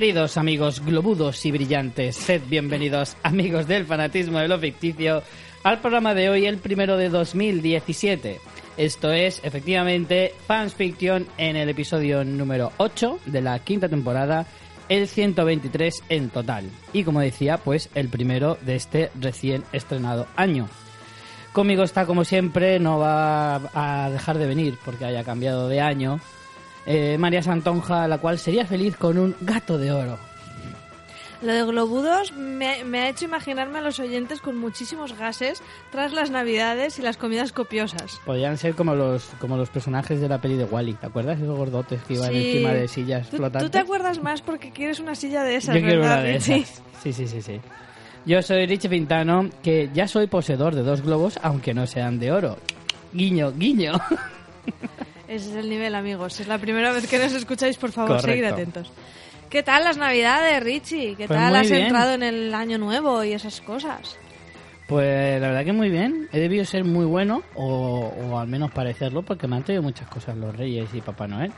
Queridos amigos globudos y brillantes, sed bienvenidos, amigos del fanatismo de lo ficticio, al programa de hoy, el primero de 2017. Esto es, efectivamente, Fans Fiction en el episodio número 8 de la quinta temporada, el 123 en total. Y como decía, pues el primero de este recién estrenado año. Conmigo está, como siempre, no va a dejar de venir porque haya cambiado de año. Eh, María Santonja, la cual sería feliz con un gato de oro. Lo de globudos me, me ha hecho imaginarme a los oyentes con muchísimos gases tras las navidades y las comidas copiosas. Podrían ser como los, como los personajes de la peli de Wally, ¿te acuerdas? Esos gordotes que iban Sí. encima de sillas ¿Tú, flotantes. tú te acuerdas más porque quieres una silla de esas, Yo quiero ¿verdad, una de esas. Sí, sí, sí, sí. Yo soy Richie Pintano, que ya soy poseedor de dos globos, aunque no sean de oro. Guiño, guiño. Ese es el nivel, amigos. Si es la primera vez que nos escucháis, por favor, Correcto. seguid atentos. ¿Qué tal las navidades, Richie? ¿Qué Pues tal has bien. entrado en el año nuevo y esas cosas? Pues la verdad que muy bien. He debido ser muy bueno, o, o al menos parecerlo, porque me han traído muchas cosas los Reyes y Papá Noel.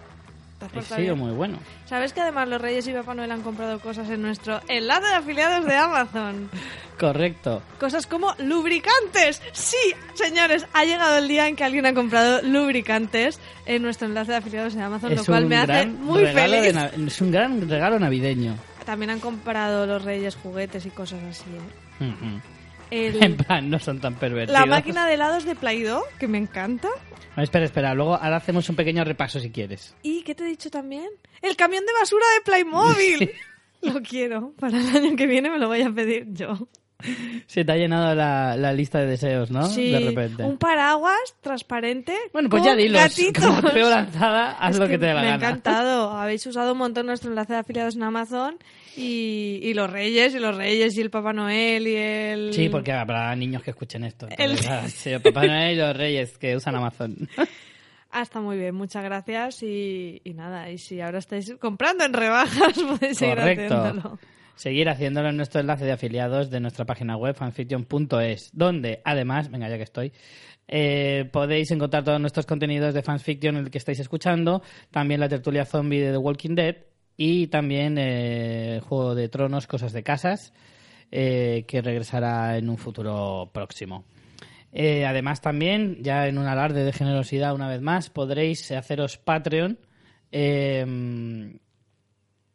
¿Te has portado sido bien? muy bueno. ¿Sabes que además los Reyes y Papá Noel han comprado cosas en nuestro enlace de afiliados de Amazon? Correcto. Cosas como lubricantes. Sí, señores, ha llegado el día en que alguien ha comprado lubricantes en nuestro enlace de afiliados de Amazon, lo cual me hace muy feliz. es un gran regalo navideño. También han comprado los Reyes juguetes y cosas así. ¿eh? Ujú. El- En plan, no son tan pervertidos. la máquina de helados de Play-Doh, que me encanta. No, espera, espera. Luego ahora hacemos un pequeño repaso si quieres. ¿Y qué te he dicho también? El camión de basura de Playmobil. Lo quiero. Para el año que viene me lo voy a pedir yo. Se te ha llenado la, la lista de deseos, ¿no? Sí, De repente. un paraguas transparente. Bueno, pues con ya gatitos. Como lanzada, haz Es lo que te dé la me gana. ha encantado. Habéis usado un montón nuestro enlace de afiliados en Amazon y, y los Reyes, y los Reyes, y el Papá Noel, y el... Sí, porque habrá niños que escuchen esto. El- Papá Noel y los Reyes que usan Amazon. Ah, está muy bien, muchas gracias y, y nada, y si ahora estáis comprando en rebajas podéis seguir Correcto. haciéndolo. Seguir haciéndolo en nuestro enlace de afiliados de nuestra página web fanfiction.es, donde además, venga ya que estoy, eh, podéis encontrar todos nuestros contenidos de fanfiction en el que estáis escuchando, también la tertulia zombie de The Walking Dead y también eh, Juego de Tronos, Cosas de Casas, eh, que regresará en un futuro próximo. Eh, además también, ya en un alarde de generosidad una vez más, podréis haceros Patreon. Eh,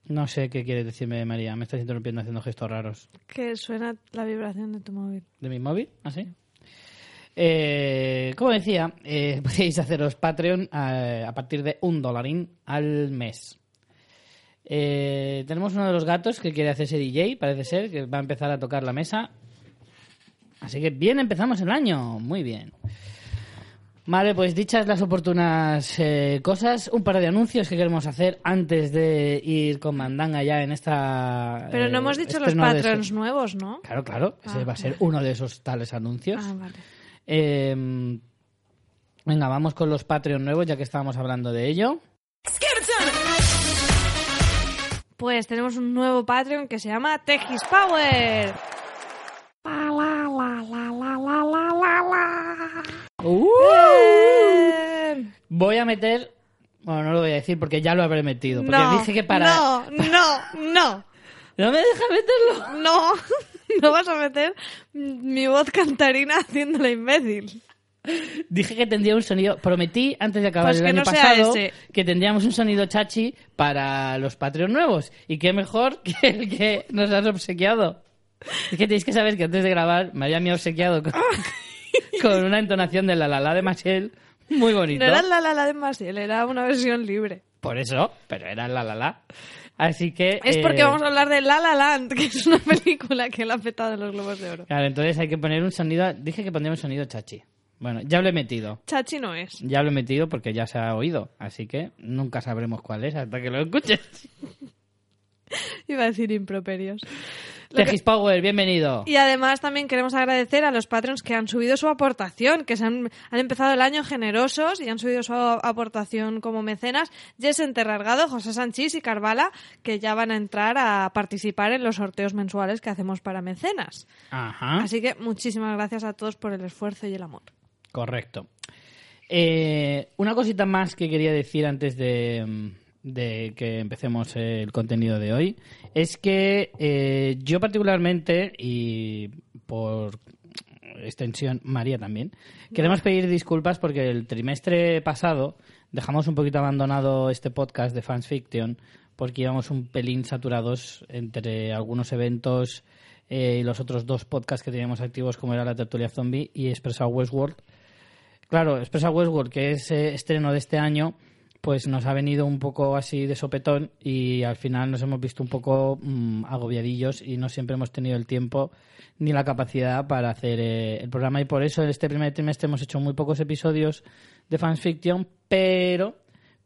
no sé qué quieres decirme, María. Me estás interrumpiendo haciendo gestos raros. Que suena la vibración de tu móvil. ¿De mi móvil? ¿Así? Eh, como decía, eh, podéis haceros Patreon a, a partir de un dolarín al mes. Eh, tenemos uno de los gatos que quiere hacerse DJ, parece ser, que va a empezar a tocar la mesa. Así que bien empezamos el año, muy bien. Vale, pues dichas las oportunas eh, cosas, un par de anuncios que queremos hacer antes de ir con Mandanga ya en esta... Pero no eh, hemos dicho los estreno de- patrons nuevos, ¿no? Claro, claro, ese Ah, va a ser uno de esos tales anuncios. Ah, vale. Eh, venga, vamos con los Patreon nuevos, ya que estábamos hablando de ello. Pues tenemos un nuevo Patreon que se llama Tegis Power. ¡Uh! Voy a meter... Bueno, no lo voy a decir porque ya lo habré metido. Porque No, dije que para... no, no, no, ¡No me deja meterlo! no, no vas a meter mi voz cantarina haciéndola imbécil. Dije que tendría un sonido... Prometí antes de acabar Pues el año no pasado ese. que tendríamos un sonido chachi para los Patreon nuevos. Y qué mejor que el que nos has obsequiado. Es que tenéis que saber que antes de grabar me había obsequiado con, con una entonación de la la la de Machel muy bonito. No era la la la de Masiel, era una versión libre. Por eso, pero era la la la. Así que... Es porque eh, vamos a hablar de La La Land, que es una película que la ha petado en los Globos de Oro. Claro, entonces hay que poner un sonido... Dije que pondríamos un sonido chachi. Bueno, ya lo he metido. Chachi no es. Ya lo he metido porque ya se ha oído. Así que nunca sabremos cuál es hasta que lo escuches. Iba a decir improperios. Lo que- Tegis Power, bienvenido. Y además también queremos agradecer a los patrons que han subido su aportación, que se han, han empezado el año generosos y han subido su aportación como mecenas. Jess Enterrargado, José Sanchís y Carvala, que ya van a entrar a participar en los sorteos mensuales que hacemos para mecenas. Ajá. Así que muchísimas gracias a todos por el esfuerzo y el amor. Correcto. Eh, una cosita más que quería decir antes de, de que empecemos el contenido de hoy es que eh, yo particularmente y por extensión María también queremos pedir disculpas porque el trimestre pasado dejamos un poquito abandonado este podcast de Fans Fiction porque íbamos un pelín saturados entre algunos eventos eh, y los otros dos podcasts que teníamos activos como era la tertulia zombie y Expresa Westworld claro Expresa Westworld que es eh, estreno de este año pues nos ha venido un poco así de sopetón y al final nos hemos visto un poco mm, agobiadillos y no siempre hemos tenido el tiempo ni la capacidad para hacer eh, el programa. Y por eso en este primer trimestre hemos hecho muy pocos episodios de Fans Fiction, pero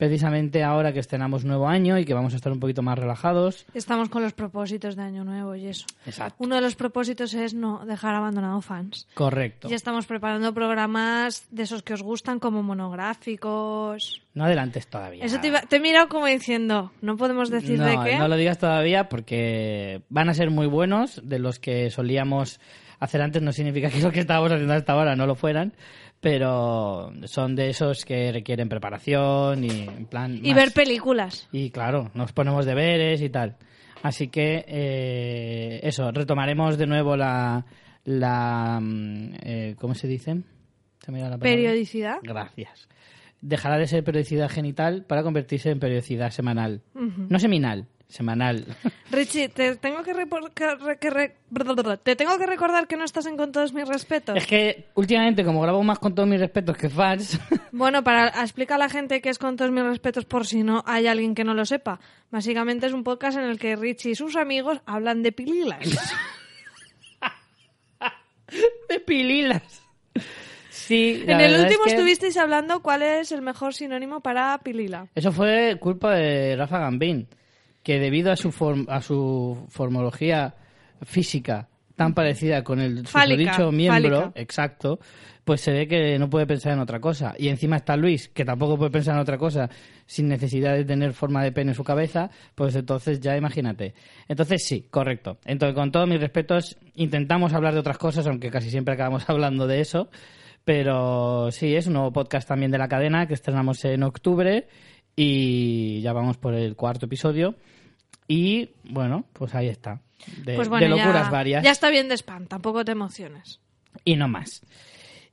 precisamente ahora que estrenamos nuevo año y que vamos a estar un poquito más relajados. Estamos con los propósitos de año nuevo y eso. Exacto. Uno de los propósitos es no dejar abandonado fans. Correcto. Ya estamos preparando programas de esos que os gustan como monográficos. No adelantes todavía. Eso te, iba- te he mirado como diciendo, no podemos decir no, de qué. no lo digas todavía porque van a ser muy buenos. De los que solíamos hacer antes no significa que lo que estábamos haciendo hasta ahora no lo fueran, pero son de esos que requieren preparación y en plan y más- ver películas. y claro, nos ponemos deberes y tal. Así que eh, eso, retomaremos de nuevo la la mm, eh, ¿cómo se dice? Se me la. Periodicidad. Gracias. Dejará de ser periodicidad genital para convertirse en periodicidad semanal. No seminal, semanal. Richie, te tengo que, que re- te tengo que recordar que no estás en con todos mis respetos. es que últimamente, como grabo más con todos mis respetos que fans, Bueno, para explicar a la gente que es con todos mis respetos por si no hay alguien que no lo sepa. Básicamente es un podcast en el que Richie y sus amigos hablan de pililas. de pililas. Sí, en el es último que estuvisteis hablando cuál es el mejor sinónimo para pilila. Eso fue culpa de Rafa Gambín, que debido a su, form- a su formología física tan parecida con el Fálica, dicho miembro, fálica. exacto, pues se ve que no puede pensar en otra cosa. Y encima está Luis, que tampoco puede pensar en otra cosa sin necesidad de tener forma de pene en su cabeza, pues entonces ya imagínate. Entonces sí, correcto. Entonces, con todos mis respetos, intentamos hablar de otras cosas, aunque casi siempre acabamos hablando de eso. Pero sí, es un nuevo podcast también de la cadena que estrenamos en octubre y ya vamos por el cuarto episodio. Y bueno, pues ahí está. De, pues bueno, de locuras ya, varias ya está bien de spam, tampoco te emociones. y no más.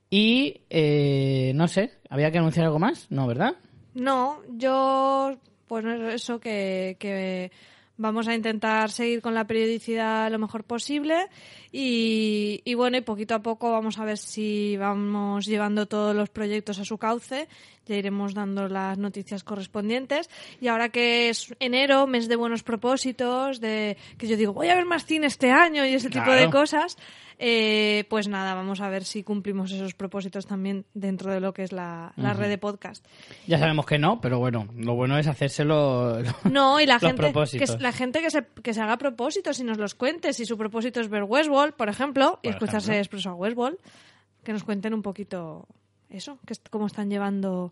Y eh, no sé, ¿había que anunciar algo más? No, ¿verdad? No, yo, pues eso, que, que vamos a intentar seguir con la periodicidad lo mejor posible y, y bueno, y poquito a poco vamos a ver si vamos llevando todos los proyectos a su cauce, ya iremos dando las noticias correspondientes y ahora que es enero, mes de buenos propósitos, de que yo digo, voy a ver más cine este año y ese tipo de cosas, eh, pues nada, vamos a ver si cumplimos esos propósitos también dentro de lo que es la, la red de podcast. Ya sabemos que no, pero bueno, lo bueno es hacérselo. No, y la gente, que, la gente que se, que se haga propósitos y nos los cuente. Si su propósito es ver Westworld, por ejemplo, y escucharse ejemplo. Expreso a Westworld, que nos cuenten un poquito eso, que es- cómo están llevando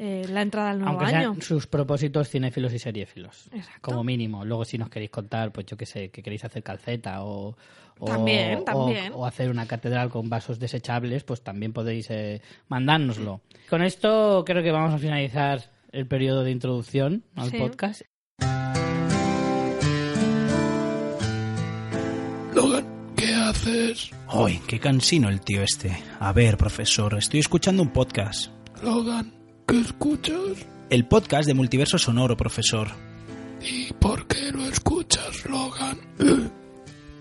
eh, la entrada al nuevo Aunque año. sean sus propósitos cinéfilos y seriéfilos. Exacto. Como mínimo. Luego, si nos queréis contar, pues yo qué sé, que queréis hacer calceta o. o- También, o- también. O, hacer una catedral con vasos desechables, pues también podéis eh, mandárnoslo. Con esto creo que vamos a finalizar el periodo de introducción al Sí. podcast. Haces? ¡Ay, qué cansino el tío este! A ver, profesor, estoy escuchando un podcast. Logan, ¿qué escuchas? El podcast de Multiverso Sonoro, profesor. ¿Y por qué lo escuchas, Logan?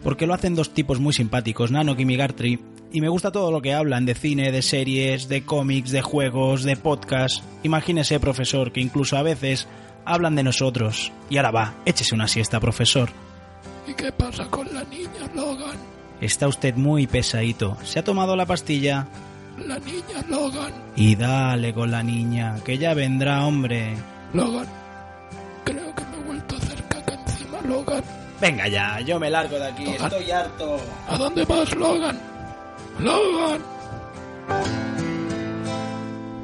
Porque lo hacen dos tipos muy simpáticos, Nano y Migartri, y me gusta todo lo que hablan de cine, de series, de cómics, de juegos, de podcast. Imagínese, profesor, que incluso a veces hablan de nosotros. Y ahora va, échese una siesta, profesor. ¿Y qué pasa con la niña, Logan? Está usted muy pesadito. ¿Se ha tomado la pastilla? La niña, Logan. Y dale con la niña, que ya vendrá, hombre. Logan, creo que me he vuelto a hacer caca encima, Logan. Venga ya, yo me largo de aquí, Logan. estoy harto. ¿A dónde vas, Logan? Logan.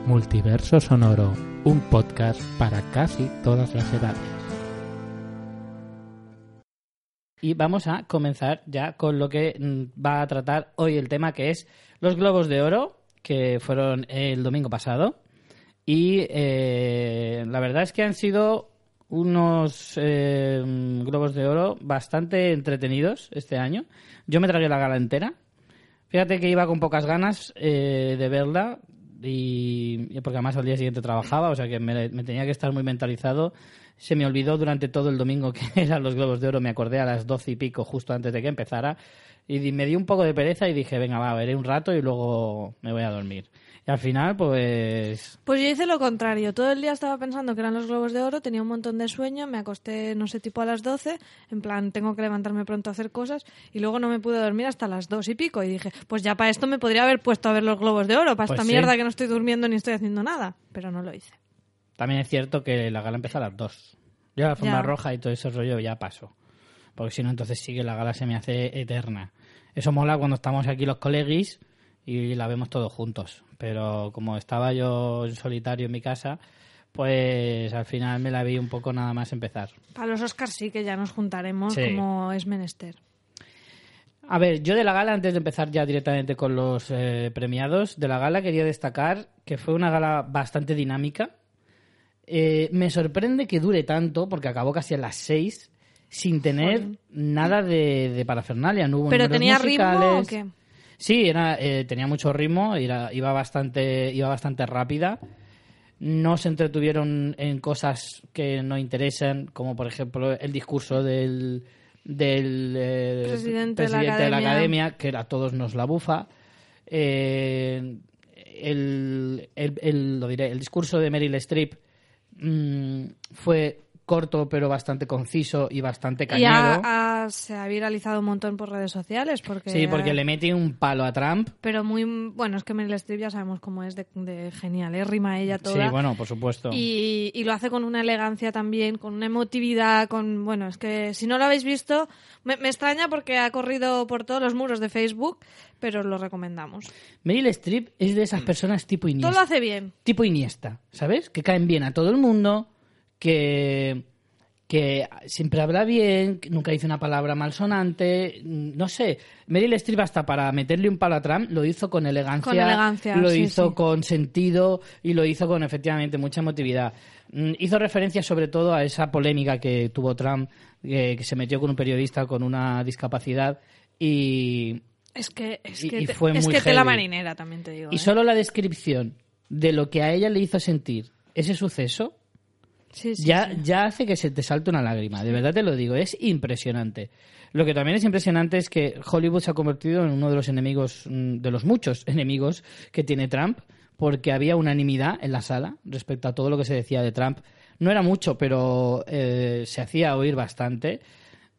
Multiverso Sonoro, un podcast para casi todas las edades. Y vamos a comenzar ya con lo que mm, va a tratar hoy el tema, que es los Globos de Oro, que fueron el domingo pasado. Y eh, la verdad es que han sido unos eh, globos de oro bastante entretenidos este año. Yo me tragué la gala entera. Fíjate que iba con pocas ganas eh, de verla y porque además al día siguiente trabajaba, o sea que me tenía que estar muy mentalizado. Se me olvidó durante todo el domingo que eran los globos de oro, me acordé a las doce y pico justo antes de que empezara y di- me dio un poco de pereza y dije, venga, va, veré un rato y luego me voy a dormir. Y al final, pues Pues yo hice lo contrario. Todo el día estaba pensando que eran los globos de oro, tenía un montón de sueño, me acosté, no sé, tipo a las 12, en plan, tengo que levantarme pronto a hacer cosas, y luego no me pude dormir hasta las dos y pico. Y dije, pues ya para esto me podría haber puesto a ver los globos de oro, para Pues esta sí. mierda que no estoy durmiendo ni estoy haciendo nada. Pero no lo hice. También es cierto que la gala empezó a las 2. Yo la forma Ya. roja y todo ese rollo ya paso. Porque si no, entonces sí que la gala se me hace eterna. Eso mola cuando estamos aquí los colegis y la vemos todos juntos. Pero como estaba yo en solitario en mi casa, pues al final me la vi un poco nada más empezar. Para los Oscars sí que ya nos juntaremos Sí. como es menester. A ver, yo de la gala, antes de empezar ya directamente con los eh, premiados, de la gala quería destacar que fue una gala bastante dinámica. Eh, me sorprende que dure tanto, porque acabó casi a las seis, sin tener nada de, de parafernalia. No hubo ¿Pero tenía ritmo o musicales. qué? Sí, era, eh, tenía mucho ritmo, era- iba, bastante, iba bastante rápida. No se entretuvieron en cosas que no interesan, como por ejemplo el discurso del, del eh, Presidente de la presidente de la academia. academia, que a todos nos la bufa. Eh, el, el- el- lo diré, el discurso de Meryl Streep mm, fue corto pero bastante conciso y bastante Y cañero. ha- ha- se ha viralizado un montón por redes sociales. Porque Sí, porque le mete un palo a Trump. Pero muy. Bueno, es que Meryl Streep ya sabemos cómo es de, de genial, ¿eh? Rima ella toda. Sí, bueno, por supuesto. Y, y lo hace con una elegancia también, con una emotividad, con... Bueno, es que si no lo habéis visto, me, me extraña porque ha corrido por todos los muros de Facebook, pero os lo recomendamos. Meryl Streep es de esas personas tipo Todo Iniesta. lo hace bien. Tipo Iniesta, ¿sabes? Que caen bien a todo el mundo, que, que siempre habla bien, que nunca dice una palabra malsonante, mm, no sé. Meryl Streep hasta para meterle un palo a Trump lo hizo con elegancia, Con elegancia, lo sí, hizo sí. con sentido y lo hizo con efectivamente mucha emotividad. Mm, Hizo referencia sobre todo a esa polémica que tuvo Trump, que, que se metió con un periodista con una discapacidad y, Es que, es que, y te- fue es muy que tela marinera, también te digo. y ¿eh? solo la descripción de lo que a ella le hizo sentir ese suceso Sí, sí, ya, sí. ya hace que se te salte una lágrima. De verdad te lo digo, es impresionante. Lo que también es impresionante es que Hollywood se ha convertido en uno de los enemigos, mm, de los muchos enemigos que tiene Trump, porque había unanimidad en la sala respecto a todo lo que se decía de Trump. No era mucho, pero eh, se hacía oír bastante.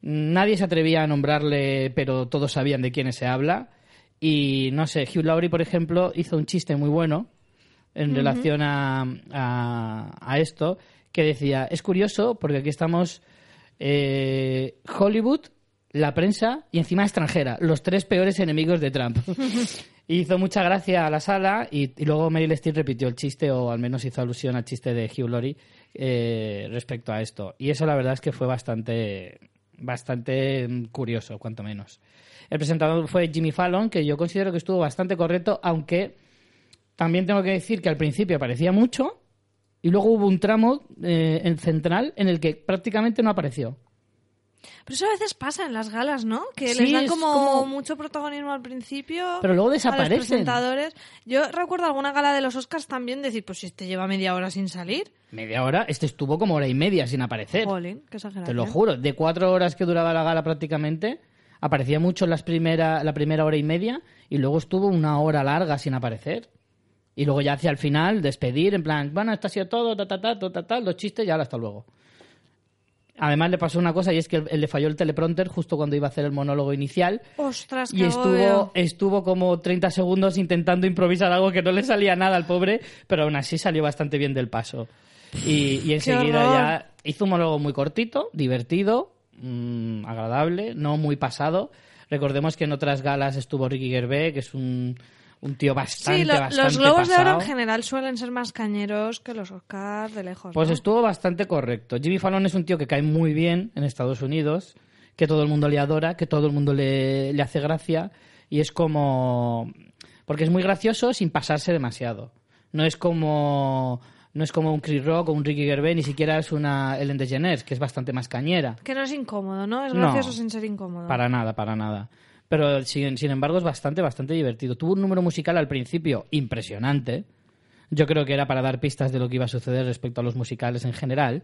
Nadie se atrevía a nombrarle, pero todos sabían de quién se habla. Y no sé, Hugh Laurie, por ejemplo, hizo un chiste muy bueno en relación a, a, a esto, que decía, es curioso porque aquí estamos eh, Hollywood, la prensa y encima extranjera, los tres peores enemigos de Trump. hizo mucha gracia a la sala y, luego Meryl Streep repitió el chiste o al menos hizo alusión al chiste de Hugh Laurie eh, respecto a esto. Y eso la verdad es que fue bastante, bastante mm, curioso, cuanto menos. El presentador fue Jimmy Fallon, que yo considero que estuvo bastante correcto, aunque también tengo que decir que al principio aparecía mucho y luego hubo un tramo eh, en central en el que prácticamente no apareció. Pero eso a veces pasa en las galas, ¿no? Que Sí, les dan como, como- mucho protagonismo al principio. Pero luego A los desaparecen. presentadores. Yo recuerdo alguna gala de los Oscars también decir, pues si este lleva media hora sin salir. Media hora, este estuvo como hora y media sin aparecer. Jolín, qué exageración. Te lo juro, de cuatro horas que duraba la gala prácticamente, aparecía mucho en las primera, la primera hora y media y luego estuvo una hora larga sin aparecer. Y luego ya hacia el final, despedir, en plan, bueno, esto ha sido todo, ta, ta, ta, ta, ta, ta, los chistes y ahora hasta luego. Además le pasó una cosa y es que le falló el teleprompter justo cuando iba a hacer el monólogo inicial Ostras, qué y estuvo, estuvo como 30 segundos intentando improvisar algo que no le salía nada al pobre, pero aún así salió bastante bien del paso. Y, y enseguida ya hizo un monólogo muy cortito, divertido, mm, agradable, no muy pasado. Recordemos que en otras galas estuvo Ricky Gervais, que es un, un tío bastante, Sí, lo- bastante los globos de oro en general suelen ser más cañeros que los Oscars de lejos. Pues ¿no? estuvo bastante correcto. Jimmy Fallon es un tío que cae muy bien en Estados Unidos, que todo el mundo le adora, que todo el mundo le, le hace gracia, y es como... porque es muy gracioso sin pasarse demasiado. No es como No es como un Chris Rock o un Ricky Gervais, ni siquiera es una Ellen DeGeneres, que es bastante más cañera. Que no es incómodo, ¿no? Es No, gracioso sin ser incómodo. Para nada, para nada. Pero sin, sin embargo es bastante, bastante divertido. Tuvo un número musical al principio impresionante. Yo creo que era para dar pistas de lo que iba a suceder respecto a los musicales en general.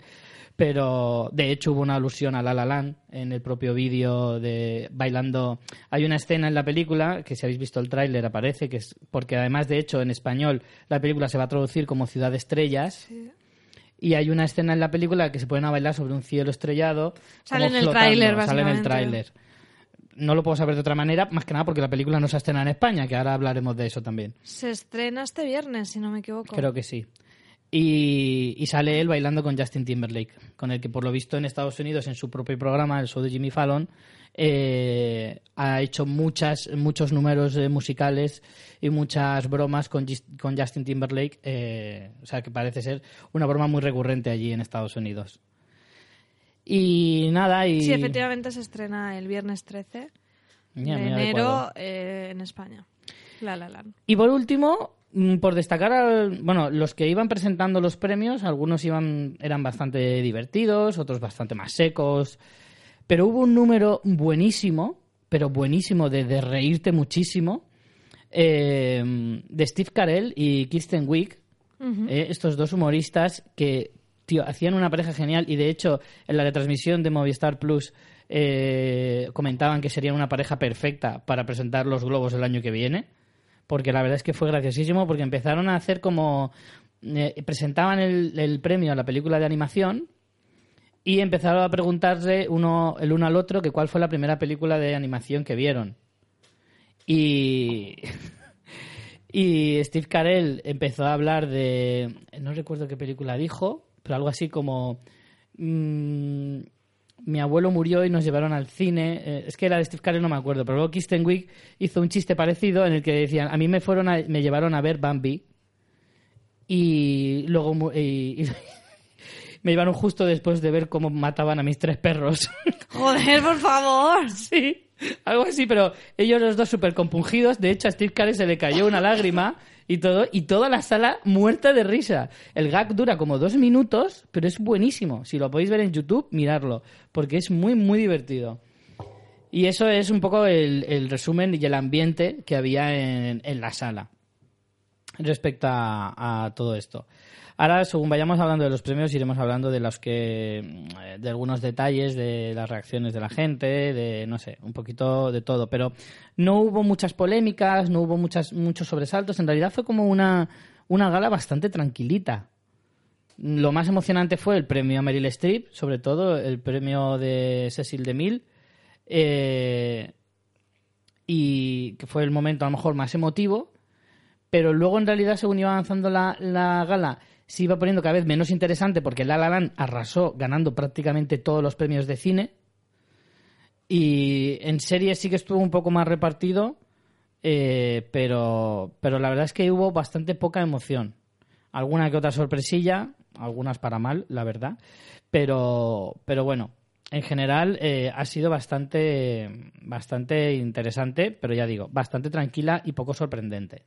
Pero de hecho hubo una alusión a La La Land en el propio vídeo de bailando. Hay una escena en la película que si habéis visto el tráiler aparece que es porque además de hecho en español la película se va a traducir como Ciudad de Estrellas. Y hay una escena en la película que se a bailar sobre un cielo estrellado. Sale en el tráiler, Sale en el tráiler. No lo puedo saber de otra manera, más que nada porque la película no se estrena en España, que ahora hablaremos de eso también. Se estrena este viernes, si no me equivoco. Creo que sí. Y, y sale él bailando con Justin Timberlake, con el que por lo visto en Estados Unidos, en su propio programa, el show de Jimmy Fallon, eh, ha hecho muchas, muchos números eh, musicales y muchas bromas con, con Justin Timberlake. eh, o sea que parece ser una broma muy recurrente allí en Estados Unidos. Y nada, y... Sí, efectivamente se estrena el viernes 13 Ya, de enero eh, en España. La La Land. Y por último, mm, por destacar, al- bueno, los que iban presentando los premios, algunos iban eran bastante divertidos, otros bastante más secos, pero hubo un número buenísimo, pero buenísimo de, de reírte muchísimo, eh, de Steve Carell y Kirsten Wiig, eh, estos dos humoristas que hacían una pareja genial y de hecho en la retransmisión de Movistar Plus eh, comentaban que serían una pareja perfecta para presentar los globos el año que viene porque la verdad es que fue graciosísimo porque empezaron a hacer como eh, presentaban el, el premio a la película de animación y empezaron a preguntarse uno el uno al otro que cuál fue la primera película de animación que vieron. Y y Steve Carell empezó a hablar de no recuerdo qué película dijo pero algo así como mm, mi abuelo murió y nos llevaron al cine. Eh, es que era de Steve Carell, no me acuerdo. Pero luego Kristen Wiig hizo un chiste parecido en el que decían, a mí me fueron a- me llevaron a ver Bambi y luego y- y me llevaron justo después de ver cómo mataban a mis tres perros. Joder, por favor. sí, algo así, pero ellos los dos súper compungidos. De hecho, a Steve Carell se le cayó una lágrima y todo, y toda la sala muerta de risa. El gag dura como dos minutos, pero es buenísimo. Si lo podéis ver en YouTube, miradlo, porque es muy, muy divertido. Y eso es un poco el, resumen y el ambiente que había en, la sala respecto a todo esto. Ahora, según vayamos hablando de los premios, iremos hablando de los que, mm, de algunos detalles de las reacciones de la gente, de no sé, un poquito de todo. Pero no hubo muchas polémicas, no hubo muchas, muchos sobresaltos. En realidad fue como una, una gala bastante tranquilita. Lo más emocionante fue el premio a Meryl Streep, sobre todo el premio de Cecil DeMille, eh, y que fue el momento a lo mejor más emotivo, pero luego en realidad según iba avanzando la, la gala se iba poniendo cada vez menos interesante porque La La Land arrasó ganando prácticamente todos los premios de cine y en series sí que estuvo un poco más repartido, eh, pero, pero la verdad es que hubo bastante poca emoción. Alguna que otra sorpresilla, algunas para mal, la verdad, pero, pero bueno, en general eh, ha sido bastante, bastante interesante, pero ya digo, bastante tranquila y poco sorprendente.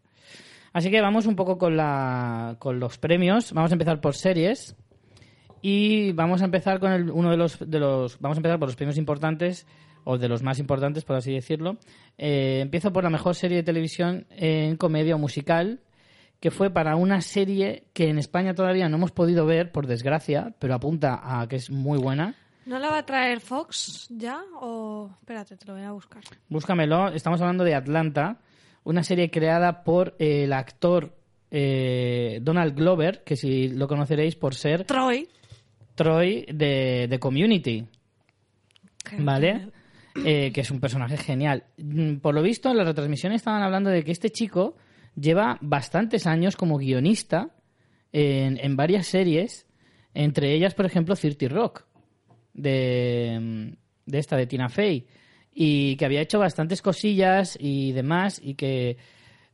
Así que vamos un poco con, la, con los premios. Vamos a empezar por series. Y vamos a empezar con el- uno de los, de los. Vamos a empezar por los premios importantes, o de los más importantes, por así decirlo. Eh, empiezo por la mejor serie de televisión en comedia o musical, que fue para una serie que en España todavía no hemos podido ver, por desgracia, pero apunta a que es muy buena. ¿No la va a traer Fox ya? O. Espérate, te lo voy a buscar. Búscamelo. Estamos hablando de Atlanta, una serie creada por eh, el actor eh, Donald Glover, que si lo conoceréis por ser Troy. Troy de, de Community, ¿vale? Eh, que es un personaje genial. Mm, Por lo visto, en la retransmisión estaban hablando de que este chico lleva bastantes años como guionista en, en varias series, entre ellas, por ejemplo, 30 Rock, de, de esta, de Tina Fey, y que había hecho bastantes cosillas y demás, y que eh,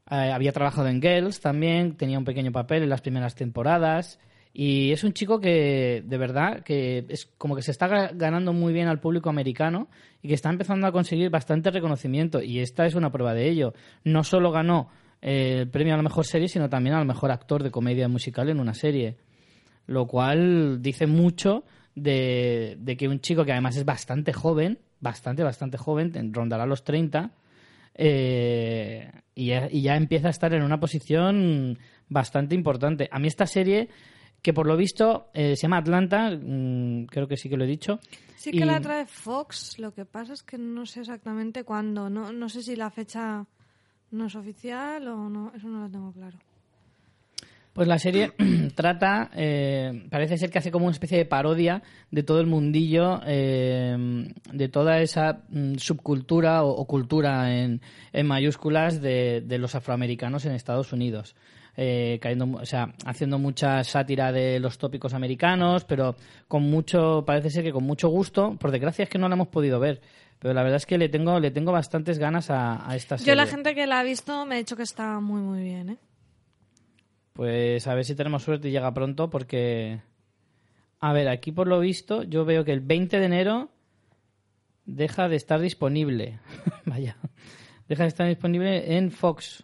había trabajado en Girls también, tenía un pequeño papel en las primeras temporadas, y es un chico que, de verdad, que es como que se está ga- ganando muy bien al público americano y que está empezando a conseguir bastante reconocimiento, y esta es una prueba de ello. No solo ganó eh, el premio a la mejor serie, sino también al mejor actor de comedia musical en una serie. Lo cual dice mucho de, de que un chico que además es bastante joven, bastante, bastante joven, en- rondará los 30, eh, y, ya, y ya empieza a estar en una posición bastante importante. A mí esta serie, que por lo visto eh, se llama Atlanta, mm, creo que sí que lo he dicho. Sí que y- la trae Fox, lo que pasa es que no sé exactamente cuándo. No, no sé si la fecha no es oficial o no, eso no lo tengo claro. Pues la serie trata, eh, parece ser que hace como una especie de parodia de todo el mundillo, eh, de toda esa mm, subcultura o, o cultura en, en mayúsculas de, de los afroamericanos en Estados Unidos. Eh, cayendo, mu- o sea, haciendo mucha sátira de los tópicos americanos, pero con mucho, parece ser que con mucho gusto. Por desgracia es que no la hemos podido ver, pero la verdad es que le tengo, le tengo bastantes ganas a, a esta serie. Yo la gente que la ha visto me ha dicho que está muy muy bien, ¿eh? Pues a ver si tenemos suerte y llega pronto porque... A ver, aquí por lo visto yo veo que el 20 de enero deja de estar disponible. Vaya. Deja de estar disponible en Fox.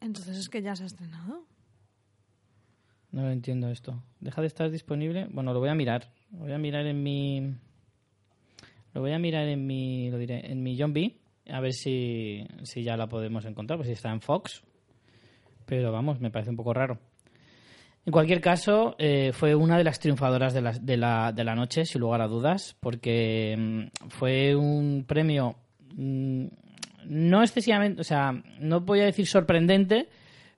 Entonces es que ya se ha estrenado. No lo entiendo esto. Deja de estar disponible. Bueno, lo voy a mirar. Lo voy a mirar en mi... Lo voy a mirar en mi... Lo diré. En mi John B. A ver si, si ya la podemos encontrar. Pues si está en Fox. Pero vamos, me parece un poco raro. En cualquier caso, eh, fue una de las triunfadoras de la, de, la, de la noche, sin lugar a dudas, porque mm, fue un premio mm, no excesivamente, o sea, no voy a decir sorprendente,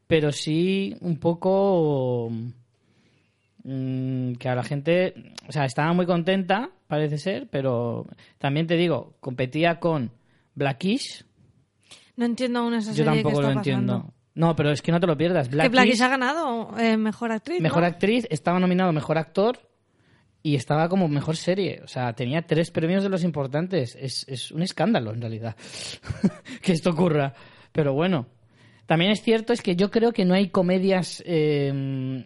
pero sí un poco mm, que a la gente, o sea, estaba muy contenta, parece ser, pero también te digo, competía con Blackish, No entiendo aún esa yo serie que tampoco está lo entiendo. No, pero es que no te lo pierdas. Que Blackish, Blackish ha ganado eh, mejor actriz. ¿no? mejor actriz, estaba nominado mejor actor y estaba como mejor serie. O sea, tenía tres premios de los importantes. Es, es un escándalo, en realidad, que esto ocurra. Pero bueno, también es cierto es que yo creo que no hay comedias eh,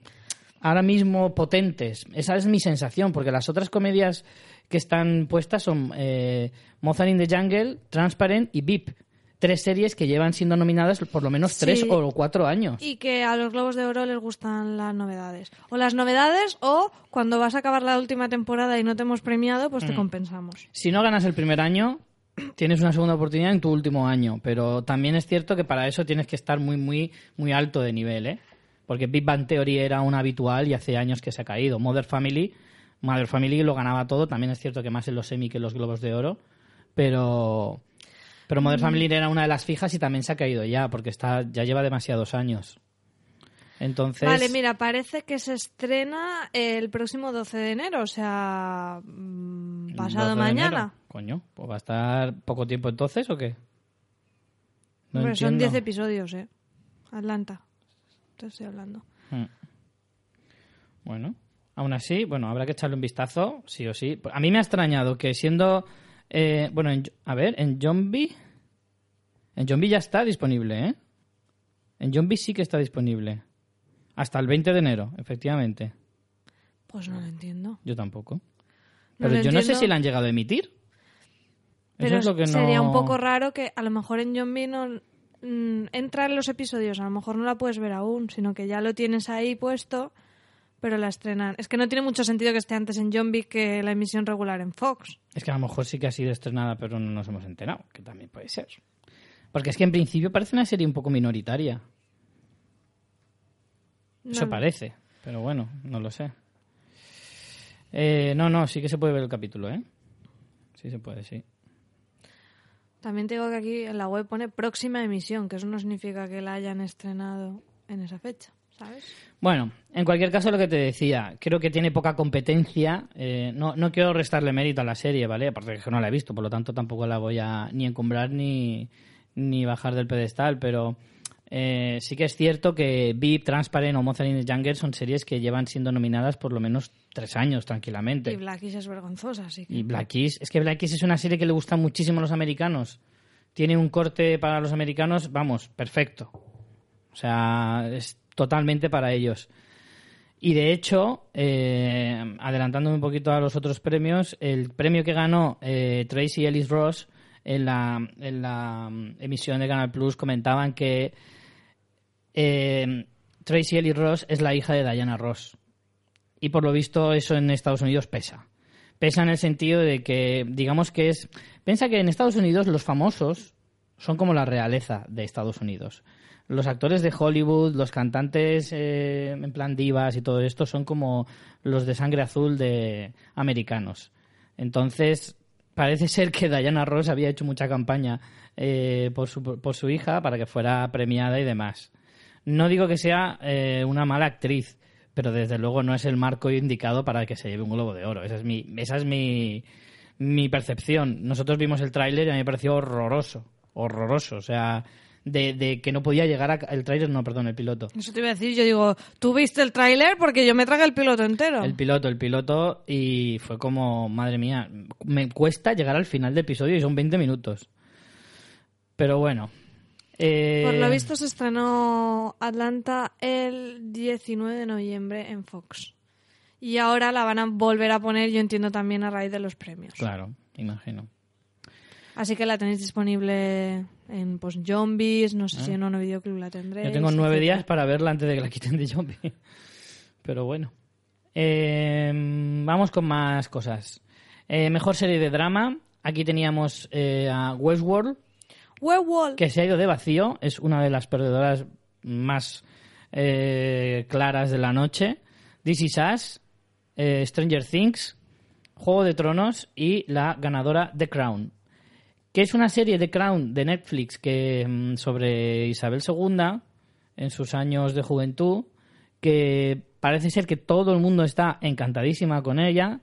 ahora mismo potentes. Esa es mi sensación, porque las otras comedias que están puestas son eh, Mozart in the Jungle, Transparent y VIP. Tres series que llevan siendo nominadas por lo menos tres Sí. o cuatro años. Y que a los Globos de Oro les gustan las novedades. O las novedades o cuando vas a acabar la última temporada y no te hemos premiado, Mm. pues te compensamos. Si no ganas el primer año, tienes una segunda oportunidad en tu último año. Pero también es cierto que para eso tienes que estar muy, muy, muy alto de nivel, ¿eh? Porque Big Bang Theory era un habitual y hace años que se ha caído. Mother Family, Mother Family lo ganaba todo. También es cierto que más en los Emmy que en los Globos de Oro. Pero, pero. Mother Family era una de las fijas y también se ha caído ya, porque está, ya lleva demasiados años. Entonces, Vale, mira, parece que se estrena el próximo 12 de enero, o sea, mm, pasado 12 de mañana. Coño, pues va a estar poco tiempo entonces o qué? No Hombre, son entiendo. 10 episodios, ¿eh? Atlanta. Te estoy hablando. Mm. Bueno, aún así, bueno, habrá que echarle un vistazo, sí o sí. A mí me ha extrañado que siendo, eh, bueno, en- a ver, en Zombie, en Zombie ya está disponible, ¿eh? En Zombie sí que está disponible. Hasta el 20 de enero, efectivamente. Pues no lo entiendo. Yo tampoco. Pero yo no sé si la han llegado a emitir. Eso es lo que no... sería un poco raro que a lo mejor en B no mm, entra en los episodios, a lo mejor no la puedes ver aún, sino que ya lo tienes ahí puesto, pero la estrenan. Es que no tiene mucho sentido que esté antes en John B que la emisión regular en Fox. Es que a lo mejor sí que ha sido estrenada, pero no nos hemos enterado, que también puede ser. Porque es que en principio parece una serie un poco minoritaria. Eso parece, pero bueno, no lo sé. Eh, no, no, sí que se puede ver el capítulo, ¿eh? Sí se puede, sí. También te digo que aquí en la web pone próxima emisión, que eso no significa que la hayan estrenado en esa fecha, ¿sabes? Bueno, en cualquier caso lo que te decía, creo que tiene poca competencia. eh, no, no quiero restarle mérito a la serie, ¿vale? Aparte de que no la he visto, por lo tanto tampoco la voy a ni encumbrar ni, ni bajar del pedestal, pero eh, sí que es cierto que VIP, Transparent o Mozart in the Jungle son series que llevan siendo nominadas por lo menos tres años tranquilamente. Y Blackish es vergonzosa, así que... Y Black Keys, es que Black Keys es una serie que le gusta muchísimo a los americanos. Tiene un corte para los americanos, vamos, perfecto. O sea, es totalmente para ellos. Y de hecho, eh, adelantándome un poquito a los otros premios, el premio que ganó eh, Tracy Ellis Ross en la, mm, emisión de Canal Plus comentaban que eh, Tracy Ellis Ross es la hija de Diana Ross. y por lo visto eso en Estados Unidos pesa. Pesa en el sentido de que, digamos que es... Piensa que en Estados Unidos los famosos son como la realeza de Estados Unidos. Los actores de Hollywood, los cantantes eh, en plan divas y todo esto son como los de sangre azul de americanos. Entonces, parece ser que Diana Ross había hecho mucha campaña eh, por, su, por su hija para que fuera premiada y demás. No digo que sea eh, una mala actriz, pero desde luego no es el marco indicado para que se lleve un globo de oro. Esa es mi, esa es mi, mi percepción. Nosotros vimos el tráiler y a mí me pareció horroroso, horroroso. O sea, de, de que no podía llegar a... El tráiler, no, perdón, el piloto. Eso te iba a decir, yo digo, ¿tú viste el tráiler? Porque yo me tragué el piloto entero. El piloto, el piloto, y fue como, madre mía, me cuesta llegar al final del episodio y son 20 minutos. Pero bueno. eh, Por lo visto se estrenó Atlanta el 19 de noviembre en Fox. Y ahora la van a volver a poner, yo entiendo también a raíz de los premios. Claro, imagino. Así que la tenéis disponible en pues, Zombies, no sé si en Ono Videoclub la tendréis. Ah. Yo tengo nueve días para verla antes de que la quiten de zombie. Pero bueno. Eh, vamos con más cosas. Eh, mejor serie de drama. Aquí teníamos eh, a Westworld, Werewolf. que se ha ido de vacío. Es una de las perdedoras más eh, claras de la noche. This Is Us, eh, Stranger Things, Juego de Tronos y la ganadora The Crown. Que es una serie de Crown de Netflix que mm, sobre Isabel II en sus años de juventud, que parece ser que todo el mundo está encantadísima con ella,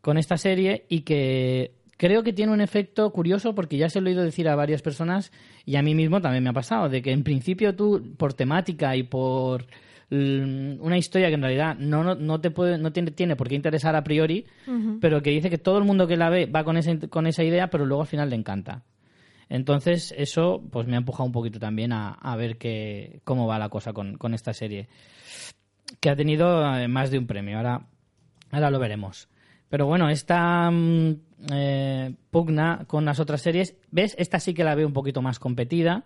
con esta serie, y que creo que tiene un efecto curioso porque ya se lo he oído decir a varias personas y a mí mismo también me ha pasado, de que en principio tú, por temática y por una historia que en realidad no, no, no te puede, no tiene, tiene por qué interesar a priori, pero que dice que todo el mundo que la ve va con, ese, con esa idea, pero luego al final le encanta. Entonces, eso pues me ha empujado un poquito también a, a ver que, cómo va la cosa con, con esta serie. Que ha tenido eh, más de un premio. Ahora, ahora lo veremos. Pero bueno, esta mm, eh, pugna con las otras series, ¿ves? Esta sí que la veo un poquito más competida.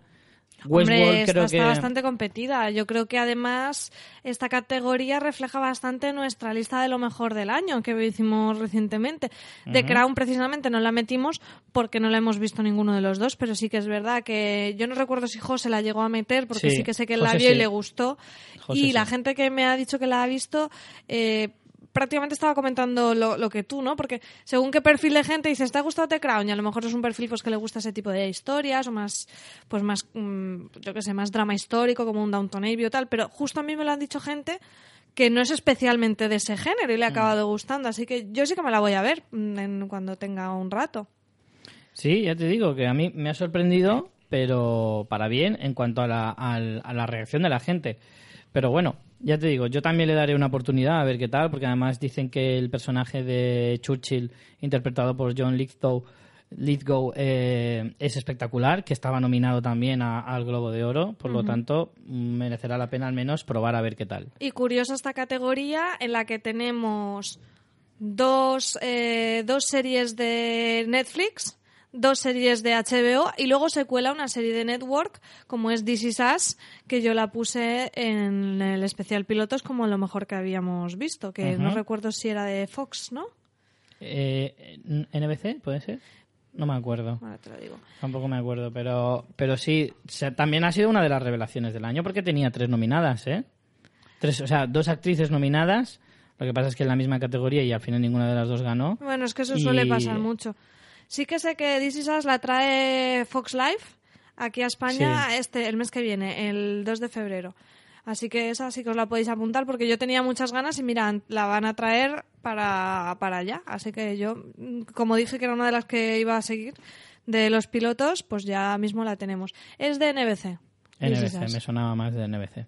Hombre, Westworld esta creo está que... bastante competida. Yo creo que además esta categoría refleja bastante nuestra lista de lo mejor del año que hicimos recientemente. The Crown precisamente no la metimos porque no la hemos visto ninguno de los dos, pero sí que es verdad que yo no recuerdo si José la llegó a meter porque Sí, sí, que sé que él la José vio sí. y le gustó. José y sí. la gente que me ha dicho que la ha visto... Eh, prácticamente estaba comentando lo, lo que tú, ¿no? Porque según qué perfil de gente dices, ¿te ha gustado The Crown? Y a lo mejor es un perfil pues que le gusta ese tipo de historias o más, pues más, mm, yo qué sé, más drama histórico como un Downton Abbey o tal. Pero justo a mí me lo han dicho gente que no es especialmente de ese género y le ha acabado gustando. Así que yo sí que me la voy a ver mm, en- cuando tenga un rato. Sí, ya te digo que a mí me ha sorprendido, pero para bien en cuanto a la, a la reacción de la gente. Pero bueno, ya te digo, yo también le daré una oportunidad a ver qué tal, porque además dicen que el personaje de Churchill, interpretado por John Lithgow, Lithgow eh, es espectacular, que estaba nominado también a- al Globo de Oro, por lo tanto merecerá la pena al menos probar a ver qué tal. Y curiosa esta categoría en la que tenemos dos, eh, dos series de Netflix, dos series de HBO y luego se cuela una serie de Network como es This Is Us, que yo la puse en el especial pilotos como lo mejor que habíamos visto, que no recuerdo si era de Fox, ¿no? Eh, ¿NBC puede ser? No me acuerdo. Ahora te lo digo. Tampoco me acuerdo, pero, pero sí, también ha sido una de las revelaciones del año porque tenía tres nominadas, ¿eh? Tres, o sea, dos actrices nominadas. Lo que pasa es que en la misma categoría y al final ninguna de las dos ganó. Bueno, es que eso Y- suele pasar mucho. Sí que sé que This Is Us la trae Fox Life aquí a España Sí. este el mes que viene, el 2 de febrero. Así que esa sí que os la podéis apuntar porque yo tenía muchas ganas y mira, la van a traer para, para allá. Así que yo, como dije que era una de las que iba a seguir de los pilotos, pues ya mismo la tenemos. Es de NBC. NBC, me sonaba más de NBC.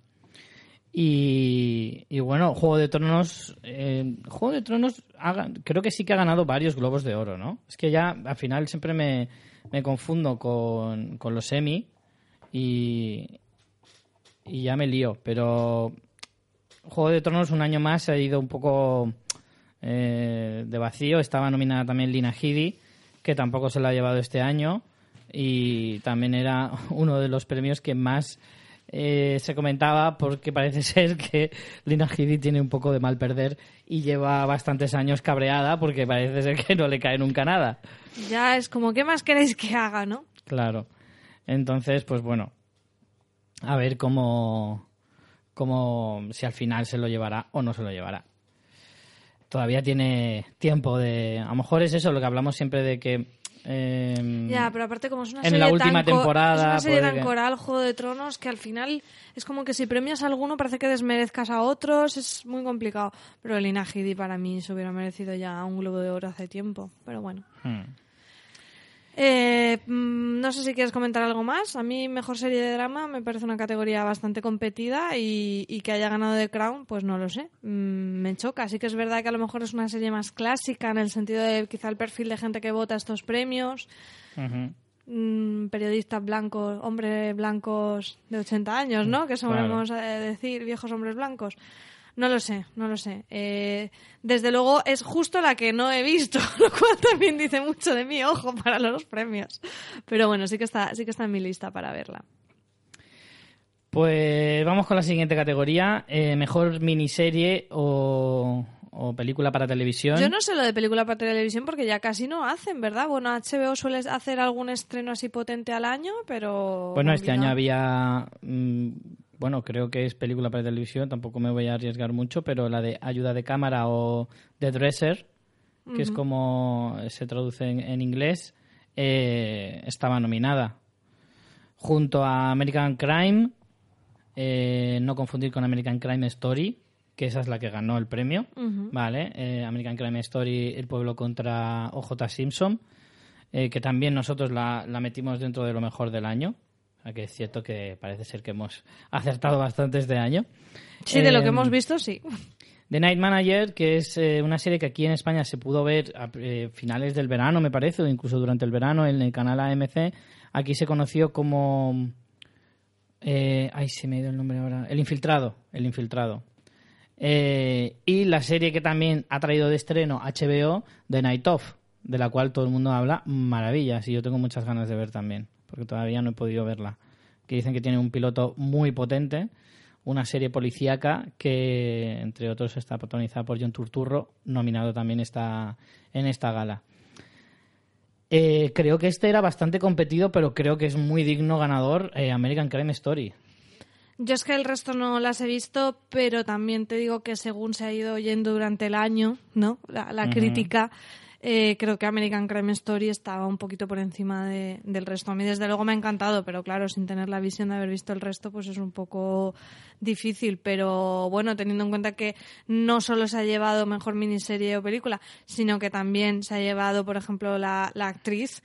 Y, y bueno, Juego de Tronos. eh, Juego de Tronos ha creo que sí que ha ganado varios globos de oro, ¿no? Es que ya al final siempre me, me confundo con, con los Emmy y, y ya me lío. Pero Juego de Tronos un año más ha ido un poco eh, de vacío. Estaba nominada también Lina Headey, que tampoco se la ha llevado este año. Y también era uno de los premios que más eh, se comentaba porque parece ser que Lina Headey tiene un poco de mal perder y lleva bastantes años cabreada porque parece ser que no le cae nunca nada. Ya es como, ¿qué más queréis que haga, no? Claro. Entonces, pues bueno, a ver cómo, cómo si al final se lo llevará o no se lo llevará. Todavía tiene tiempo de... A lo mejor es eso lo que hablamos siempre de que... eh, Ya, pero aparte como es una En serie la última tan temporada, es una serie tan que- coral, Juego de Tronos, que al final es como que si premias a alguno parece que desmerezcas a otros, es muy complicado. Pero Lina Headey para mí se hubiera merecido ya un Globo de Oro hace tiempo, pero bueno. hmm. Eh, mm, no sé si quieres comentar algo más. A mí, mejor serie de drama me parece una categoría bastante competida y, y que haya ganado The Crown, pues no lo sé. Mm, me choca. Sí que es verdad que a lo mejor es una serie más clásica en el sentido de quizá el perfil de gente que vota estos premios. Ujú. Mm, periodistas blancos, hombres blancos de 80 años, ¿no? Que solemos eh, decir viejos hombres blancos. No lo sé, no lo sé. Eh, desde luego es justo la que no he visto, lo cual también dice mucho de mí, ojo, para los premios. Pero bueno, sí que está, sí que está en mi lista para verla. Pues vamos con la siguiente categoría. eh, mejor miniserie o, o película para televisión. Yo no sé lo de película para televisión porque ya casi no hacen, ¿verdad? Bueno, HBO suele hacer algún estreno así potente al año, pero... Bueno, este año había, mm, bueno, creo que es película para televisión, tampoco me voy a arriesgar mucho, pero la de ayuda de cámara o The Dresser, que es como se traduce en, en inglés, eh, estaba nominada. Junto a American Crime, eh, no confundir con American Crime Story, que esa es la que ganó el premio, ¿vale? Eh, American Crime Story, El pueblo contra OJ Simpson, que también nosotros la, la metimos dentro de lo mejor del año. Sea que es cierto que parece ser que hemos acertado bastante este año. Sí, de lo que Em, hemos visto, sí. The Night Manager, que es eh, una serie que aquí en España se pudo ver a eh, finales del verano, me parece, o incluso durante el verano en el canal AMC. Aquí se conoció como... eh, ay, se me ha ido el nombre ahora. El Infiltrado. El Infiltrado. Y la serie que también ha traído de estreno HBO, The Night Of, de la cual todo el mundo habla maravillas y yo tengo muchas ganas de ver también, porque todavía no he podido verla. Que dicen que tiene un piloto muy potente, una serie policíaca que, entre otros, está protagonizada por John Turturro, nominado también está en esta gala. Eh, creo que este era bastante competido, pero creo que es muy digno ganador eh, American Crime Story. Yo es que el resto no las he visto, pero también te digo que según se ha ido oyendo durante el año, ¿no? La, crítica, eh, creo que American Crime Story estaba un poquito por encima de- del resto. A mí desde luego me ha encantado, pero claro, sin tener la visión de haber visto el resto, pues es un poco difícil. Pero bueno, teniendo en cuenta que no solo se ha llevado mejor miniserie o película, sino que también se ha llevado, por ejemplo, la, la actriz,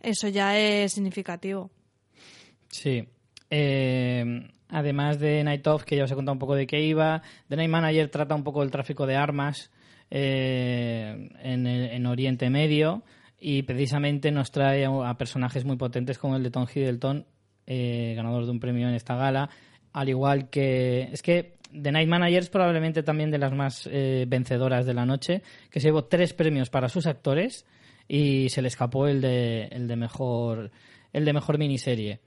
eso ya es significativo. Sí. Eh, además de Night Of, que ya os he contado un poco de qué iba, The Night Manager trata un poco del tráfico de armas eh, en, en Oriente Medio y precisamente nos trae a, personajes muy potentes como el de Tom Hiddleston, eh, ganador de un premio en esta gala, al igual que... Es que The Night Manager es probablemente también de las más eh, vencedoras de la noche, que se llevó tres premios para sus actores y se le escapó el de, el de mejor el de mejor miniserie.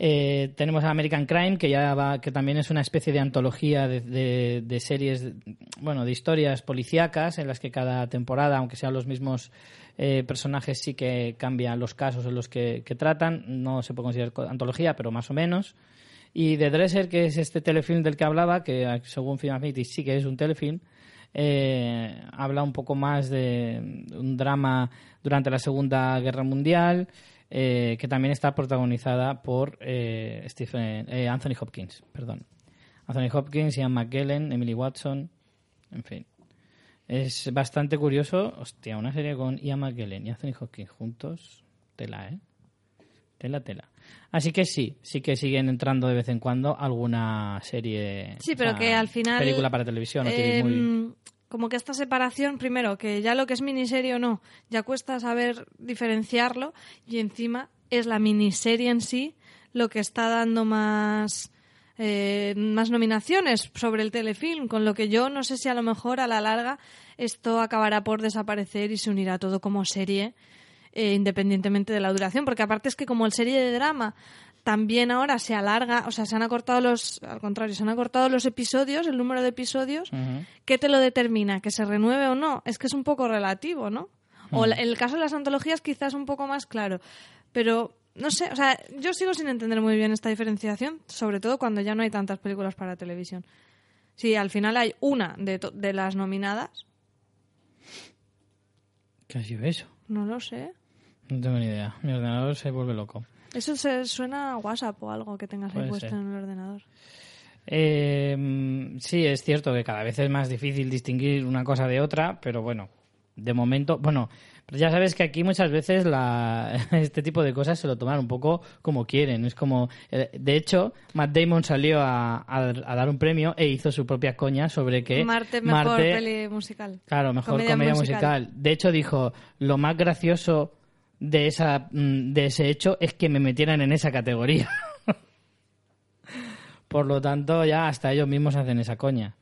Eh, tenemos a American Crime, que ya va, que también es una especie de antología de, de- de series, bueno, de historias policíacas en las que cada temporada, aunque sean los mismos eh, personajes, sí que cambian los casos en los que, que tratan. No se puede considerar co- antología, pero más o menos. Y The Dresser, que es este telefilm del que hablaba, que eh, según Film Affinity sí que es un telefilm, eh, habla un poco más de un drama durante la Segunda Guerra Mundial, eh, que también está protagonizada por eh, Stephen, eh, Anthony Hopkins, perdón. Anthony Hopkins, Ian McKellen, Emily Watson, en fin. Es bastante curioso. Hostia, una serie con Ian McKellen y Anthony Hopkins juntos. Tela, ¿eh? Tela, tela. Así que sí, sí que siguen entrando de vez en cuando alguna serie. Sí, o pero sea, que al final. Película para televisión, o TV eh, movie. Como que esta separación, primero, que ya lo que es miniserie o no, ya cuesta saber diferenciarlo, y encima es la miniserie en sí lo que está dando más. eh, más nominaciones sobre el telefilm, con lo que yo no sé si a lo mejor a la larga esto acabará por desaparecer y se unirá todo como serie, eh, independientemente de la duración, porque aparte es que como el serie de drama también ahora se alarga, o sea, se han acortado los, al contrario, se han acortado los episodios, el número de episodios. ¿Qué te lo determina? ¿Que se renueve o no? Es que es un poco relativo, ¿no? O la- el caso de las antologías quizás un poco más claro. Pero, no sé, o sea, yo sigo sin entender muy bien esta diferenciación, sobre todo cuando ya no hay tantas películas para televisión. Si al final hay una de, de las nominadas, ¿Qué ha sido eso? no lo sé. No tengo ni idea. Mi ordenador se vuelve loco. Eso se suena a WhatsApp o algo que tengas ahí Puede puesto ser. en el ordenador. Eh, sí, es cierto que cada vez es más difícil distinguir una cosa de otra, pero bueno, de momento, bueno, pero ya sabes que aquí muchas veces la, este tipo de cosas se lo toman un poco como quieren. Es como, eh, de hecho, Matt Damon salió a, a- a dar un premio e hizo su propia coña sobre que Marte, mejor Marte- peli musical. Claro, mejor Comedia comedia, musical. musical. De hecho, dijo, lo más gracioso de, esa, mm, de ese hecho es que me metieran en esa categoría. Por lo tanto, ya hasta ellos mismos hacen esa coña.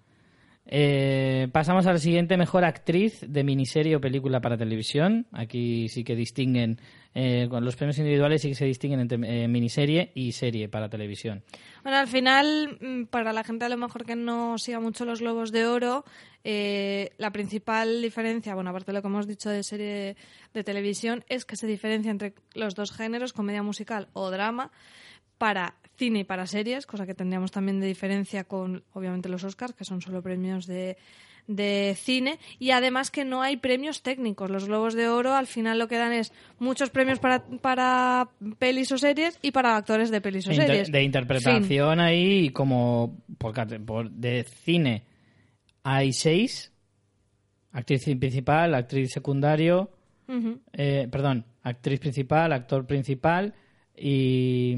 Eh, pasamos a la siguiente, mejor actriz de miniserie o película para televisión. Aquí sí que distinguen, eh, con los premios individuales sí que se distinguen entre eh, miniserie y serie para televisión. Bueno, al final, mm, para la gente a lo mejor que no siga mucho los Globos de Oro, eh, la principal diferencia, bueno, aparte de lo que hemos dicho de serie de televisión, es que se diferencia entre los dos géneros, comedia musical o drama, para cine y para series, cosa que tendríamos también de diferencia con, obviamente, los Oscars, que son solo premios de, de cine, y además que no hay premios técnicos. Los Globos de Oro al final lo que dan es muchos premios para, para pelis o series y para actores de pelis o inter- series. de interpretación ahí, como por, por- de cine hay seis, actriz principal, actriz secundario, Fin. Eh, perdón, actriz principal, actor principal y,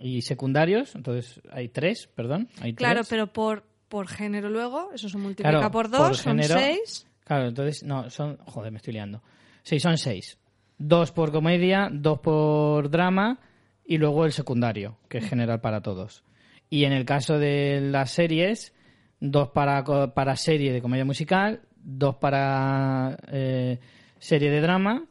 y secundarios, entonces hay tres, perdón, hay Claro, tres. pero por, por género luego, eso se multiplica Claro, por por dos, son género. seis. Claro, entonces, no, son, joder, me estoy liando. Sí, son seis. Dos por comedia, dos por drama y luego el secundario, que es general para todos. Y en el caso de las series, dos para, para serie de comedia musical, dos para eh, serie de drama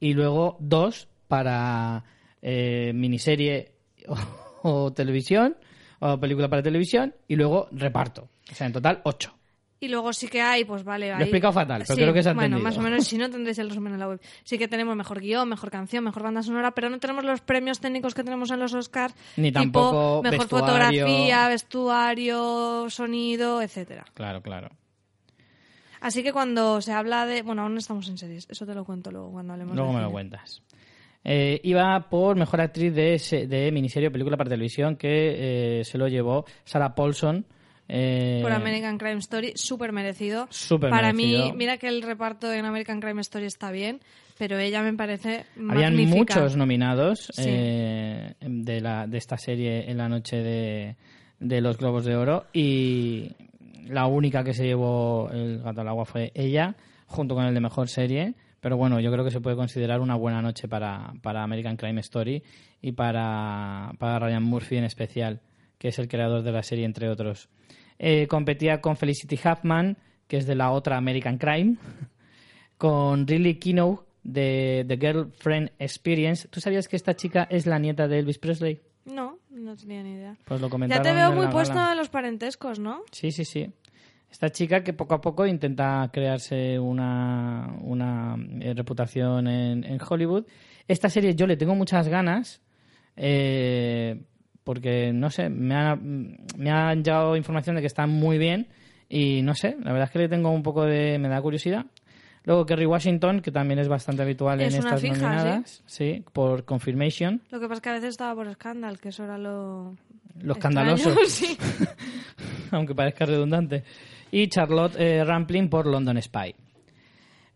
y luego dos para eh, miniserie o, o televisión o película para televisión y luego reparto. O sea, en total ocho. Y luego sí que hay, pues vale. Lo he explicado fatal, pero creo que se ha Bueno, entendido. más o menos, si no tendréis el resumen en la web. Sí que tenemos mejor guion, mejor canción, mejor banda sonora, pero no tenemos los premios técnicos que tenemos en los Oscars. Ni tipo tampoco mejor vestuario. fotografía, vestuario, sonido, etcétera. Claro, claro. Así que cuando se habla de... Bueno, aún no estamos en series. Eso te lo cuento luego cuando hablemos Luego de me lo cine. cuentas. Eh, iba por mejor actriz de, de miniserie o película para televisión que eh, se lo llevó Sarah Paulson. eh, Por American Crime Story, súper merecido. Súper Para merecido. mí, mira que el reparto en American Crime Story está bien, pero ella me parece Habían magnífica. muchos nominados Sí. eh, de, la, de esta serie en la noche de, de los Globos de Oro y la única que se llevó el gato al agua fue ella, junto con el de mejor serie. Pero bueno, yo creo que se puede considerar una buena noche para, para American Crime Story y para, para Ryan Murphy en especial, que es el creador de la serie, entre otros. Eh, competía con Felicity Huffman, que es de la otra American Crime, con Riley Kino de The Girlfriend Experience. ¿Tú sabías que esta chica es la nieta de Elvis Presley? No, no tenía ni idea. Pues lo Ya comentaron te veo muy puesto en los parentescos, ¿no? Sí, sí, sí. Esta chica que poco a poco intenta crearse una, una eh, reputación en, en Hollywood. Esta serie yo le tengo muchas ganas eh, porque, no sé, me, ha- me han llegado información de que está muy bien y no sé, la verdad es que le tengo un poco de... me da curiosidad. Luego Kerry Washington, que también es bastante habitual Es en estas fija, nominadas, ¿sí? por Confirmation. Lo que pasa es que a veces estaba por Scandal, que eso era lo... Lo escandaloso. sí. aunque parezca redundante. Y Charlotte eh, Rampling por London Spy.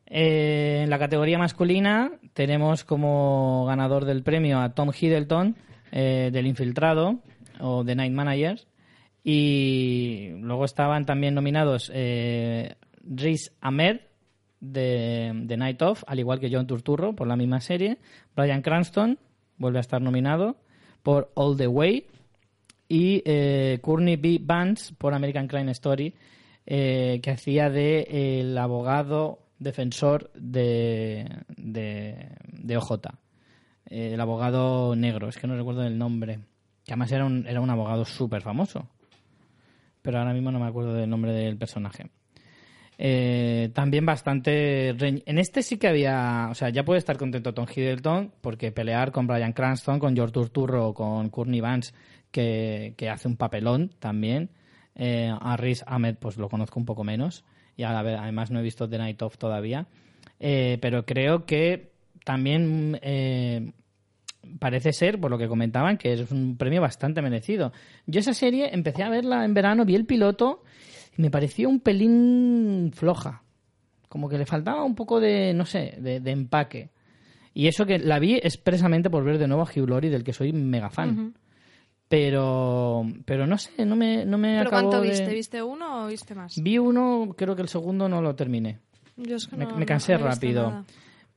Eh, en la categoría masculina tenemos como ganador del premio a Tom Hiddleton eh, del Infiltrado o The Night Manager. Y luego estaban también nominados eh, Riz Ahmed de The Night Of, al igual que John Turturro por la misma serie. Brian Cranston vuelve a estar nominado por All the Way y Courtney B. Vance por American Crime Story, eh, que hacía de eh, el abogado defensor de, de, OJ. Eh, el abogado negro, es que no recuerdo el nombre. Que además era un, era un abogado súper famoso. Pero ahora mismo no me acuerdo del nombre del personaje. También bastante... En este sí que había... O sea, ya puede estar contento Tom Hiddleston porque pelear con Brian Cranston, con George Turturro con Courtney Vance, que, que hace un papelón también. Eh, a Riz Ahmed pues lo conozco un poco menos. Y a además no he visto The Night Of todavía. Eh, pero creo que también... eh, parece ser, por lo que comentaban, que es un premio bastante merecido. Yo esa serie empecé a verla en verano, vi el piloto y me pareció un pelín floja. Como que le faltaba un poco de, no sé, de, de empaque. Y eso que la vi expresamente por ver de nuevo a Hugh Laurie, del que soy mega fan. Pero, pero no sé, no me, no me ¿Pero acabó cuánto de- viste? ¿Viste uno o viste más? Vi uno, creo que el segundo no lo terminé. Yo es que Me- no- me cansé no rápido. nada.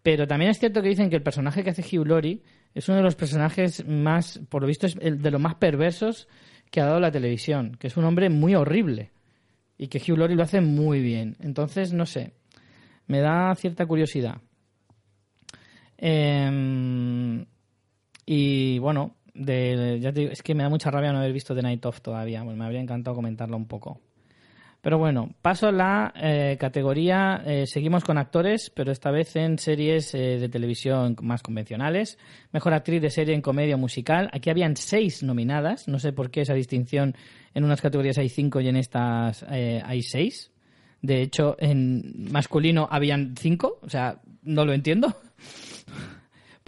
Pero también es cierto que dicen que el personaje que hace Hugh Laurie es uno de los personajes más, por lo visto, es el de los más perversos que ha dado la televisión. Que es un hombre muy horrible. Y que Hugh Laurie lo hace muy bien. Entonces, no sé. Me da cierta curiosidad. Em, y bueno, de, ya te digo, es que me da mucha rabia no haber visto The Night Of todavía. Bueno, me habría encantado comentarlo un poco. Pero bueno, paso a la eh, categoría. eh, seguimos con actores, pero esta vez en series eh, de televisión más convencionales. Mejor actriz de serie en comedia musical. Aquí habían seis nominadas. No sé por qué esa distinción. En unas categorías hay cinco y en estas eh, hay seis. De hecho, en masculino habían cinco. O sea, no lo entiendo.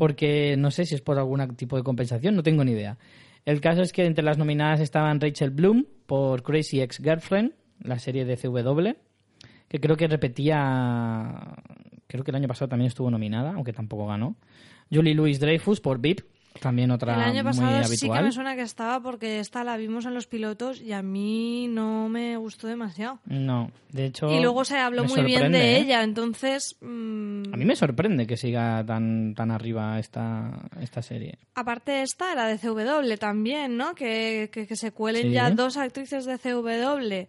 Porque no sé si es por algún tipo de compensación, no tengo ni idea. El caso es que entre las nominadas estaban Rachel Bloom por Crazy Ex-Girlfriend, la serie de CW, que creo que repetía, creo que el año pasado también estuvo nominada, aunque tampoco ganó. Julie Louis Dreyfus por VIP, también otra El año pasado muy sí que me suena que estaba porque esta la vimos en los pilotos y a mí no me gustó demasiado. No, de hecho. y luego se habló muy bien de ¿eh? ella, entonces... mm, A mí me sorprende que siga tan, tan arriba esta, esta serie. Aparte esta era de CW también, ¿no? Que, que, que se cuelen Sí. ya dos actrices de CW.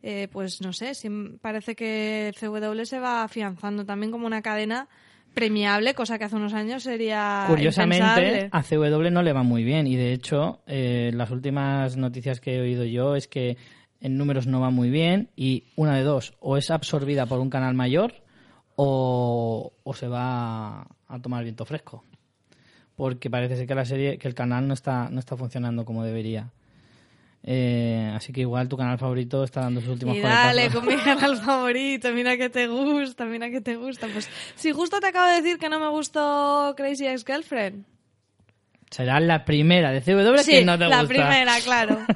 Eh, pues no sé, sí, parece que CW se va afianzando también como una cadena premiable, cosa que hace unos años sería Curiosamente, impensable. a CW no le va muy bien y de hecho, eh, las últimas noticias que he oído yo es que en números no va muy bien y una de dos, o es absorbida por un canal mayor o, o se va a tomar viento fresco. Porque parece ser que la serie, que el canal no está, no está funcionando como debería. Eh, así que igual tu canal favorito está dando sus últimos Y dale, con mi canal favorito, mira que te gusta, mira que te gusta. Pues si justo te acabo de decir que no me gustó Crazy Ex-Girlfriend. Será la primera de CW Sí, que no te la gusta. primera, claro.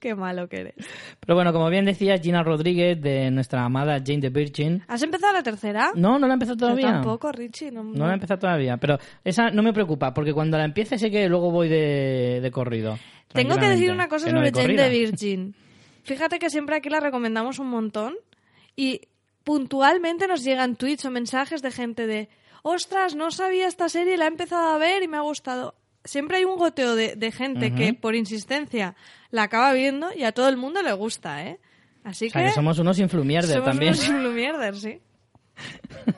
Qué malo que eres. Pero bueno, como bien decía Gina Rodríguez de nuestra amada Jane the Virgin. ¿Has empezado la tercera? No, no la he empezado Yo todavía. tampoco, Richie. No, No la he empezado todavía, pero esa no me preocupa, porque cuando la empiece sé que luego voy de, de corrido. Tengo que decir una cosa sobre de Jane the Virgin. Fíjate que siempre aquí la recomendamos un montón y puntualmente nos llegan tweets o mensajes de gente de ostras, no sabía esta serie, la he empezado a ver y me ha gustado. Siempre hay un goteo de, de gente que por insistencia la acaba viendo y a todo el mundo le gusta, ¿eh? Así O sea, que, que somos unos influmierder somos también. unos influmierders, sí.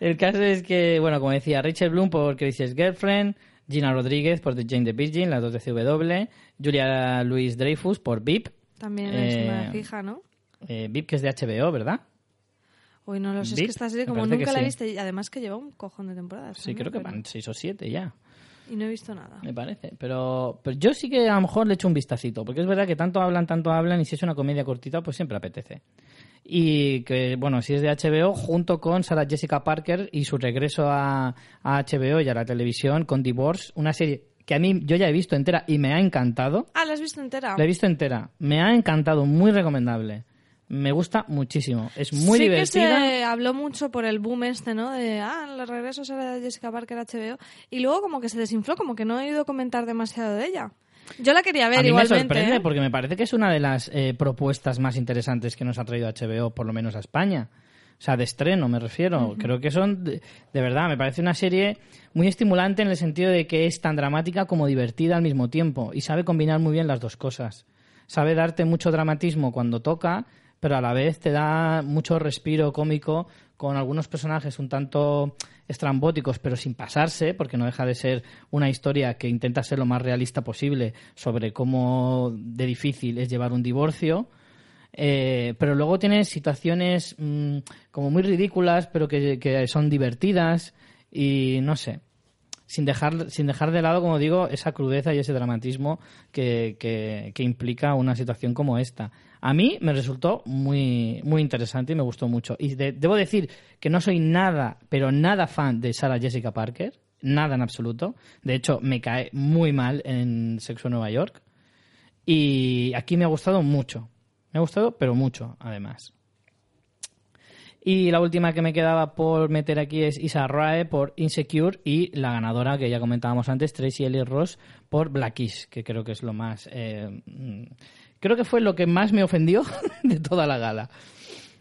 El caso es que, bueno, como decía, Rachel Bloom por Crazy's Girlfriend, Gina Rodríguez por The Jane the Virgin, las dos de CW, Julia Louis Dreyfus por VIP, También es una Eh, fija, ¿no? eh, VIP que es de HBO, ¿verdad? Uy, no lo sé, es que esta serie como nunca la he sí. visto y además que lleva un cojón de temporadas. Sí, creo que pero- van seis o siete ya. Y no he visto nada. Me parece. Pero, pero yo sí que a lo mejor le echo un vistacito. Porque es verdad que tanto hablan, tanto hablan. Y si es una comedia cortita, pues siempre apetece. Y que, bueno, si es de HBO, junto con Sarah Jessica Parker y su regreso a, a HBO y a la televisión con Divorce. Una serie que a mí yo ya he visto entera y me ha encantado. Ah, ¿la has visto entera? La he visto entera. Me ha encantado. Muy recomendable. Me gusta muchísimo. Es muy sí divertida. que se habló mucho por el boom este, ¿no? De, ah, los regresos de Jessica Parker a HBO. Y luego como que se desinfló, como que no he oído comentar demasiado de ella. Yo la quería ver a mí igualmente. me sorprende ¿eh? porque me parece que es una de las eh, propuestas más interesantes que nos ha traído HBO, por lo menos a España. O sea, de estreno me refiero. Creo que son, de, de verdad, me parece una serie muy estimulante en el sentido de que es tan dramática como divertida al mismo tiempo y sabe combinar muy bien las dos cosas. Sabe darte mucho dramatismo cuando toca, pero a la vez te da mucho respiro cómico con algunos personajes un tanto estrambóticos, pero sin pasarse, porque no deja de ser una historia que intenta ser lo más realista posible sobre cómo de difícil es llevar un divorcio. Eh, pero luego tiene situaciones mm, como muy ridículas, pero que, que son divertidas y no sé sin dejar, sin dejar de lado, como digo, esa crudeza y ese dramatismo que, que, que implica una situación como esta. A mí me resultó muy, muy interesante y me gustó mucho. Y de- debo decir que no soy nada, pero nada fan de Sarah Jessica Parker, nada en absoluto. De hecho, me cae muy mal en Sexo en Nueva York. Y aquí me ha gustado mucho. Me ha gustado, pero mucho, además. Y la última que me quedaba por meter aquí es Isa Rae por Insecure y la ganadora que ya comentábamos antes, Tracy Ellis Ross por Blackish, que creo que es lo más... eh, mm, creo que fue lo que más me ofendió de toda la gala.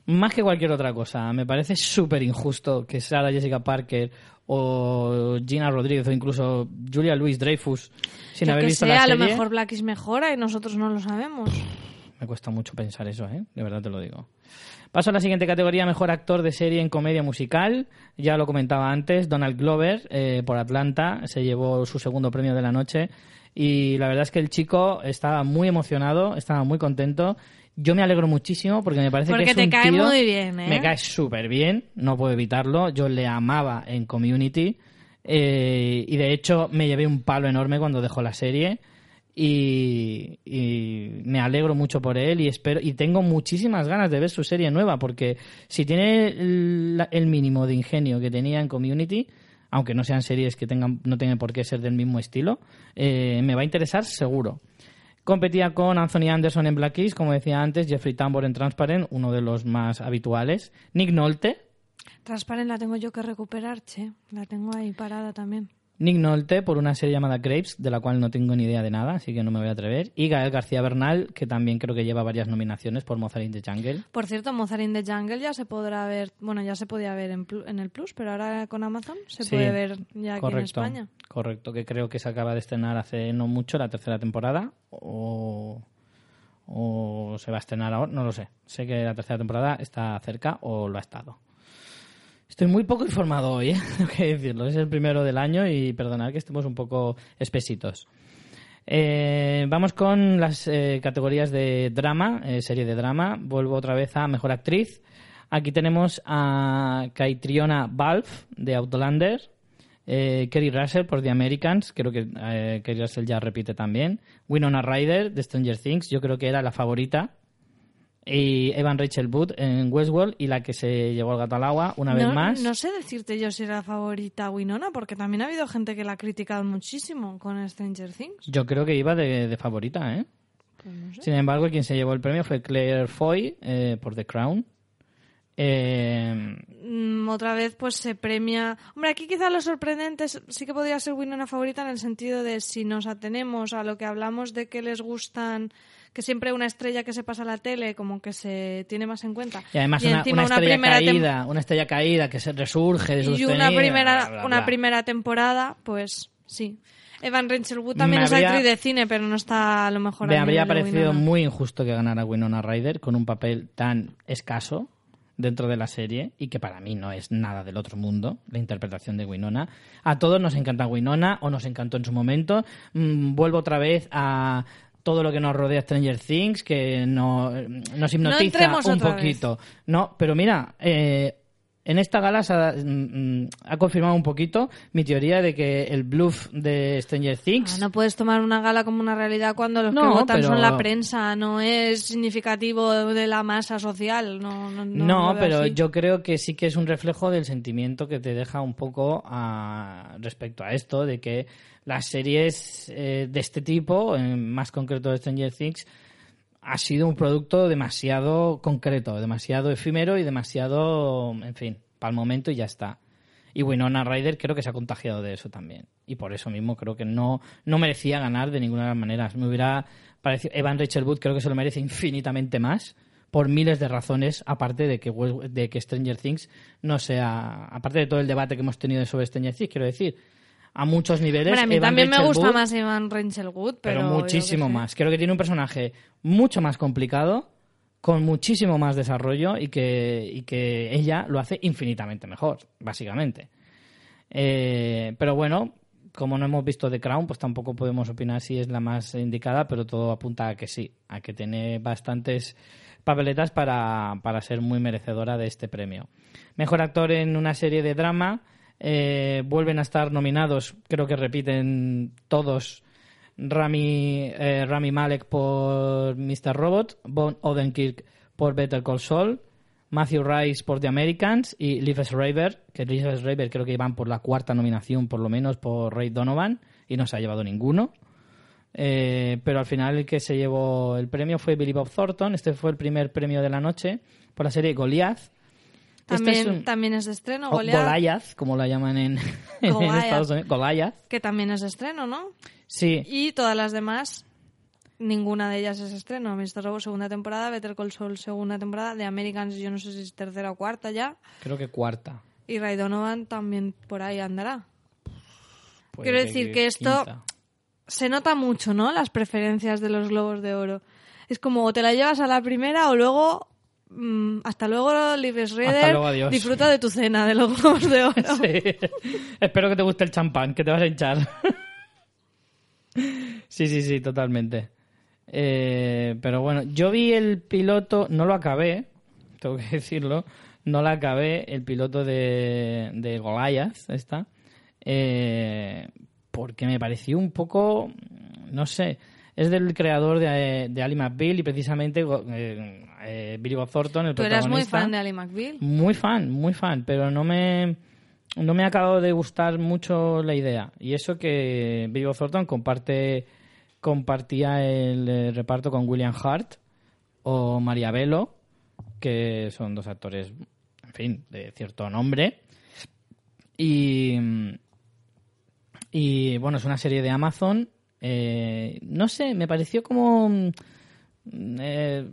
Más que cualquier otra cosa. Me parece súper injusto que Sarah Jessica Parker o Gina Rodríguez o incluso Julia Louis Dreyfus, sin haber que visto la a lo serie... mejor mejora y nosotros no lo sabemos. Me cuesta mucho pensar eso, ¿eh? De verdad te lo digo. Paso a la siguiente categoría, mejor actor de serie en comedia musical. Ya lo comentaba antes, Donald Glover eh, por Atlanta se llevó su segundo premio de la noche y la verdad es que el chico estaba muy emocionado, estaba muy contento. Yo me alegro muchísimo porque me parece Porque que es te un cae tío- muy bien, ¿eh? Me cae súper bien, no puedo evitarlo. Yo le amaba en Community eh, y de hecho me llevé un palo enorme cuando dejó la serie y, me alegro mucho por él y espero y tengo muchísimas ganas de ver su serie nueva porque si tiene el, el mínimo de ingenio que tenía en Community aunque no sean series que tengan no tengan por qué ser del mismo estilo eh, me va a interesar seguro Competía con Anthony Anderson en Black Keys, como decía antes, Jeffrey Tambor en Transparent, uno de los más habituales. Nick Nolte, Transparent la tengo yo que recuperar, che. La tengo ahí parada también. Nick Nolte por una serie llamada Grapes, de la cual no tengo ni idea de nada, así que no me voy a atrever. Y Gael García Bernal, que también creo que lleva varias nominaciones por Mozart in the Jungle. Por cierto, Mozart in the Jungle ya se podrá ver, bueno, ya se podía ver en, en el Plus, pero ahora con Amazon se Sí, puede ver ya aquí correcto, en España. Correcto, que creo que se acaba de estrenar hace no mucho la tercera temporada, o, o se va a estrenar ahora, no lo sé. Sé que la tercera temporada está cerca o lo ha estado. Estoy muy poco informado hoy, ¿eh? que decirlo. Es el primero del año y perdonad que estemos un poco espesitos. Eh, vamos con las eh, categorías de drama, eh, serie de drama. Vuelvo otra vez a Mejor Actriz. Aquí tenemos a Caitriona Balfe de Outlander, eh, Kerry Russell por The Americans, creo que eh, Kerry Russell ya repite también, Winona Ryder de Stranger Things, yo creo que era la favorita, y Evan Rachel Wood en Westworld y la que se llevó el gato al agua una vez más. no sé decirte yo si era la favorita Winona, porque también ha habido gente que la ha criticado muchísimo con Stranger Things. Yo creo que iba de, de favorita, ¿eh? Pues no sé. Sin embargo, quien se llevó el premio fue Claire Foy eh, por The Crown. Eh, otra vez pues se premia... Hombre, aquí quizá lo sorprendente sí que podría ser Winona favorita en el sentido de si nos atenemos a lo que hablamos de que les gustan, que siempre una estrella que se pasa a la tele como que se tiene más en cuenta. y además una, encima una estrella caída, una estrella caída que se resurge de sus y una primera, bla, bla, una primera temporada, pues sí. Evan Rachel Wood también Me es habría- actriz de cine, pero no está a lo mejor Me habría parecido Winona. muy injusto que ganara Winona Ryder con un papel tan escaso dentro de la serie y que para mí no es nada del otro mundo, la interpretación de Winona. A todos nos encanta Winona o nos encantó en su momento. Mm, vuelvo otra vez a todo lo que nos rodea Stranger Things, que no, nos hipnotiza un vez. poquito. No, pero mira, eh, en esta gala se ha, mm, mm, ha confirmado un poquito mi teoría de que el bluff de Stranger Things Ah, no puedes tomar una gala como una realidad cuando los que votan pero- son la prensa, no es significativo de la masa social. No, no, pero así. yo creo que sí que es un reflejo del sentimiento que te deja un poco a- respecto a esto, de que las series eh, de este tipo, en más concreto de Stranger Things, ha sido un producto demasiado concreto, demasiado efímero y demasiado, en fin, para el momento y ya está. Y Winona Ryder creo que se ha contagiado de eso también. Y por eso mismo creo que no, no merecía ganar de ninguna de las maneras. Me hubiera parecido. Evan Rachel Wood creo que se lo merece infinitamente más. Por miles de razones, aparte de que, de que Stranger Things no sea. Aparte de todo el debate que hemos tenido sobre Stranger Things, quiero decir. A muchos niveles. Bueno, a mí Evan también me gusta Wood- más Evan Rachel Wood, pero, pero muchísimo más. Creo que tiene un personaje mucho más complicado, con muchísimo más desarrollo y que, y que ella lo hace infinitamente mejor, básicamente. Eh, pero bueno, como no hemos visto The Crown, pues tampoco podemos opinar si es la más indicada, pero todo apunta a que sí, a que tiene bastantes papeletas para, para ser muy merecedora de este premio. Mejor actor en una serie de drama. Eh, vuelven a estar nominados, creo que repiten todos. Rami, eh, Rami Malek por Mr. Robot, Bon Odenkirk por Better Call Saul, Matthew Rice por The Americans y Liv Schreiber, que Liv Schreiber creo que iban por la cuarta nominación por lo menos por Ray Donovan y no se ha llevado ninguno. Eh, pero al final el que se llevó el premio fue Billy Bob Thornton. Este fue el primer premio de la noche por la serie Goliath. Este También, es un- también es de estreno, Goliath, Goliath, como la llaman en. Estados Unidos. Goliath. que también es de estreno, ¿no? Sí, Y todas las demás, ninguna de ellas es estreno. Mr. Robot, segunda temporada, Better Call Saul, segunda temporada, The Americans, yo no sé si es tercera o cuarta ya, creo que cuarta. y Ray Donovan también por ahí andará. Quiero decir que esto- quinta. Se nota mucho, ¿no? Las preferencias de los Globos de Oro. Es como o te la llevas a la primera o luego... mm, hasta luego, Liv Schreider. luego, adiós. Disfruta de tu cena de los Globos de Oro. Sí. Espero que te guste el champán, que te vas a hinchar. sí, sí, sí, totalmente. Eh, pero bueno, yo vi el piloto, no lo acabé, tengo que decirlo, no lo acabé, el piloto de, de Goliath, esta, eh, porque me pareció un poco, no sé, es del creador de, de Ali McBeal y precisamente eh, eh, Billy Bob Thornton, el Tú eras muy fan de Ali McBeal. Muy fan, muy fan, pero no me no me ha acabado de gustar mucho la idea. Y eso que Billy Bob Thornton comparte compartía el, eh, reparto con William Hart o María Velo, que son dos actores, en fin, de cierto nombre. Y y bueno, es una serie de Amazon. eh, no sé, me pareció como eh,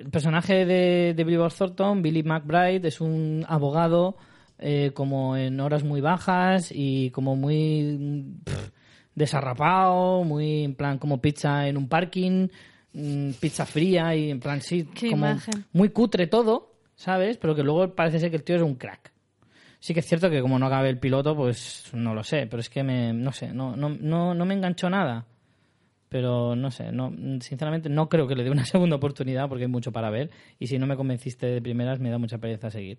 el personaje de, de Billy Bob Thornton, Billy McBride, es un abogado eh, como en horas muy bajas y como muy mm, pff, desarrapado, muy en plan como pizza en un parking, mm, pizza fría y en plan sí, Qué como imagen. muy cutre todo, ¿sabes? Pero que luego parece ser que el tío es un crack. Sí que es cierto que como no acabe el piloto, pues no lo sé, pero es que me, no sé, no, no, no, no me enganchó nada. Pero no sé, no, sinceramente no creo que le dé una segunda oportunidad porque hay mucho para ver y si no me convenciste de primeras me da mucha pereza seguir.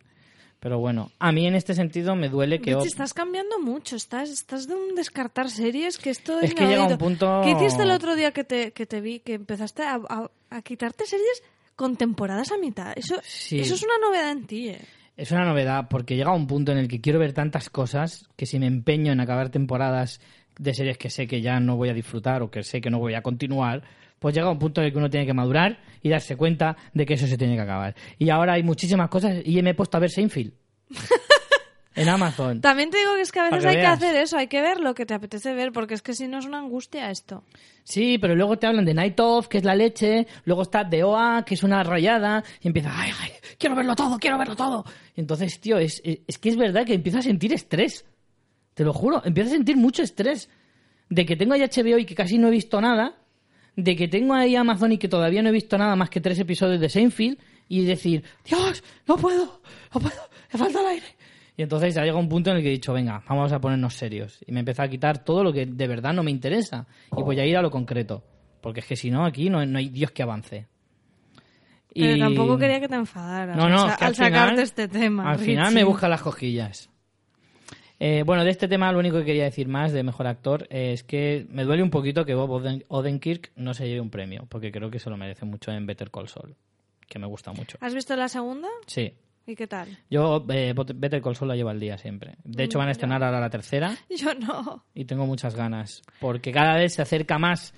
Pero bueno, a mí en este sentido me duele que... Op- estás cambiando mucho. Estás, estás de un descartar series que esto Es que llega un punto- ¿Qué hiciste el otro día que te, que te vi? Que empezaste a, a- a quitarte series con temporadas a mitad. Eso, Sí. eso es una novedad en ti, ¿eh? Es una novedad porque llega un punto en el que quiero ver tantas cosas que si me empeño en acabar temporadas de series que sé que ya no voy a disfrutar o que sé que no voy a continuar, pues llega un punto en el que uno tiene que madurar y darse cuenta de que eso se tiene que acabar. Y ahora hay muchísimas cosas y me he puesto a ver Seinfeld en Amazon. También te digo que es que a veces que hay que hacer eso, hay que ver lo que te apetece ver, porque es que si no es una angustia esto. Sí, pero luego te hablan de Night Of, que es la leche, luego está The OA, que es una rayada, y empieza, ay, ay, quiero verlo todo, quiero verlo todo. Entonces, tío, es, es, es que es verdad que empiezo a sentir estrés. Te lo juro, empiezo a sentir mucho estrés. De que tengo ahí HBO y que casi no he visto nada, de que tengo ahí Amazon y que todavía no he visto nada más que tres episodios de Seinfeld, y decir, Dios, no puedo, no puedo, me falta el aire. Y entonces ya llega un punto en el que he dicho, venga, vamos a ponernos serios. Y me empezó a quitar todo lo que de verdad no me interesa. Y voy a ir a lo concreto. Porque es que si no, aquí no, no hay Dios que avance. Pero Y- tampoco quería que te enfadaras No, no, al, final- sacarte este tema. Al final me busca las cosquillas. Eh, bueno, de este tema lo único que quería decir más de mejor actor es que me duele un poquito que Bob Oden- Odenkirk no se lleve un premio, porque creo que se lo merece mucho en Better Call Saul, que me gusta mucho. ¿Has visto la segunda? Sí. ¿Y qué tal? Yo eh, Better Call Saul la llevo al día siempre. De hecho van a estrenar ahora la tercera Yo no. y tengo muchas ganas, porque cada vez se acerca más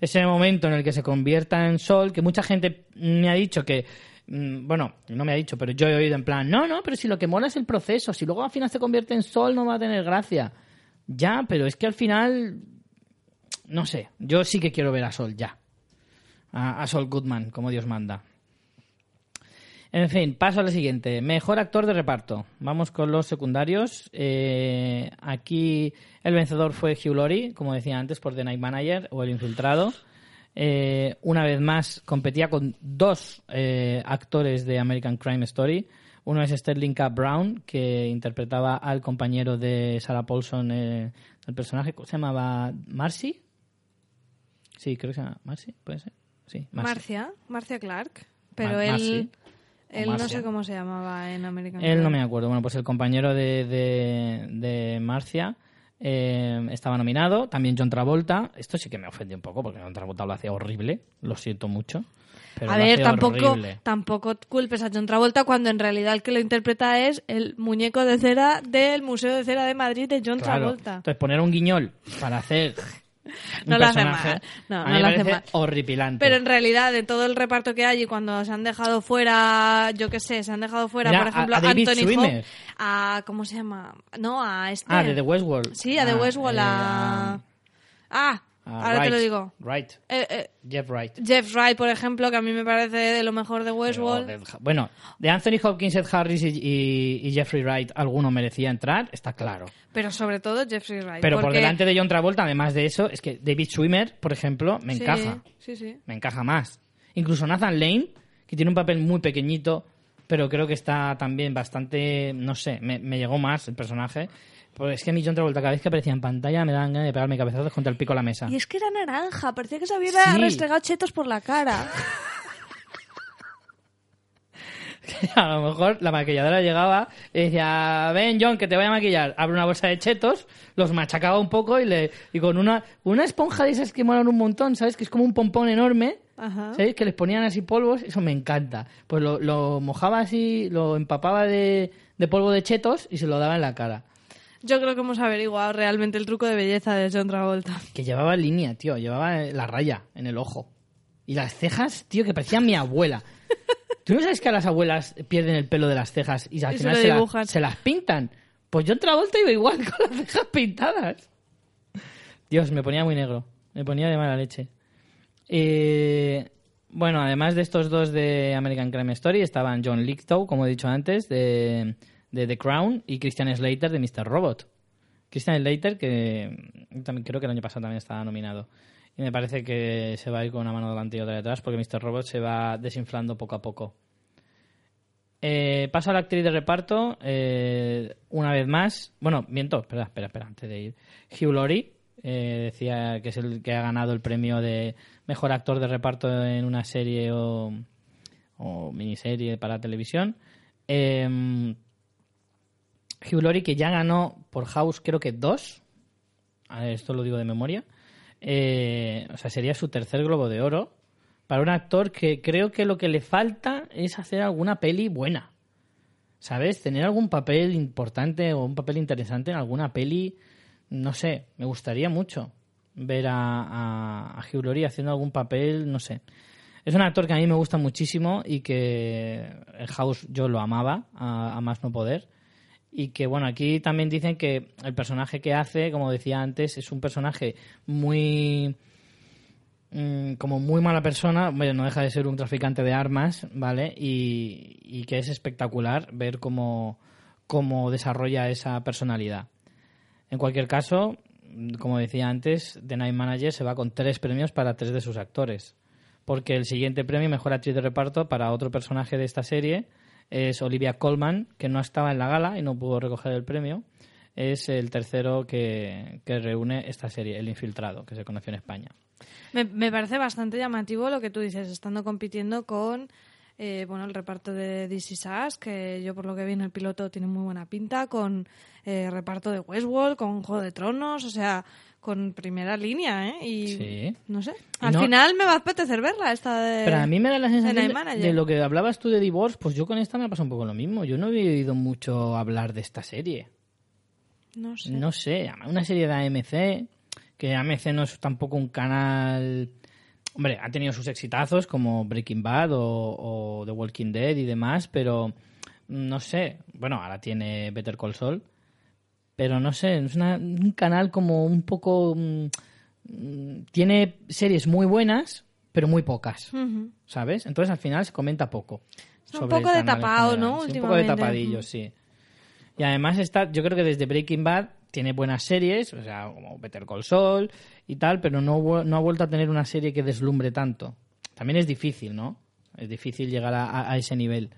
ese momento en el que se convierta en Sol, que mucha gente me ha dicho que, mm, bueno, no me ha dicho, pero yo he oído en plan, no, no, pero si lo que mola es el proceso, si luego al final se convierte en Sol no va a tener gracia. Ya, pero es que al final, no sé, yo sí que quiero ver a Sol ya. A, Sol Goodman, como Dios manda. En fin, paso a lo siguiente. Mejor actor de reparto. Vamos con los secundarios. Eh, aquí el vencedor fue Hugh Laurie, como decía antes, por The Night Manager o El Infiltrado. Eh, una vez más competía con dos eh, actores de American Crime Story. Uno es Sterling K. Brown, que interpretaba al compañero de Sarah Paulson, eh, el personaje, ¿cómo se llamaba? ¿Marcy? Sí, creo que se llama Marcy, ¿puede ser? Sí, Marcy. Marcia, Marcia Clark. Pero Mar- él, él no sé cómo se llamaba en American Él no me acuerdo. Bueno, pues el compañero de, de, de Marcia eh, estaba nominado. También John Travolta. Esto sí que me ofendió un poco porque John Travolta lo hacía horrible. Lo siento mucho. Pero A ver, tampoco, horrible. tampoco culpes a John Travolta cuando en realidad el que lo interpreta es el muñeco de cera del Museo de Cera de Madrid de John Claro. Travolta. Entonces poner un guiñol para hacer No lo hace mal. No, no lo hace mal. horripilante. Pero en realidad, de todo el reparto que hay y cuando se han dejado fuera, yo qué sé, se han dejado fuera, Mira, por ejemplo, a- a David Anthony. Hopkins, a ¿cómo se llama? No, a este. Ah, de The Westworld. Sí, a The Ah, Westworld, eh, a... Ah, a ahora te lo digo. Right. Eh, eh, Jeff Wright. Jeff Wright, por ejemplo, que a mí me parece de lo mejor de Westworld. Bueno, de Anthony Hopkins, Ed Harris y, y- y Jeffrey Wright, alguno merecía entrar, está claro. Pero sobre todo Jeffrey Wright. Pero por delante de John Travolta, además de eso, es que David Schwimmer, por ejemplo, me Sí, encaja. Sí, sí. Me encaja más. Incluso Nathan Lane, que tiene un papel muy pequeñito, pero creo que está también bastante, no sé, me, me llegó más el personaje. Pues es que a mí John Travolta cada vez que aparecía en pantalla me daban ganas de pegarme cabezazos contra el pico de la mesa. Y es que era naranja, parecía que se hubiera Sí. restregado chetos por la cara. a lo mejor la maquilladora llegaba y decía, ven John, que te voy a maquillar. Abre una bolsa de chetos, los machacaba un poco y, le, y con una, una esponja de esas que molan un montón, ¿sabes? Que es como un pompón enorme, Ajá. ¿sabes? Que les ponían así polvos, eso me encanta. Pues lo, lo mojaba así, lo empapaba de, de polvo de chetos y se lo daba en la cara. Yo creo que hemos averiguado realmente el truco de belleza de John Travolta. Que llevaba línea, tío, llevaba la raya en el ojo. Y las cejas, tío, que parecían mi abuela. ¿Tú no sabes que a las abuelas pierden el pelo de las cejas y al Y final se, la- dibujan. se las pintan? Pues yo en Travolta iba igual con las cejas pintadas. Dios, me ponía muy negro. Me ponía de mala leche. Eh, bueno, además de estos dos de American Crime Story, estaban John Lithgow, como he dicho antes, de, de The Crown, y Christian Slater de Mr. Robot. Christian Slater, que también creo que el año pasado también estaba nominado. Y me parece que se va a ir con una mano delante y otra detrás, porque Mr. Robot se va desinflando poco a poco. Eh, paso a la actriz de reparto, eh, una vez más. Bueno, miento, espera, espera, espera, antes de ir. Hugh Laurie, eh, decía que es el que ha ganado el premio de mejor actor de reparto en una serie o, o miniserie para televisión. Eh, Hugh Laurie, que ya ganó por House, creo que dos. A ver, esto lo digo de memoria. Eh, o sea, sería su tercer globo de oro para un actor que creo que lo que le falta es hacer alguna peli buena. ¿Sabes? Tener algún papel importante o un papel interesante en alguna peli. No sé, me gustaría mucho ver a, Hugh Laurie haciendo algún papel, no sé. Es un actor que a mí me gusta muchísimo y que en House yo lo amaba a, a más no poder. Y que, bueno, aquí también dicen que el personaje que hace, como decía antes, es un personaje muy. mm, como muy mala persona. Bueno, no deja de ser un traficante de armas, ¿vale? Y, que es espectacular ver cómo, cómo desarrolla esa personalidad. En cualquier caso, como decía antes, The Night Manager se va con tres premios para tres de sus actores. Porque el siguiente premio, mejor actriz de reparto, para otro personaje de esta serie es Olivia Colman, que no estaba en la gala y no pudo recoger el premio. Es el tercero que, que reúne esta serie, El Infiltrado, que se conoció en España. Me, me parece bastante llamativo lo que tú dices, estando compitiendo con eh, bueno el reparto de Is Us, que yo por lo que vi en el piloto tiene muy buena pinta, con eh, reparto de Westworld, con Juego de Tronos, o sea, con primera línea, ¿eh? Y Sí. no sé. Al no- final me va a apetecer verla esta de... Pero a mí me da la sensación de, lo que hablabas tú de Divorce, pues yo con esta me ha pasado un poco lo mismo. Yo no había oído mucho hablar de esta serie. No sé. No sé, una serie de AMC, que AMC no es tampoco un canal... Hombre, ha tenido sus exitazos como Breaking Bad o, o The Walking Dead y demás, pero no sé. Bueno, ahora tiene Better Call Saul, pero no sé, es una- un canal como un poco... mm, mm, tiene series muy buenas, pero muy pocas. ¿sabes? Entonces al final se comenta poco. Un sobre el poco de tapado. ¿no? Sí, un poco de tapadillo, sí. Y además está, yo creo que desde Breaking Bad tiene buenas series, o sea, como Better Call Saul y tal, pero no, no ha vuelto a tener una serie que deslumbre tanto. También es difícil, ¿no? Es difícil llegar a, a- a ese nivel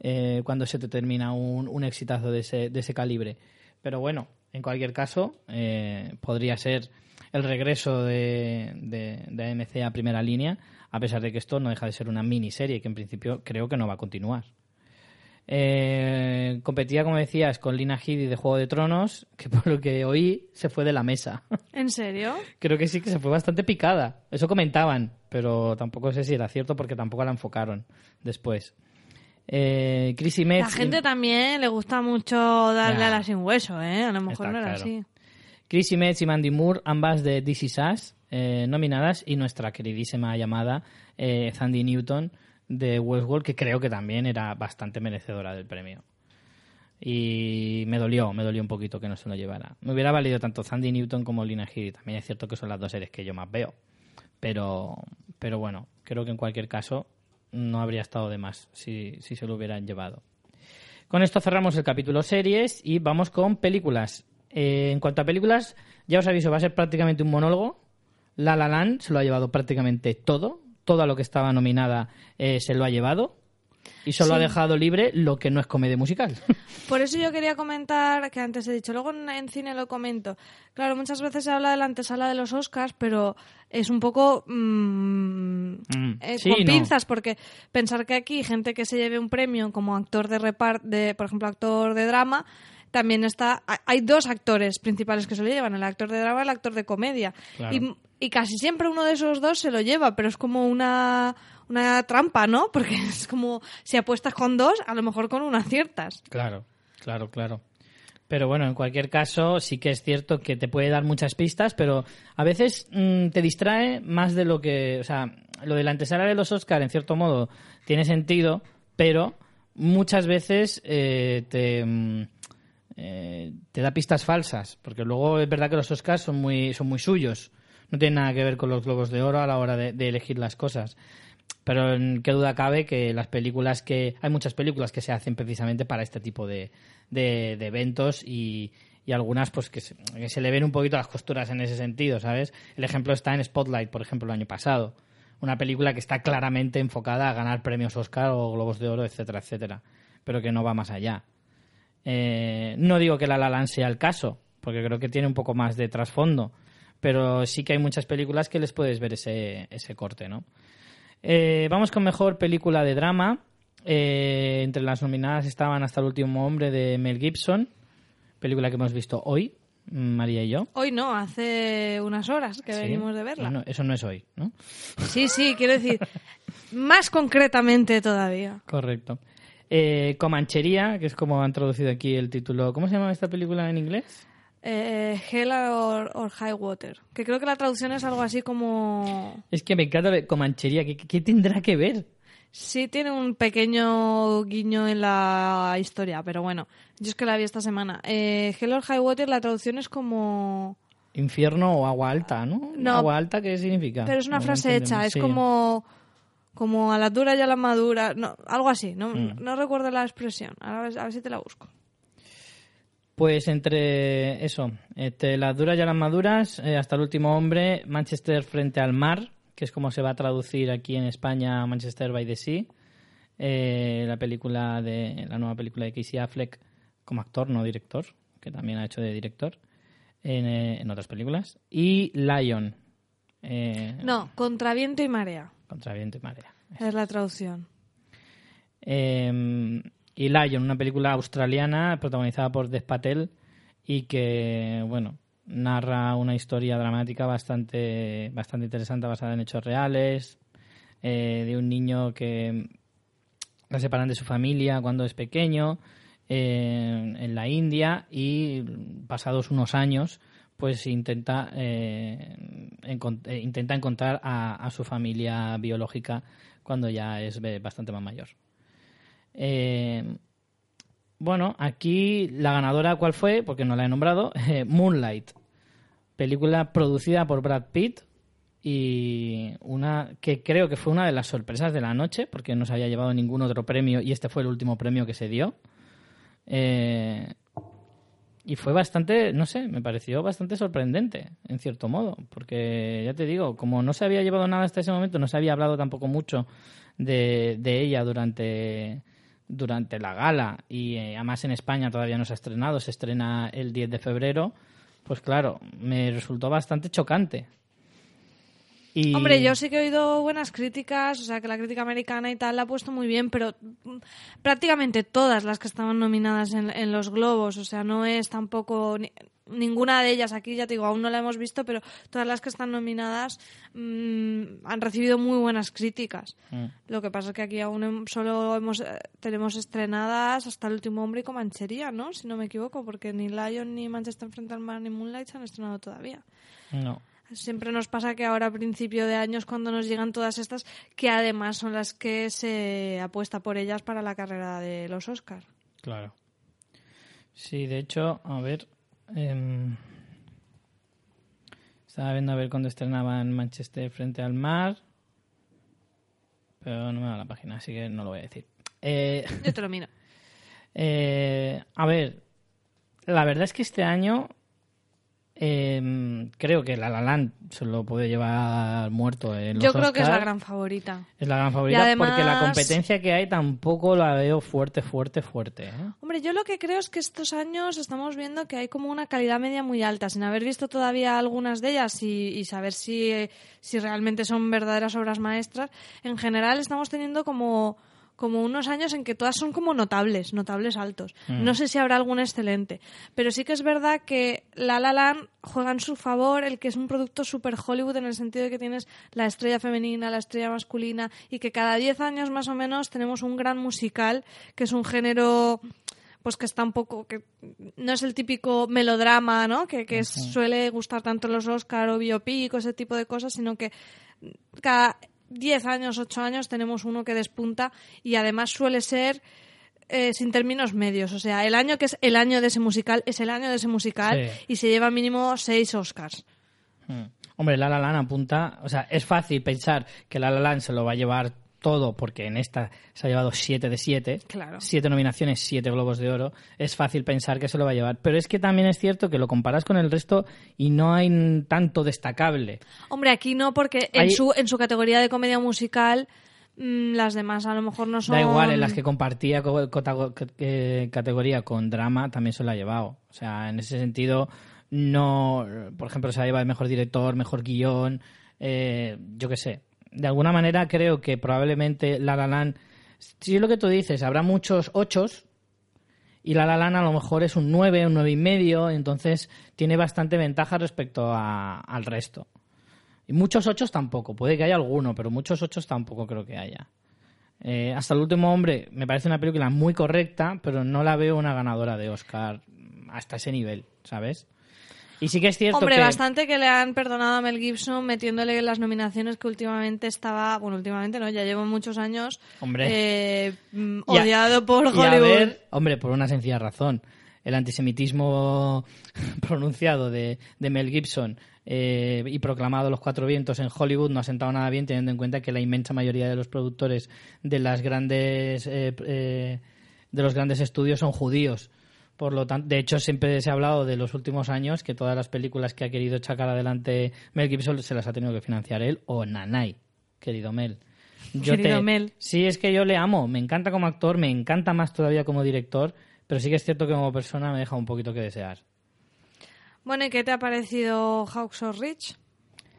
eh, cuando se te termina un, un exitazo de ese, de ese calibre. Pero bueno, en cualquier caso, eh, podría ser el regreso de, de, de AMC a primera línea, a pesar de que esto no deja de ser una miniserie que en principio creo que no va a continuar. Eh, competía, como decías, con Lina Headey de Juego de Tronos, que por lo que oí se fue de la mesa. ¿En serio? Creo que sí que se fue bastante picada. Eso comentaban, pero tampoco sé si era cierto porque tampoco la enfocaron después. Eh, Chrissy Metz. La gente también le gusta mucho darle Ya. a la sin hueso, ¿eh? A lo mejor Está no era claro. así. Chrissy Metz y Mandy Moore, ambas de This Is Us, eh, nominadas, y nuestra queridísima llamada eh, Sandy Newton de Westworld, que creo que también era bastante merecedora del premio. Y me dolió, me dolió un poquito que no se lo llevara. Me hubiera valido tanto Sandy Newton como Lina Headey. También es cierto que son las dos series que yo más veo. Pero, pero bueno, creo que en cualquier caso no habría estado de más si, si se lo hubieran llevado. Con esto cerramos el capítulo series y vamos con películas. Eh, en cuanto a películas, ya os aviso, va a ser prácticamente un monólogo. La La Land se lo ha llevado prácticamente todo. Todo lo que estaba nominada eh, se lo ha llevado. Y solo Sí. ha dejado libre lo que no es comedia musical. Por eso yo quería comentar, que antes he dicho, luego en, cine lo comento. Claro, muchas veces se habla de la antesala de los Oscars, pero es un poco mm, Mm, eh, sí, con no. pinzas, porque pensar que aquí gente que se lleve un premio como actor de repart, de, por ejemplo, actor de drama, también está. hay- Hay dos actores principales que se lo llevan, el actor de drama y el actor de comedia. Claro. Y, y casi siempre uno de esos dos se lo lleva, pero es como una, una trampa, ¿no? Porque es como si apuestas con dos, a lo mejor con una aciertas. Claro, claro, claro. Pero bueno, en cualquier caso, sí que es cierto que te puede dar muchas pistas, pero a veces mm, te distrae más de lo que. O sea, lo de la antesala de los Oscar, en cierto modo, tiene sentido, pero muchas veces eh, te. mm, eh, da pistas falsas, porque luego es verdad que los Oscars son muy, son muy suyos. No tienen nada que ver con los globos de oro a la hora de elegir las cosas. Pero en qué duda cabe que las películas que. Hay muchas películas que se hacen precisamente para este tipo de, de- eventos y, y algunas pues que se, que se le ven un poquito las costuras en ese sentido, ¿sabes? El ejemplo está en Spotlight, por ejemplo, el año pasado. Una película que está claramente enfocada a ganar premios Oscar o Globos de Oro, etcétera, etcétera. Pero que no va más allá. Eh, no digo que La La Land sea el caso, porque creo que tiene un poco más de trasfondo. Pero sí que hay muchas películas que les puedes ver ese, ese corte, ¿no? Eh, vamos con mejor película de drama. Eh, entre las nominadas estaban Hasta el último hombre de Mel Gibson, película que hemos visto hoy, María y yo. Hoy no, hace unas horas que Sí. venimos de verla. Bueno, eso no es hoy, ¿no? Sí, sí, quiero decir, más concretamente todavía. Correcto. Eh, Comanchería, que es como han traducido aquí el título. ¿Cómo se llama esta película en inglés? Eh, Hell or, or High Water, que creo que la traducción es algo así como... Es que me encanta de Comanchería. ¿Qué, qué tendrá que ver? Sí, tiene un pequeño guiño en la historia, pero bueno, yo es que la vi esta semana. Eh, Hell or High Water, la traducción es como... Infierno o agua alta, ¿no? No, ¿Agua alta qué significa? Pero es una No frase hecha, es Sí. como... Como a la dura y a la madura, no, algo así, no, Mm. no recuerdo la expresión, a ver, a ver si te la busco. Pues entre eso, entre las duras y las maduras, eh, hasta el último hombre, Manchester frente al mar, que es como se va a traducir aquí en España Manchester by the Sea, eh, la película de la nueva película de Casey Affleck como actor, no director, que también ha hecho de director en, eh, en otras películas, y Lion, eh, No, contra viento y marea, contra viento y marea. es la traducción. Eh, y Lion, una película australiana protagonizada por Dev Patel y que, bueno, narra una historia dramática bastante, bastante interesante basada en hechos reales eh, de un niño que la separan de su familia cuando es pequeño eh, en la India y pasados unos años pues intenta eh, intenta encontrar a, a su familia biológica cuando ya es bastante más mayor. Eh, bueno, aquí la ganadora, ¿cuál fue? Porque no la he nombrado. Moonlight. Película producida por Brad Pitt y una que creo que fue una de las sorpresas de la noche porque no se había llevado ningún otro premio y este fue el último premio que se dio. Eh, y fue bastante, no sé, me pareció bastante sorprendente, en cierto modo, porque ya te digo, como no se había llevado nada hasta ese momento, no se había hablado tampoco mucho de, de ella durante, durante la gala, y eh, además en España todavía no se ha estrenado, se estrena el 10 de febrero, pues claro, me resultó bastante chocante. Y... Hombre, yo sí que he oído buenas críticas, o sea, que la crítica americana y tal la ha puesto muy bien, pero mm, prácticamente todas las que estaban nominadas en, en los Globos, o sea, no es tampoco ni- ninguna de ellas aquí, ya te digo, aún no la hemos visto, pero todas las que están nominadas mm, han recibido muy buenas críticas. Mm. Lo que pasa es que aquí aún hem- solo hemos, eh, tenemos estrenadas hasta El último hombre y Comanchería, ¿no? Si no me equivoco, porque ni Lion, ni Manchester frente al mar, ni Moonlight se han estrenado todavía. No. Siempre nos pasa que ahora a principio de años cuando nos llegan todas estas, que además son las que se apuesta por ellas para la carrera de los Oscar. Claro. Sí, de hecho, a ver. em, estaba viendo a ver cuándo estrenaban Manchester frente al mar. Pero no me da la página, así que no lo voy a decir. Eh, Yo te lo miro. eh, a ver, la verdad es que este año em, creo que La La Land se lo puede llevar muerto en los Yo creo que es la gran favorita. Es la gran favorita además- porque la competencia que hay tampoco la veo fuerte, fuerte, fuerte. ¿eh? Hombre, yo lo que creo es que estos años estamos viendo que hay como una calidad media muy alta, sin haber visto todavía algunas de ellas y, y saber si, si realmente son verdaderas obras maestras. En general estamos teniendo como, como unos años en que todas son como notables, notables altos. No sé si habrá algún excelente, pero sí que es verdad que La La Land juega en su favor el que es un producto super Hollywood en el sentido de que tienes la estrella femenina, la estrella masculina y que cada 10 años más o menos tenemos un gran musical que es un género pues que está un poco que no es el típico melodrama no que, que suele gustar tanto los Oscar o biopic o ese tipo de cosas sino que cada 10 años 8 años tenemos uno que despunta y además suele ser eh, sin términos medios o sea el año que es el año de ese musical es el año de ese musical Sí. y se lleva mínimo 6 Oscars Mm. Hombre, La La Land apunta, o sea, es fácil pensar que La La Land se lo va a llevar todo porque en esta se ha llevado 7 de 7, Claro. 7 nominaciones, 7 globos de oro, es fácil pensar que se lo va a llevar, pero es que también es cierto que lo comparas con el resto y no hay tanto destacable. Hombre, aquí no, porque en, Hay- su, en su categoría de comedia musical mm, las demás a lo mejor no son... Da igual, en las que compartía co- eh, categoría con drama también se lo ha llevado. O sea, en ese sentido, no. Por ejemplo, se ha llevado el mejor director, mejor guion, eh, yo qué sé. De alguna manera creo que probablemente La La. Si es lo que tú dices, habrá muchos ochos y La La Land a lo mejor es un 9, un nueve y medio, entonces tiene bastante ventaja respecto a- al resto. Y muchos ochos tampoco, puede que haya alguno, pero muchos ochos tampoco creo que haya. Eh, hasta el último hombre me parece una película muy correcta, pero no la veo una ganadora de Oscar hasta ese nivel, ¿sabes? Y sí que es cierto Hombre, que... bastante que le han perdonado a Mel Gibson metiéndole las nominaciones que últimamente estaba, bueno, últimamente no, ya llevo muchos años Hombre. eh, a- odiado por y a Hollywood. ver, hombre, por una sencilla razón. El antisemitismo pronunciado de, de Mel Gibson eh, y proclamado los cuatro vientos en Hollywood no ha sentado nada bien, teniendo en cuenta que la inmensa mayoría de los productores de las grandes eh, eh, de los grandes estudios son judíos. Por lo tanto, de hecho, siempre se ha hablado de los últimos años que todas las películas que ha querido sacar adelante Mel Gibson se las ha tenido que financiar él o Nanay, querido Mel. Querido Mel. Sí, es que yo le amo, me encanta como actor, me encanta más todavía como director, pero sí que es cierto que como persona me deja un poquito que desear. Bueno, ¿y qué te ha parecido Hawks of Rich?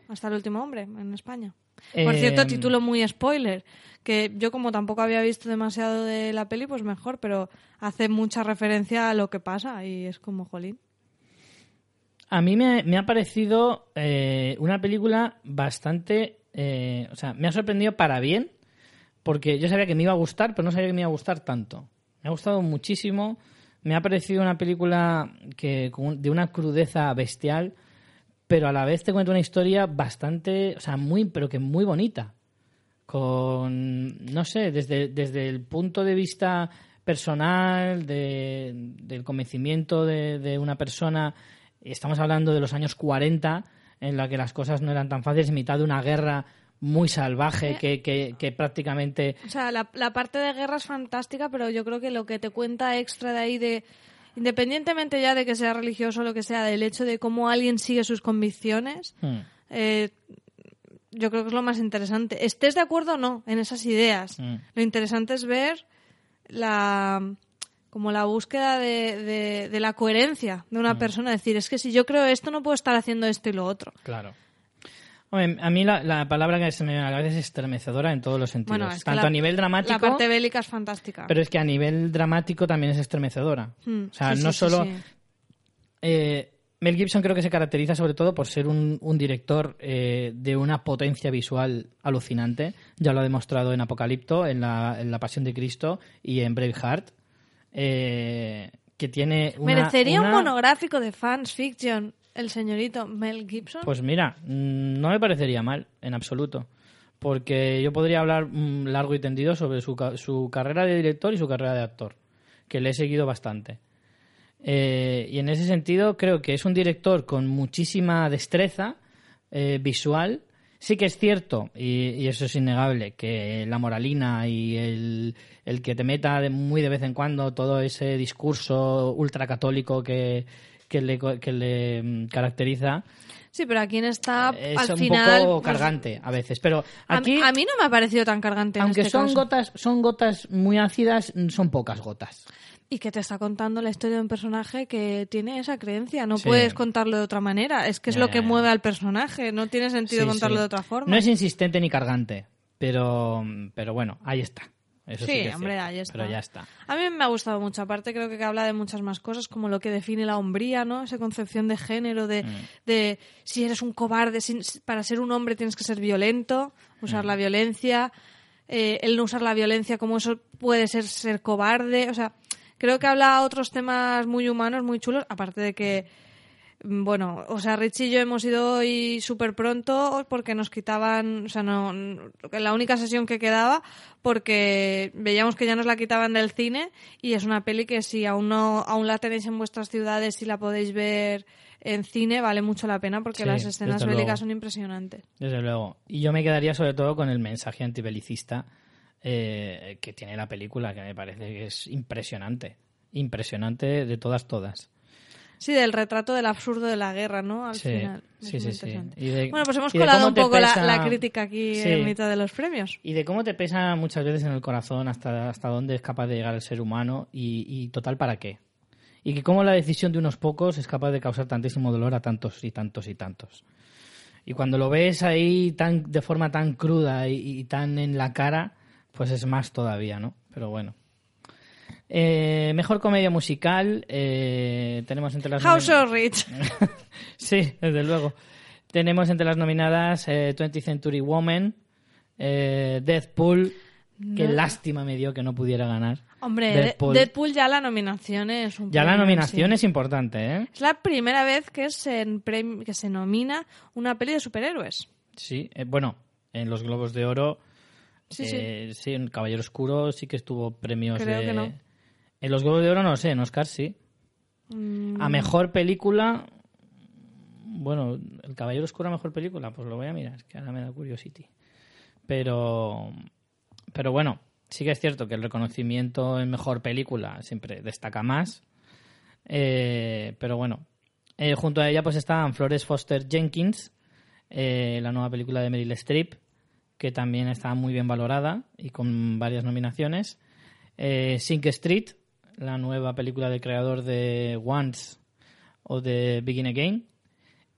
Hasta el último hombre en España. Por Eh, cierto, título muy spoiler, que yo como tampoco había visto demasiado de la peli, pues mejor, pero hace mucha referencia a lo que pasa y es como jolín. A mí me, me ha parecido eh, una película bastante... eh, o sea, me ha sorprendido para bien, porque yo sabía que me iba a gustar, pero no sabía que me iba a gustar tanto. Me ha gustado muchísimo. Me ha parecido una película que de una crudeza bestial, pero a la vez te cuenta una historia bastante, o sea, muy, pero que muy bonita. Con, no sé, desde, desde el punto de vista personal, de- del convencimiento de, de una persona, estamos hablando de los años 40, en la que las cosas no eran tan fáciles, en mitad de una guerra muy salvaje que, que, que prácticamente O sea, la, la parte de guerra es fantástica, pero yo creo que lo que te cuenta extra de ahí de independientemente ya de que sea religioso o lo que sea, del hecho de cómo alguien sigue sus convicciones, Hmm. eh, yo creo que es lo más interesante. Estés de acuerdo o no en esas ideas. Mm. Lo interesante es ver la como la búsqueda de, de- de la coherencia de Mm. una persona. Decir, es que si yo creo esto, no puedo estar haciendo esto y lo otro. Claro. Hombre, a mí la, la palabra que se me viene a la cabeza es estremecedora en todos los sentidos. Bueno, es que Tanto la- a nivel dramático, La parte bélica es fantástica. pero es que a nivel dramático también es estremecedora. Mm, O sea, sí, no sí, solo... sí. Eh, Mel Gibson creo que se caracteriza sobre todo por ser un, un director eh, de una potencia visual alucinante. Ya lo ha demostrado en Apocalipto, en La, en la Pasión de Cristo y en Braveheart. Eh, que tiene una, Merecería una- un monográfico de fans fiction el señorito Mel Gibson. Pues mira, mm, no me parecería mal, en absoluto. Porque yo podría hablar mm, largo y tendido sobre su, su carrera de director y su carrera de actor, que le he seguido bastante. Eh, y en ese sentido creo que es un director con muchísima destreza eh, visual. Sí que es cierto, y, y eso es innegable, que la moralina y el, el que te meta de muy de vez en cuando todo ese discurso ultracatólico que, que le, que le mm, caracteriza sí, pero aquí en esta, es al un final... poco pues, cargante a veces. Pero a, aquí, a mí no me ha parecido tan cargante en aunque este son caso. gotas, son gotas muy ácidas, son pocas gotas. Y que te está contando la historia de un personaje que tiene esa creencia. No Sí. puedes contarlo de otra manera. Es que es lo que Eh. mueve al personaje. No tiene sentido Sí, contarlo sí. de otra forma. No es insistente ni cargante, pero, pero bueno, ahí está. Eso sí, Sí, que es hombre, cierto, ahí está. Pero ya está. A mí me ha gustado mucho. Aparte, creo que habla de muchas más cosas, como lo que define la hombría, ¿no? Esa concepción de género, de, Mm. de si eres un cobarde, para ser un hombre tienes que ser violento, usar Mm. la violencia, eh, el no usar la violencia, como eso puede ser ser cobarde. O sea, creo que habla otros temas muy humanos, muy chulos, aparte de que bueno, o sea, Rich y yo hemos ido hoy súper pronto porque nos quitaban, o sea, no, la única sesión que quedaba porque veíamos que ya nos la quitaban del cine y es una peli que si aún no, aún la tenéis en vuestras ciudades y la podéis ver en cine, vale mucho la pena porque Sí, las escenas bélicas luego. son impresionantes. Desde luego. Y yo me quedaría sobre todo con el mensaje antibelicista eh, que tiene la película, que me parece que es impresionante. Impresionante de todas, todas. Sí, del retrato del absurdo de la guerra, ¿no? Al Sí, final. Sí, sí, sí. interesante. Y de- Bueno, pues hemos colado un poco la- crítica aquí Sí. en mitad de los premios. Y de cómo te pesa muchas veces en el corazón hasta, hasta dónde es capaz de llegar el ser humano y, y total para qué. Y que cómo la decisión de unos pocos es capaz de causar tantísimo dolor a tantos y tantos y tantos. Y cuando lo ves ahí tan de forma tan cruda y, y tan en la cara, pues es más todavía, ¿no? Pero bueno. Eh, mejor comedia musical eh, tenemos entre las House of Rich. sí, desde luego. Tenemos entre las nominadas eh, 20th Century Woman, eh, Deadpool. Qué lástima me dio que no pudiera ganar. Hombre, Deadpool. Deadpool, ya la nominación es un Ya la premio nominación sí. es importante, ¿eh? Es la primera vez que se, que se nomina una peli de superhéroes. Sí, eh, bueno, en los Globos de Oro. Sí, sí. eh, sí, en Caballero Oscuro sí que estuvo premios Creo de- que no. En los Globos de Oro no sé, en Oscar sí. Mm, A mejor película. Bueno, El Caballero Oscuro a mejor película, pues lo voy a mirar, es que ahora me da curiosity. Pero. Pero bueno, sí que es cierto que el reconocimiento en mejor película siempre destaca más. Eh, pero bueno, Eh, junto a ella pues estaban Flores Foster Jenkins, eh, la nueva película de Meryl Streep, que también está muy bien valorada y con varias nominaciones. Sink Street, la nueva película del creador de Once o de Begin Again.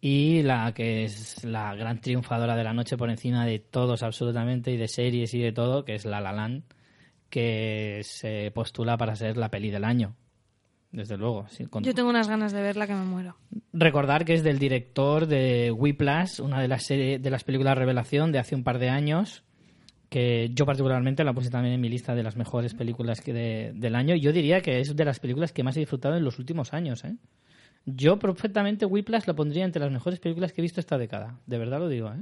Y la que es la gran triunfadora de la noche por encima de todos absolutamente y de series y de todo, que es La La Land, que se postula para ser la peli del año. Desde luego. sí, con- Yo tengo unas ganas de verla que me muero. Recordar que es del director de Whiplash, una de las, serie- de las películas revelación de hace un par de años, que yo particularmente la puse también en mi lista de las mejores películas que de- del año. Yo diría que es de las películas que más he disfrutado en los últimos años. ¿eh? Yo perfectamente Whiplash la pondría entre las mejores películas que he visto esta década. De verdad lo digo. ¿eh?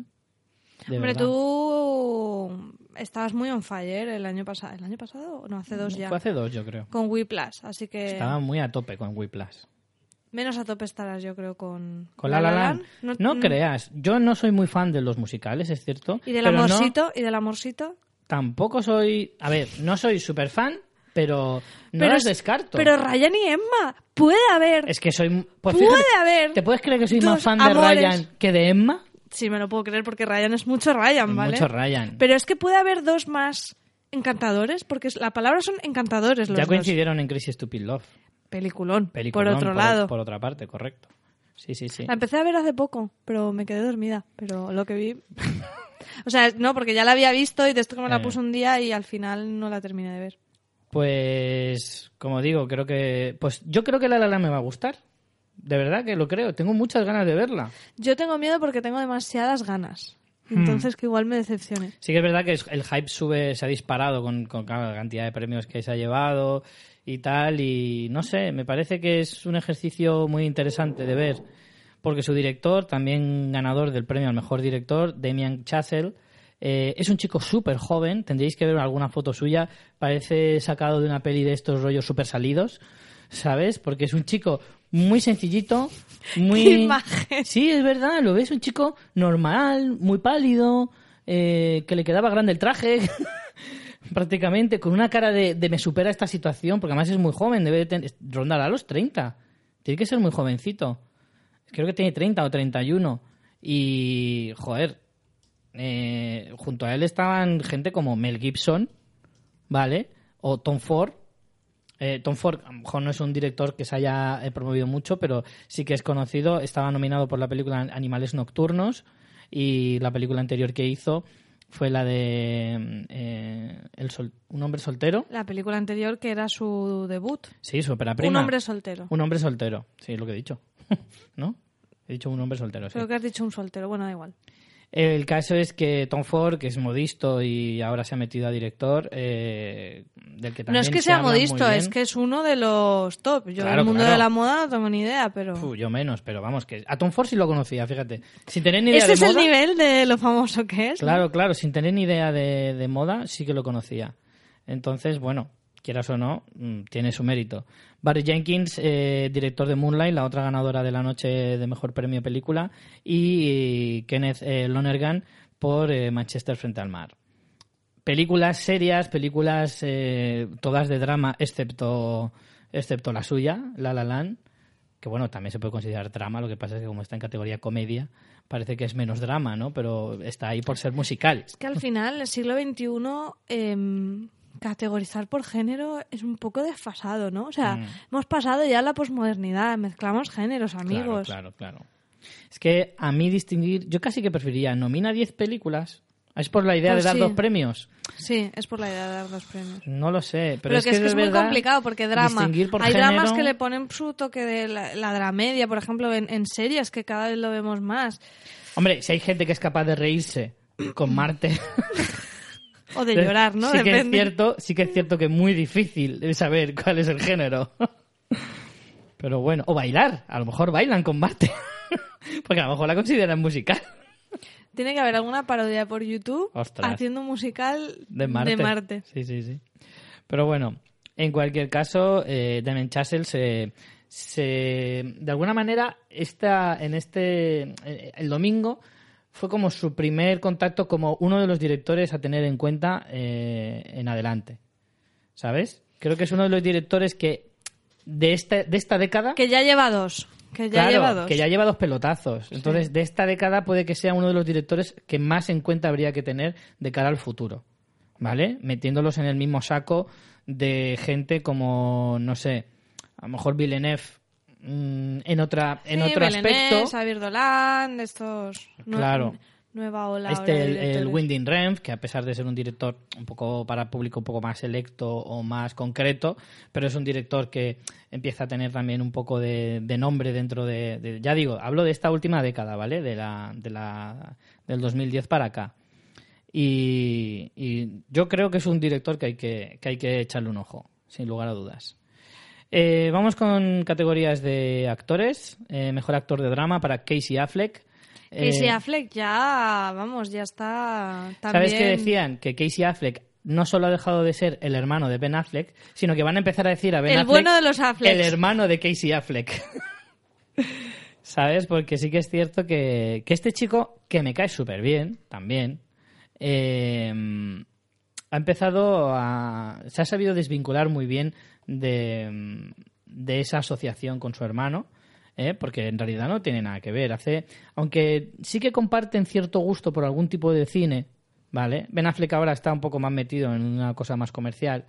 De Hombre, verdad. tú estabas muy on fire el año pasado. ¿El año pasado? No, hace dos ya. Fue hace dos, yo creo. Con Whiplash, así que Estaba muy a tope con Whiplash. Menos a tope estarás, yo creo, con, Con La La Land. No, mm, creas, yo no soy muy fan de los musicales, es cierto. Y del pero no- amorcito, y del amorcito. Tampoco soy. A ver, no soy súper fan, pero no Pero es- descarto. Pero Ryan y Emma, puede haber. es que soy... pues puede fíjate, haber. ¿Te puedes creer que soy más fan de. Ryan que de Emma? Sí, me lo puedo creer porque Ryan es mucho Ryan, ¿vale? Mucho Ryan. Pero es que puede haber dos más encantadores, porque la palabra son encantadores los ya dos. coincidieron en Crazy Stupid Love. Peliculón, Peliculón, por otro lado. Por otra parte, correcto. Sí, sí, sí. La empecé a ver hace poco, pero me quedé dormida. Pero lo que vi. o sea, no, porque ya la había visto y de esto que me la Eh. puse un día y al final no la terminé de ver. Pues, como digo, creo que... Pues yo creo que La La Land me va a gustar. De verdad que lo creo. Tengo muchas ganas de verla. Yo tengo miedo porque tengo demasiadas ganas. Hmm. Entonces que igual me decepcione. Sí que es verdad que el hype sube, se ha disparado con, la cantidad de premios que se ha llevado y tal. Y no sé, me parece que es un ejercicio muy interesante de ver. Porque su director, también ganador del premio al mejor director, Damian Chazelle, eh, es un chico súper joven. Tendréis que ver alguna foto suya. Parece sacado de una peli de estos rollos súper salidos. ¿Sabes? Porque es un chico muy sencillito, muy... ¡Qué imagen! Sí, es verdad, lo ves un chico normal, muy pálido, eh, que le quedaba grande el traje, prácticamente, con una cara de, de me supera esta situación, porque además es muy joven, debe de ten- rondar a los 30. Tiene que ser muy jovencito. Creo que tiene 30 o 31. Y, joder, eh, junto a él estaban gente como Mel Gibson, ¿vale? O Tom Ford. Eh, Tom Ford, a lo mejor no es un director que se haya eh, promovido mucho, pero sí que es conocido. Estaba nominado por la película Animales Nocturnos y la película anterior que hizo fue la de eh, el sol- Un hombre soltero. La película anterior que era su debut. Sí, su ópera Un prima. hombre soltero. Un hombre soltero. Sí, es lo que he dicho. ¿No? He dicho un hombre soltero, sí. Creo que has dicho un soltero. Bueno, da igual. El caso es que Tom Ford, que es modisto y ahora se ha metido a director, eh, del que No también es que se sea modisto, es que es uno de los top. Yo Claro, del mundo claro. de la moda no tengo ni idea, pero... Yo menos, pero vamos, que a Tom Ford sí lo conocía, fíjate. Sin tener ni idea Ese de es el moda. nivel de lo famoso que es. ¿no? Claro, claro, sin tener ni idea de, de moda, sí que lo conocía. Entonces, bueno, quieras o no, mm, tiene su mérito. Barry Jenkins, eh, director de Moonlight, la otra ganadora de la noche de mejor premio película, y Kenneth eh, Lonergan por eh, Manchester frente al mar. Películas serias, películas eh, todas de drama, excepto, excepto la suya, La La Land, que bueno, también se puede considerar drama, lo que pasa es que como está en categoría comedia, parece que es menos drama, ¿no? Pero está ahí por ser musical. Es que al final, el siglo XXI, categorizar por género es un poco desfasado, ¿no? O sea, Mm. hemos pasado ya a la posmodernidad, mezclamos géneros, amigos. Claro, claro, claro. Es que a mí distinguir, yo casi que preferiría nomina 10 películas. ¿Es por la idea Pues de dar dos premios? Sí, es por la idea de dar dos premios. No lo sé, pero, Pero, es que, es, que es muy complicado porque drama. por Hay dramas que le ponen su toque de la, la dramedia, por ejemplo, en, en series que cada vez lo vemos más. Hombre, si hay gente que es capaz de reírse con Marte. O de llorar, ¿no? sí que es cierto, sí que es cierto que es muy difícil de saber cuál es el género. Pero bueno, o bailar, a lo mejor bailan con Marte. Porque a lo mejor la consideran musical. Tiene que haber alguna parodia por YouTube Ostras. haciendo un musical De Marte. de Marte. Sí, sí, sí. Pero bueno, en cualquier caso, eh, Damien Chazelle se, se- de alguna manera, esta, en este, eh, el domingo fue como su primer contacto como uno de los directores a tener en cuenta eh, en adelante. ¿Sabes? Creo que es uno de los directores que de esta, de esta década Que ya lleva dos. Que ya Claro, lleva dos. que ya lleva dos pelotazos. Entonces, de esta década puede que sea uno de los directores que más en cuenta habría que tener de cara al futuro. ¿Vale? Metiéndolos en el mismo saco de gente como, no sé, a lo mejor Villeneuve mm, en otra en Sí, otro Belenés, aspecto. Xavier Dolan, estos... Claro. Nueva ola Este, el, el. Winding Renf, que a pesar de ser un director un poco para público un poco más selecto o más concreto, pero es un director que empieza a tener también un poco de, de nombre dentro de, de- Ya digo, hablo de esta última década, ¿vale? De la, de la, del 2010 para acá. Y, y yo creo que es un director que hay que, que hay que echarle un ojo, sin lugar a dudas. Eh, vamos con categorías de actores. Eh, mejor actor de drama para Casey Affleck. Casey Eh, Affleck ya, vamos, ya está también... ¿Sabes qué decían? Que Casey Affleck no solo ha dejado de ser el hermano de Ben Affleck, sino que van a empezar a decir a Ben El Affleck bueno de los Afflecks. el hermano de Casey Affleck. ¿Sabes? Porque sí que es cierto que, que este chico, que me cae súper bien, también, eh, ha empezado a... se ha sabido desvincular muy bien de, mm, de esa asociación con su hermano, ¿eh? porque en realidad no tiene nada que ver. Hace, aunque sí que comparten cierto gusto por algún tipo de cine, ¿vale? Ben Affleck ahora está un poco más metido en una cosa más comercial,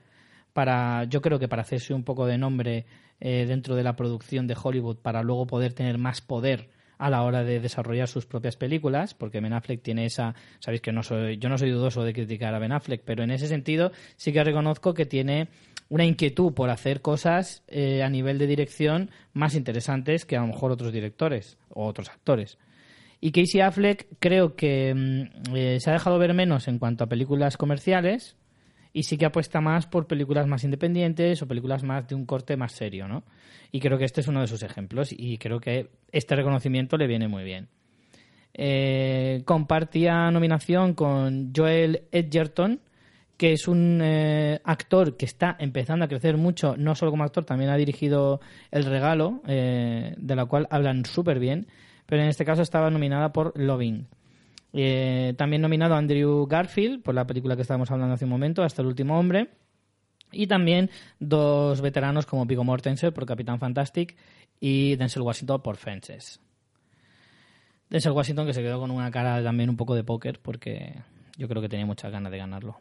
para, yo creo que para hacerse un poco de nombre eh, dentro de la producción de Hollywood, para luego poder tener más poder a la hora de desarrollar sus propias películas, porque Ben Affleck tiene esa, sabéis que no soy, yo no soy dudoso de criticar a Ben Affleck, pero en ese sentido sí que reconozco que tiene una inquietud por hacer cosas eh, a nivel de dirección más interesantes que a lo mejor otros directores o otros actores. Y Casey Affleck creo que mm, eh, se ha dejado ver menos en cuanto a películas comerciales y sí que apuesta más por películas más independientes o películas más de un corte más serio, ¿no? Y creo que este es uno de sus ejemplos y creo que este reconocimiento le viene muy bien. Eh, compartía nominación con Joel Edgerton, que es un eh, actor que está empezando a crecer mucho, no solo como actor, también ha dirigido El Regalo, eh, de la cual hablan súper bien, pero en este caso estaba nominada por Loving. Eh, también nominado Andrew Garfield por la película que estábamos hablando hace un momento, Hasta el último hombre. Y también dos veteranos como Viggo Mortensen por Capitán Fantastic y Denzel Washington por Fences. Denzel Washington que se quedó con una cara también un poco de póker porque yo creo que tenía muchas ganas de ganarlo.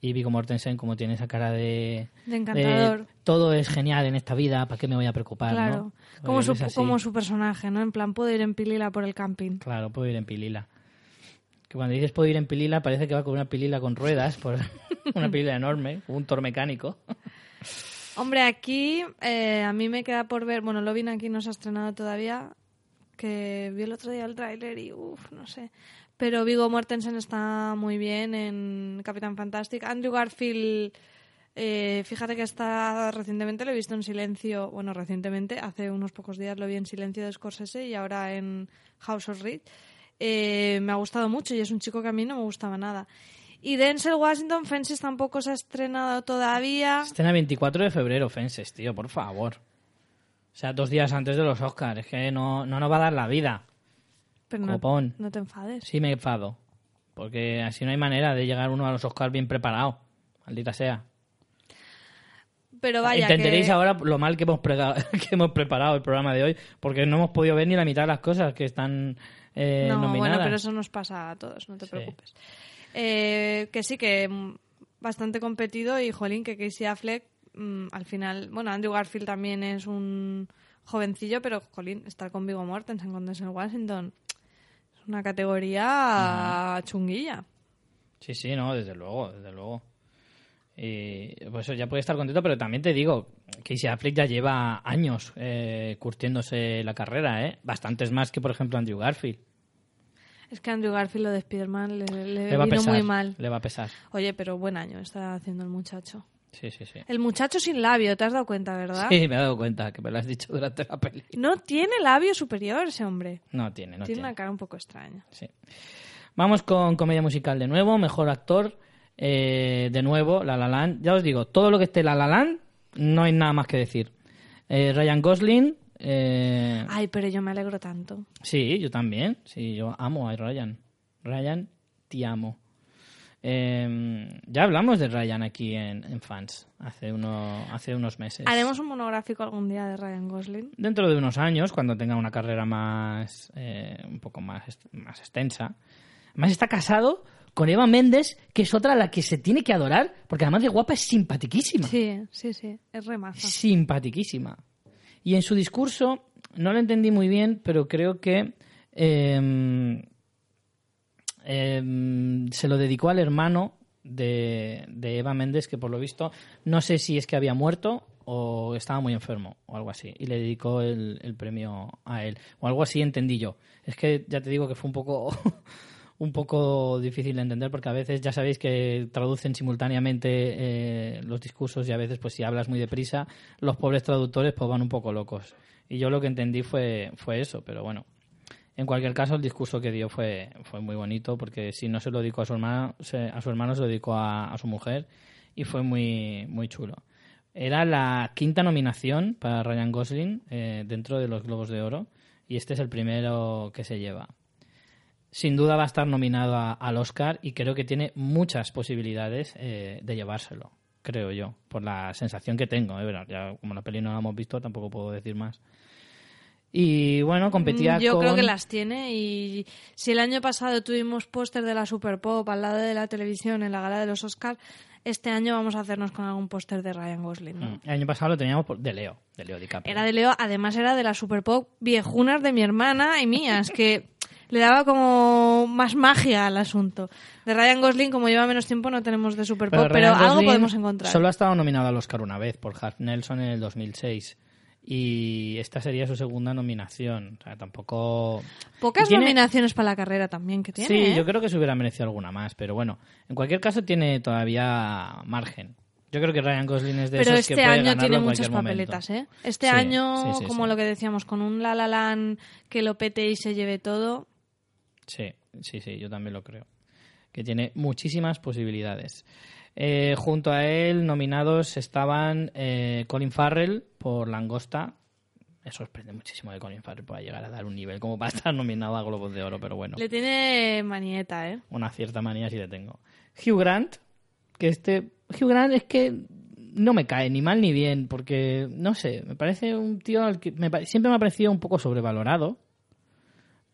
Y Viggo Mortensen como tiene esa cara de... De encantador. todo es genial en esta vida, ¿para qué me voy a preocupar? Claro, ¿no? como su, como su personaje, ¿no? En plan, puedo ir en pilila por el camping. Claro, puedo ir en pilila. Que cuando dices puedo ir en pilila, parece que va con una pilila con ruedas, por una pilila enorme, un tor mecánico. Hombre, aquí eh, a mí me queda por ver, bueno, Lovin aquí no se ha estrenado todavía, que vi el otro día el tráiler y uff, no sé. Pero Vigo Mortensen está muy bien en Capitán Fantastic. Andrew Garfield, eh, fíjate que está recientemente lo he visto en silencio, bueno, recientemente, hace unos pocos días lo vi en silencio de Scorsese y ahora en House of Reed. Eh, me ha gustado mucho y es un chico que a mí no me gustaba nada. Y Denzel Washington Fences tampoco se ha estrenado todavía. Estrena 24 de febrero, Fences, tío, por favor. O sea, dos días antes de los Oscars. Es que no, no nos va a dar la vida. Pero no, Copón. no te enfades. Sí me enfado. Porque así no hay manera de llegar uno a los Oscars bien preparado. Maldita sea. Pero vaya Entenderéis que... ahora lo mal que hemos, que hemos preparado el programa de hoy, porque no hemos podido ver ni la mitad de las cosas que están eh, no, nominadas. bueno, pero eso nos pasa a todos, no te Sí. preocupes. Eh, que sí, que mm, bastante competido y, jolín, que Casey Affleck mm, al final... Bueno, Andrew Garfield también es un jovencillo, pero, jolín, estar con Viggo Mortensen, con Denzel Washington, es una categoría chunguilla. Sí, sí, no, desde luego, desde luego. Y pues ya puede estar contento, pero también te digo, Casey Affleck ya lleva años eh, curtiéndose la carrera, ¿eh? Bastantes más que, por ejemplo, Andrew Garfield. Es que Andrew Garfield lo de Spider-Man le, le Le va a vino pesar. muy mal. Le va a pesar. Oye, pero buen año está haciendo el muchacho. Sí, sí, sí. El muchacho sin labio, ¿te has dado cuenta, verdad? Sí, me he dado cuenta que me lo has dicho durante la peli. No tiene labio superior ese hombre. No tiene, no tiene tiene. una cara un poco extraña. Sí. Vamos con comedia musical de nuevo, mejor actor. eh, de nuevo, La La Land. Ya os digo, todo lo que esté La La Land, no hay nada más que decir. Eh, Ryan Gosling. eh, Ay, pero yo me alegro tanto. sí, yo también. Sí, yo amo a Ryan. Ryan, te amo. Eh, ya hablamos de Ryan aquí en, en Fans hace, uno, hace unos meses. Haremos un monográfico algún día de Ryan Gosling. dentro de unos años, cuando tenga una carrera más, eh, un poco más, más extensa. Además está casado con Eva Méndez, que es otra a la que se tiene que adorar, porque además de guapa es simpatiquísima. Sí, sí, sí. Es remaza. Simpatiquísima. Y en su discurso, no lo entendí muy bien, pero creo que eh, eh, se lo dedicó al hermano de, Eva Méndez, que por lo visto, no sé si es que había muerto o estaba muy enfermo o algo así, y le dedicó el, el premio a él. O algo así entendí yo. Es que ya te digo que fue un poco... un poco difícil de entender porque a veces ya sabéis que traducen simultáneamente eh, los discursos y a veces pues si hablas muy deprisa los pobres traductores pues van un poco locos y yo lo que entendí fue fue eso pero bueno en cualquier caso el discurso que dio fue fue muy bonito porque si no se lo dedicó a su hermano se- a su hermano se lo dedicó a, su mujer y fue muy muy chulo era la quinta nominación para Ryan Gosling eh, dentro de los Globos de Oro y este es el primero que se lleva sin duda va a estar nominado al Oscar y creo que tiene muchas posibilidades eh, de llevárselo, creo yo, por la sensación que tengo. eh, ya como la peli no la hemos visto, tampoco puedo decir más. Y bueno, competía Mm, Yo con... creo que las tiene y si el año pasado tuvimos póster de la Super Pop al lado de la televisión en la gala de los Oscars, este año vamos a hacernos con algún póster de Ryan Gosling. ¿no? Mm, El año pasado lo teníamos de Leo, de Leo DiCaprio. Era de Leo, además era de la Super Pop viejunas de mi hermana y mías, que le daba como más magia al asunto. De Ryan Gosling, como lleva menos tiempo, no tenemos de Super Pop, pero, algo podemos encontrar. Solo ha estado nominado al Oscar una vez por Hart Nelson en el 2006. Y esta sería su segunda nominación. O sea, tampoco. Pocas tiene- nominaciones para la carrera también que tiene. Sí, ¿eh? yo creo que se hubiera merecido alguna más. Pero bueno, en cualquier caso tiene todavía margen. Yo creo que Ryan Gosling es de Pero esos que este puede año ganarlo tiene en muchas cualquier momento. papeletas, ¿eh? Este Sí, año, sí, sí, como lo que decíamos, con un La La Land que lo pete y se lleve todo. Sí, sí, sí, yo también lo creo. Que tiene muchísimas posibilidades. Eh, junto a él, nominados estaban eh, Colin Farrell por Langosta. Me sorprende muchísimo que Colin Farrell pueda llegar a dar un nivel como para estar nominado a Globos de Oro, pero bueno, Le tiene manieta, ¿eh? una cierta manía sí le tengo. Hugh Grant, que este. Hugh Grant es que no me cae ni mal ni bien, porque no sé, me parece un tío al que me siempre me ha parecido un poco sobrevalorado.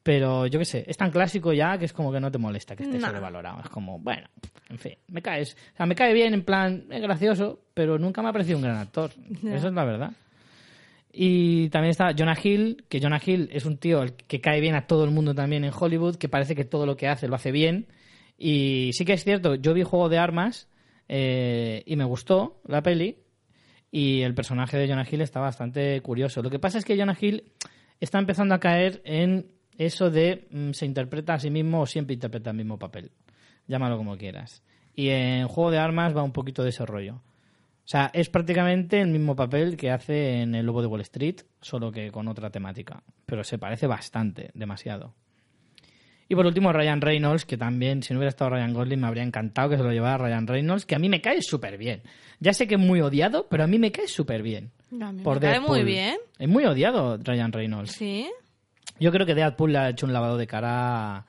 Pero yo qué sé, es tan clásico ya que es como que no te molesta que esté No. sobrevalorado. Es como, bueno, en fin, me caes. O sea, me cae bien, en plan, es gracioso, pero nunca me ha parecido un gran actor. Eso es la verdad. Y también está Jonah Hill, que Jonah Hill es un tío que cae bien a todo el mundo también en Hollywood, que parece que todo lo que hace lo hace bien. Y sí que es cierto, yo vi Juego de Armas eh, y me gustó la peli. Y el personaje de Jonah Hill está bastante curioso. Lo que pasa es que Jonah Hill está empezando a caer en eso de mm, se interpreta a sí mismo o siempre interpreta el mismo papel. Llámalo como quieras. Y en Juego de Armas va un poquito de ese rollo. O sea, es prácticamente el mismo papel que hace en El Lobo de Wall Street, solo que con otra temática. Pero se parece bastante, demasiado. Y por último, Ryan Reynolds, que también, si no hubiera estado Ryan Gosling, me habría encantado que se lo llevara Ryan Reynolds, que a mí me cae súper bien. Ya sé que es muy odiado, pero a mí me cae súper bien. A mí Por me cae muy bien. Es muy odiado Ryan Reynolds. Sí. Yo creo que Deadpool le ha hecho un lavado de cara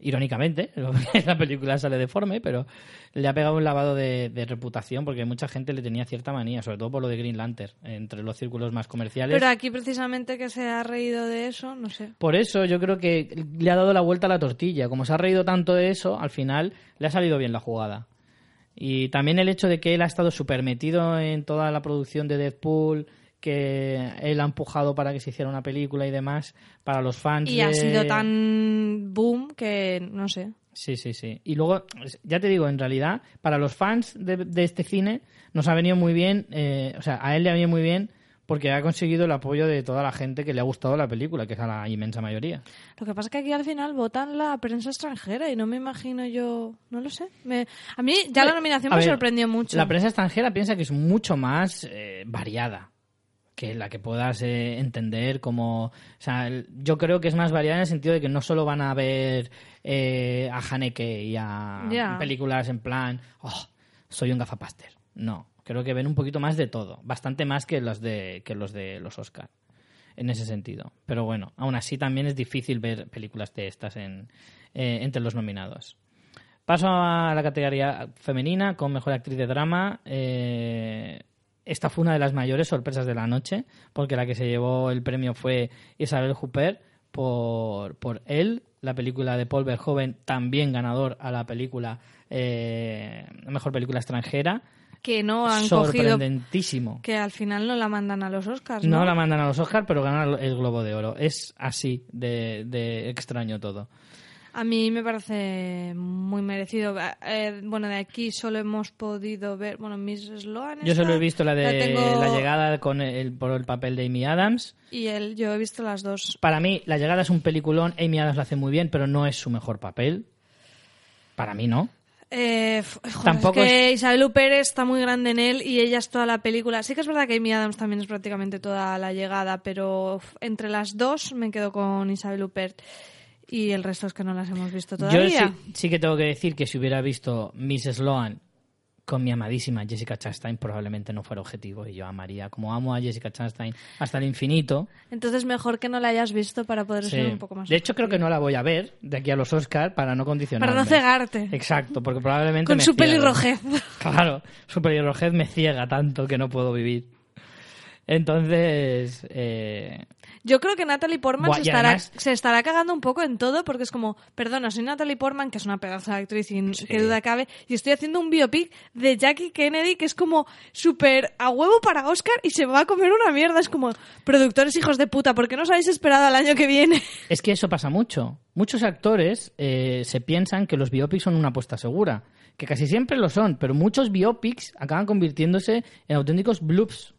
irónicamente. La película sale deforme, pero le ha pegado un lavado de, de reputación porque mucha gente le tenía cierta manía, sobre todo por lo de Green Lantern, entre los círculos más comerciales. Pero aquí precisamente que se ha reído de eso, no sé. Por eso yo creo que le ha dado la vuelta a la tortilla. Como se ha reído tanto de eso, al final le ha salido bien la jugada. Y también el hecho de que él ha estado súper metido en toda la producción de Deadpool, que él ha empujado para que se hiciera una película y demás, para los fans. Y ha sido tan boom que, no sé. Sí, sí, sí. Y luego, ya te digo, en realidad, para los fans de, de este cine, nos ha venido muy bien, eh, o sea, a él le ha venido muy bien porque ha conseguido el apoyo de toda la gente que le ha gustado la película, que es a la inmensa mayoría. Lo que pasa es que aquí al final votan la prensa extranjera y no me imagino yo, no lo sé. Me- a mí ya la nominación A me ver, sorprendió mucho. La prensa extranjera piensa que es mucho más eh, variada que la que puedas eh, entender como... O sea, yo creo que es más variada en el sentido de que no solo van a ver eh, a Haneke y a películas en plan, oh, soy un gafapaster. No, creo que ven un poquito más de todo, bastante más que los de, que los de los Oscar en ese sentido. Pero bueno, aún así también es difícil ver películas de estas en, eh, entre los nominados. Paso a la categoría femenina con mejor actriz de drama. Eh, esta fue una de las mayores sorpresas de la noche, porque la que se llevó el premio fue Isabel Huppert por, por él, la película de Paul Verhoeven, también ganador a la película, eh, mejor película extranjera. que no han cogido, Sorprendentísimo. que al final no la mandan a los Oscars. No, No la mandan a los Oscars, pero ganan el Globo de Oro. Es así de, de extraño todo. A mí me parece muy merecido. Eh, bueno, de aquí solo hemos podido ver, bueno, Miss Sloan. Yo solo he visto la de tengo- la llegada con el, por el papel de Amy Adams. Y él, yo he visto las dos. Para mí, La llegada es un peliculón. Amy Adams lo hace muy bien, pero no es su mejor papel. Para mí, no. Eh, joder, Tampoco es que Isabel Huppert está muy grande en él y ella es toda la película. Sí que es verdad que Amy Adams también es prácticamente toda la llegada, pero entre las dos me quedo con Isabel Huppert y el resto es que no las hemos visto Yo todavía. sí, sí que tengo que decir que si hubiera visto Miss Sloan con mi amadísima Jessica Chastain probablemente no fuera objetivo y yo amaría, como amo a Jessica Chastain hasta el infinito. Entonces mejor que no la hayas visto para poder Sí. ser un poco más... De hecho, creo que no la voy a ver de aquí a los Oscar para no condicionarme. Para no cegarte. Exacto, porque probablemente Con me su ciegue. pelirrojez. Claro, su pelirrojez me ciega tanto que no puedo vivir. Entonces, eh, Yo creo que Natalie Portman Buah, se estará, además- se estará cagando un poco en todo porque es como, perdona, soy Natalie Portman, que es una pedazo de actriz y que duda cabe, y estoy haciendo un biopic de Jackie Kennedy que es como súper a huevo para Oscar y se va a comer una mierda. Es como, productores hijos de puta, ¿por qué no os habéis esperado al año que viene? es que eso pasa mucho. Muchos actores eh, se piensan que los biopics son una apuesta segura, que casi siempre lo son, pero muchos biopics acaban convirtiéndose en auténticos bloops.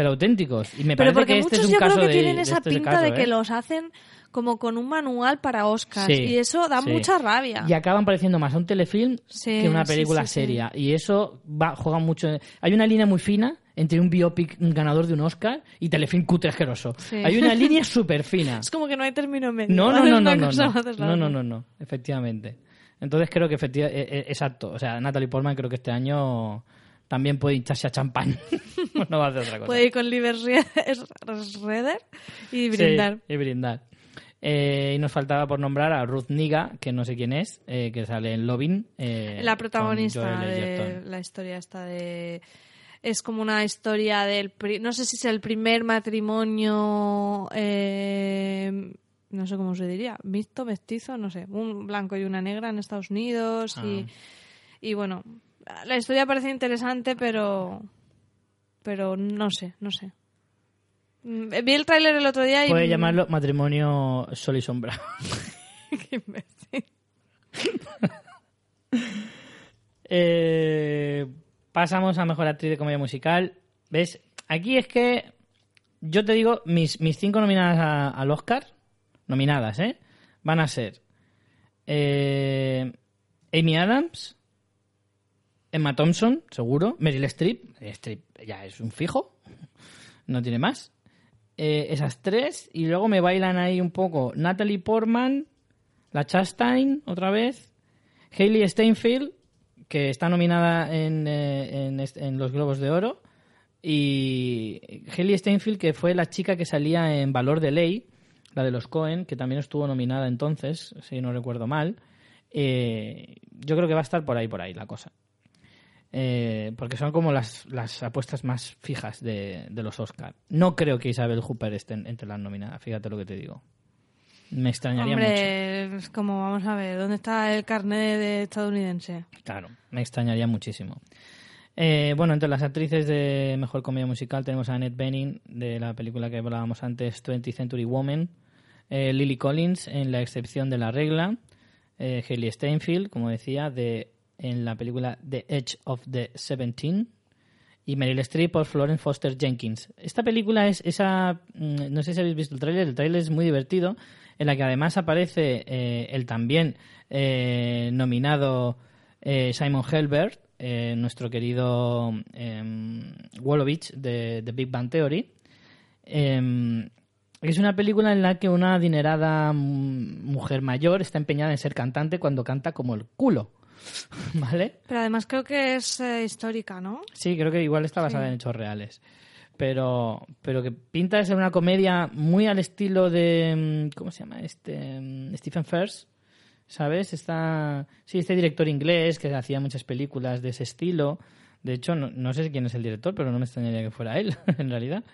Pero auténticos. Y me Pero parece porque que este muchos es un yo caso creo que de- tienen de esa este pinta caso, de que ¿eh? los hacen como con un manual para Oscars Sí, y eso da sí. mucha rabia. Y acaban pareciendo más a un telefilm Sí, que una película seria. Y eso va, juega mucho. Hay una línea muy fina entre un biopic ganador de un Oscar y telefilm cutre asqueroso. Hay una línea súper fina. Es como que no hay término medio. No, no, no, no, no, no. No, no, no, no, efectivamente. Entonces creo que efectivamente, exacto. O sea, Natalie Portman creo que este año también puede hincharse a champán. no va a hacer otra cosa. Puede ir con Liber Schroeder y brindar. Sí, y brindar. Eh, y nos faltaba por nombrar a Ruth Niga, que no sé quién es, eh, que sale en Lovin. eh, la protagonista de la historia esta de es como una historia del pri- no sé si es el primer matrimonio eh, no sé cómo se diría mixto mestizo no sé un blanco y una negra en Estados Unidos y, Ah. y bueno la historia parece interesante pero pero no sé no sé Mm, vi el tráiler el otro día y Puede llamarlo matrimonio sol y sombra. Qué imbécil. Eh, pasamos a mejor actriz de comedia musical. ¿Ves? Aquí es que yo te digo, mis, mis cinco nominadas a- al Oscar, nominadas, ¿eh? Van a ser eh, Amy Adams, Emma Thompson, seguro, Meryl Streep, Streep ya es un fijo, no tiene más. Eh, esas tres, y luego me bailan ahí un poco Natalie Portman, la Chastain, otra vez, Hailey Steinfeld, que está nominada en, eh, en, en los Globos de Oro, y Hailey Steinfeld, que fue la chica que salía en Valor de Ley, la de los Cohen, que también estuvo nominada entonces, si no recuerdo mal. Eh, yo creo que va a estar por ahí, por ahí la cosa. Eh, porque son como las, las apuestas más fijas de, de los Oscar. No creo que Isabel Hooper esté en- entre las nominadas, fíjate lo que te digo. Me extrañaría mucho. Hombre, es como, vamos a ver, ¿dónde está el carnet de estadounidense? Claro, me extrañaría muchísimo. Eh, bueno, entre las actrices de mejor comedia musical tenemos a Annette Bening de la película que hablábamos antes, 20th Century Woman, eh, Lily Collins en La excepción de la regla, eh, Hailey Steinfeld, como decía, de, en la película The Edge of the Seventeen y Meryl Streep por Florence Foster Jenkins. Esta película es esa, mm, no sé si habéis visto el tráiler, el tráiler es muy divertido, en la que además aparece eh, el también eh, nominado eh, Simon Helbert, eh, nuestro querido eh, Wolowitz de, de Big Bang Theory. Eh, es una película en la que una adinerada mm, mujer mayor está empeñada en ser cantante cuando canta como el culo. ¿Vale? Pero además creo que es eh, histórica, ¿no? Sí, creo que igual está basada Sí. en hechos reales. Pero, pero que pinta de ser una comedia muy al estilo de. mm, ¿Cómo se llama? Este. mm, Stephen Frears. ¿Sabes? Está. Sí, este director inglés que hacía muchas películas de ese estilo. De hecho, no, no sé quién es el director, pero no me extrañaría que fuera él, en realidad.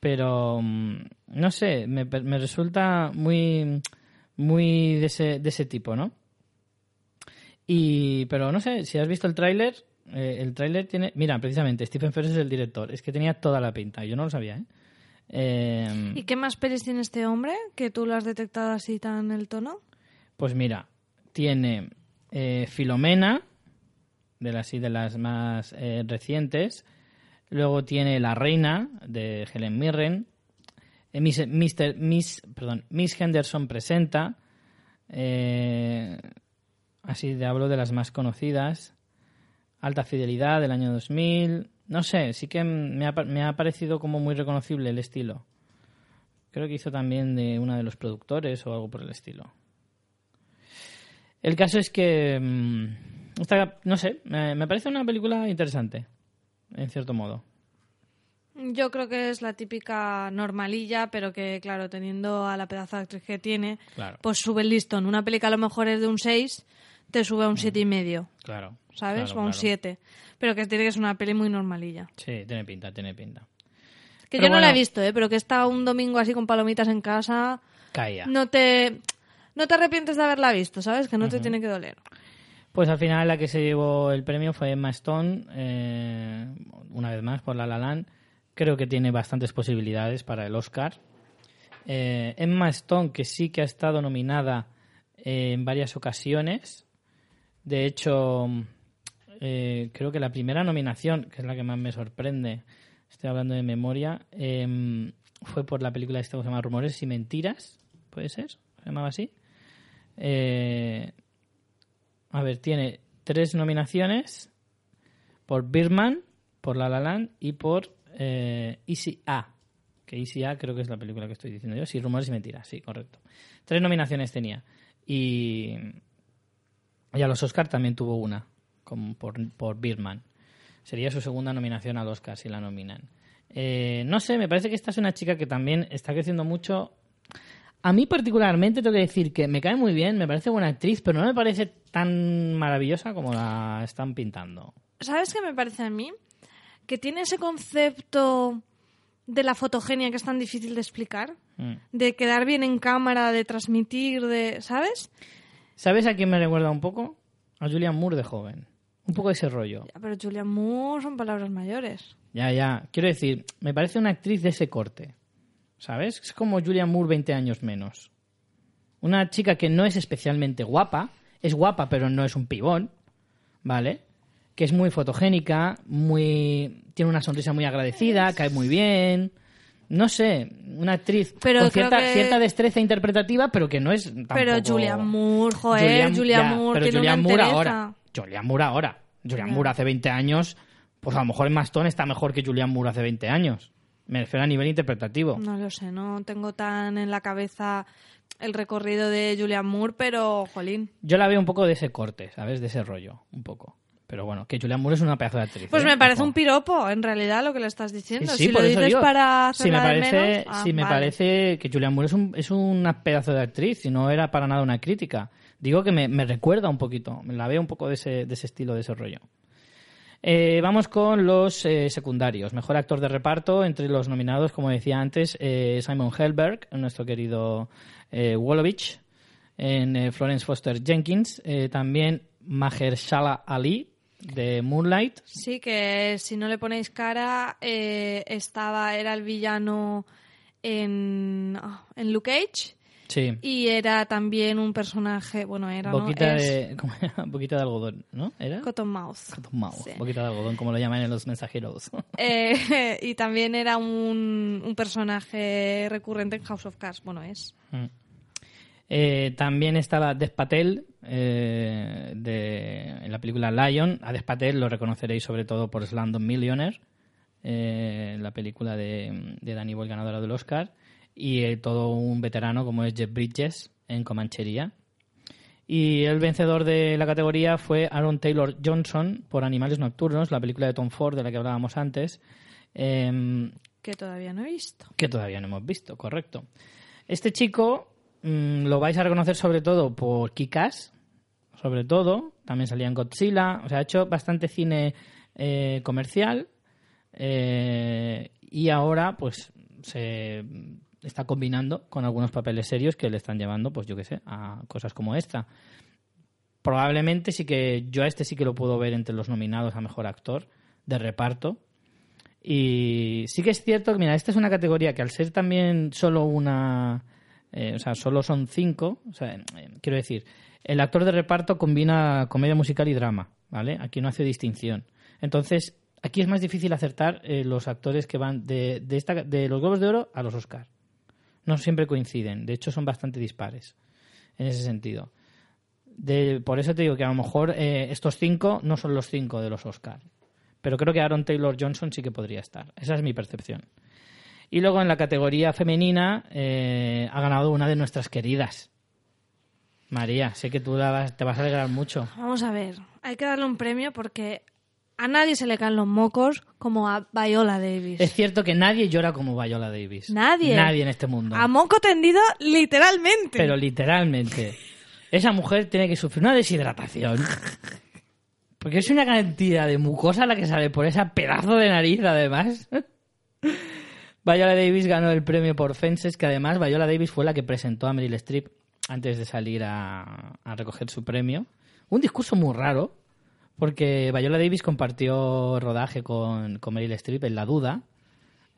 Pero. mm, No sé, me, me resulta muy. Muy de ese, de ese tipo, ¿no? Y, pero no sé, si has visto el tráiler, eh, el tráiler tiene... Mira, precisamente, Stephen Frears es el director. Es que tenía toda la pinta. Yo no lo sabía, ¿eh? Eh, ¿Y qué más pelis tiene este hombre que tú lo has detectado así tan el tono? Pues mira, tiene eh, Filomena, de las, sí, de las más eh, recientes. Luego tiene La Reina, de Helen Mirren. Miss, Mister- Miss, perdón, Miss Henderson presenta. Eh, así de hablo de las más conocidas. Alta Fidelidad del año 2000. No sé, sí que me ha, me ha parecido como muy reconocible el estilo. Creo que hizo también de uno de los productores o algo por el estilo. El caso es que mm, Esta, no sé, me, me parece una película interesante, en cierto modo. Yo creo que es la típica normalilla, pero que, claro, teniendo a la pedazo de actriz que tiene, Claro. pues sube el listón. Una película a lo mejor es de un 6, te sube a un siete y medio, Claro. ¿sabes? claro, o a un claro. 7. Pero que tiene que ser una peli muy normalilla. Sí, tiene pinta, tiene pinta. Que Pero yo no la he visto, ¿eh? Pero que está un domingo así con palomitas en casa, Caía. no te... No te arrepientes de haberla visto, ¿sabes? Que no te tiene que doler. Pues al final la que se llevó el premio fue Emma Stone, eh, una vez más por La La Land. Creo que tiene bastantes posibilidades para el Oscar. Eh, Emma Stone, que sí que ha estado nominada eh, en varias ocasiones. De hecho, eh, creo que la primera nominación, que es la que más me sorprende, estoy hablando de memoria, eh, fue por la película esta que se llama Rumores y Mentiras, ¿puede ser? ¿Se llamaba así? Eh, a ver, tiene tres nominaciones por Birdman, por La La Land y por eh, Easy A. Que Easy A creo que es la película que estoy diciendo yo. Sí, Rumores y Mentiras, sí, correcto. Tres nominaciones tenía. Y, y a los Oscar también tuvo una, como por, por Birdman. Sería su segunda nominación al Oscar si la nominan. Eh, no sé, me parece que esta es una chica que también está creciendo mucho. A mí particularmente tengo que decir que me cae muy bien, me parece buena actriz, pero no me parece tan maravillosa como la están pintando. ¿Sabes qué me parece a mí? Que tiene ese concepto de la fotogenia que es tan difícil de explicar. Mm. De quedar bien en cámara, de transmitir, de... ¿Sabes? ¿Sabes a quién me recuerda un poco? A Julian Moore de joven. Un poco de ese rollo. Ya, pero Julian Moore son palabras mayores. Ya, ya. Quiero decir, me parece una actriz de ese corte. ¿Sabes? Es como Julian Moore 20 años menos. Una chica que no es especialmente guapa. Es guapa, pero no es un pibón. ¿Vale? Que es muy fotogénica, muy tiene una sonrisa muy agradecida, cae muy bien. No sé, una actriz Pero con cierta, que- cierta destreza interpretativa, pero que no es tampoco... Pero Julian Moore, joder, Julian, ya, Moore pero tiene Julian una Moore ahora. Julian Moore ahora. Julian Ya. Moore hace 20 años, pues a lo mejor Emma Stone está mejor que Julian Moore hace 20 años. Me refiero a nivel interpretativo. No lo sé, no tengo tan en la cabeza el recorrido de Julian Moore, pero, jolín. Yo la veo un poco de ese corte, ¿sabes? De ese rollo, un poco. Pero bueno, que Julian Moore es una pedazo de actriz. Pues ¿eh? me parece Ojo. un piropo, en realidad, lo que le estás diciendo. Sí, sí, si por lo eso dices digo, para si me de parece, menos, ah, si me vale. parece que Julian Moore es un, es una pedazo de actriz y no era para nada una crítica. Digo que me, me recuerda un poquito, me la veo un poco de ese, de ese estilo, de ese rollo. Eh, vamos con los eh, secundarios. Mejor actor de reparto entre los nominados, como decía antes, Simon Helberg, nuestro querido Wolowich, en Florence Foster Jenkins, también Mahershala Ali de Moonlight, Sí, que si no le ponéis cara, eh, estaba, era el villano en, ah, en Luke Cage sí, y era también un personaje, bueno, era, ¿no? boquita Es de, ¿cómo era? boquita de algodón, ¿no? ¿Era? Cotton Mouth. Cotton mouth, Sí. boquita de algodón, como lo llaman en los mensajeros. Eh, y también era un, un personaje recurrente en House of Cards. Bueno, es. Mm. Eh, también estaba Dev Patel eh, de, en la película Lion. A Dev Patel lo reconoceréis sobre todo por Slumdog Millionaire, eh, la película de, de Danny Boyle ganadora del Oscar. Y eh, todo un veterano como es Jeff Bridges en Comanchería. Y el vencedor de la categoría fue Aaron Taylor Johnson por Animales Nocturnos, la película de Tom Ford de la que hablábamos antes. Em, Que todavía no he visto. que todavía no hemos visto, correcto. Este chico mm, lo vais a reconocer sobre todo por Kikas, sobre todo, también salía en Godzilla, o sea, ha hecho bastante cine eh, comercial eh, y ahora pues se está combinando con algunos papeles serios que le están llevando, pues yo qué sé, a cosas como esta. Probablemente sí que yo a este sí que lo puedo ver entre los nominados a mejor actor de reparto, y sí que es cierto que, mira, esta es una categoría que al ser también solo una. Eh, o sea, solo son cinco. O sea, eh, quiero decir, el actor de reparto combina comedia musical y drama, ¿vale? Aquí no hace distinción. Entonces, aquí es más difícil acertar eh, los actores que van de, de, esta, de los Globos de Oro a los Oscar. No siempre coinciden. De hecho, son bastante dispares en ese sentido. De, por eso te digo que a lo mejor eh, estos cinco no son los cinco de los Oscar. Pero creo que Aaron Taylor Johnson sí que podría estar. Esa es mi percepción. Y luego en la categoría femenina eh, ha ganado una de nuestras queridas. María, sé que tú la vas- te vas a alegrar mucho. Vamos a ver, hay que darle un premio porque a nadie se le caen los mocos como a Viola Davis. Es cierto que nadie llora como Viola Davis. Nadie. Nadie en este mundo. A moco tendido, literalmente. Pero literalmente. Esa mujer tiene que sufrir una deshidratación. Porque es una cantidad de mucosa la que sale por esa pedazo de nariz, además. Viola Davis ganó el premio por Fences, que además Viola Davis fue la que presentó a Meryl Streep antes de salir a, a recoger su premio. Un discurso muy raro, porque Viola Davis compartió rodaje con, con Meryl Streep en La Duda.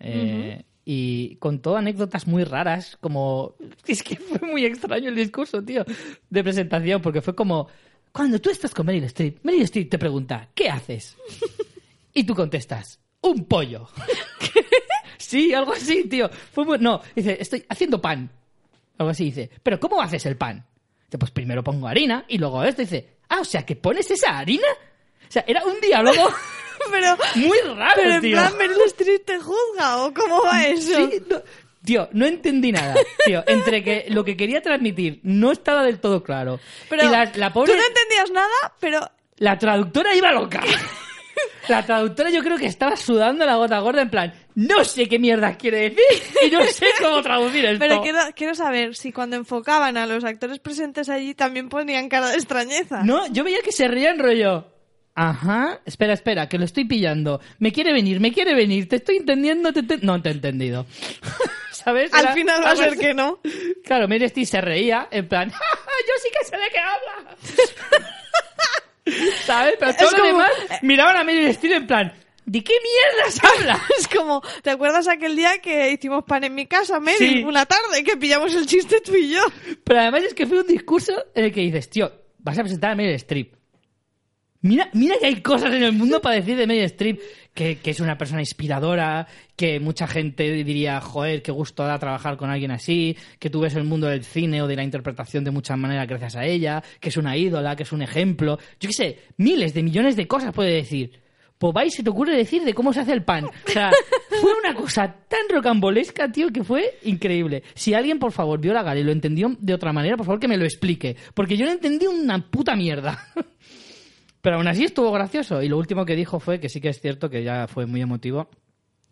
eh, Y contó anécdotas muy raras, como... Es que fue muy extraño el discurso, tío, de presentación, porque fue como... Cuando tú estás con Meryl Streep, Meryl Streep te pregunta, ¿qué haces? Y tú contestas, un pollo. sí, algo así, tío. Fue muy- No, dice, estoy haciendo pan. Algo así dice, ¿pero cómo haces el pan? Dice, pues primero pongo harina y luego esto. Dice, ah, o sea, que pones esa harina. O sea, era un diálogo pero, muy raro, pero en tío. plan, Streep te juzga, ¿o cómo va eso? Sí, no- Tío, no entendí nada. Tío, entre que lo que quería transmitir no estaba del todo claro. Pero y la, la pobre, tú no entendías nada, pero la traductora iba loca. La traductora yo creo que estaba sudando la gota gorda en plan, no sé qué mierda quiere decir y no sé cómo traducir esto. Pero quiero, quiero saber si cuando enfocaban a los actores presentes allí también ponían cara de extrañeza. No, yo veía que se reían rollo. Ajá, espera, espera, que lo estoy pillando. Me quiere venir, me quiere venir, te estoy entendiendo, te ente- no te he entendido. ¿Sabes? Al Era final va a ser que no. Claro, Streep se reía, en plan, "Ja, ja, yo sí que sé de qué habla. ¿Sabes? Pero todos los demás miraban a Meryl Streep en plan, ¿de qué mierdas habla? Es como, ¿te acuerdas aquel día que hicimos pan en mi casa, Meryl? Sí. Una tarde que pillamos el chiste tú y yo. Pero además es que fue un discurso en el que dices, tío, vas a presentar a Meryl Streep. Mira, mira que hay cosas en el mundo para decir de Meryl Streep, que, es una persona inspiradora, que mucha gente diría, joder, qué gusto da trabajar con alguien así, que tú ves el mundo del cine o de la interpretación de muchas maneras gracias a ella, que es una ídola, que es un ejemplo. Yo qué sé, miles de millones de cosas puede decir. Pues va y se te ocurre decir de cómo se hace el pan. O sea, fue una cosa tan rocambolesca, tío, que fue increíble. Si alguien, por favor, vio la gala y lo entendió de otra manera, por favor que me lo explique. Porque yo no entendí una puta mierda. Pero aún así estuvo gracioso. Y lo último que dijo fue que sí que es cierto que ya fue muy emotivo.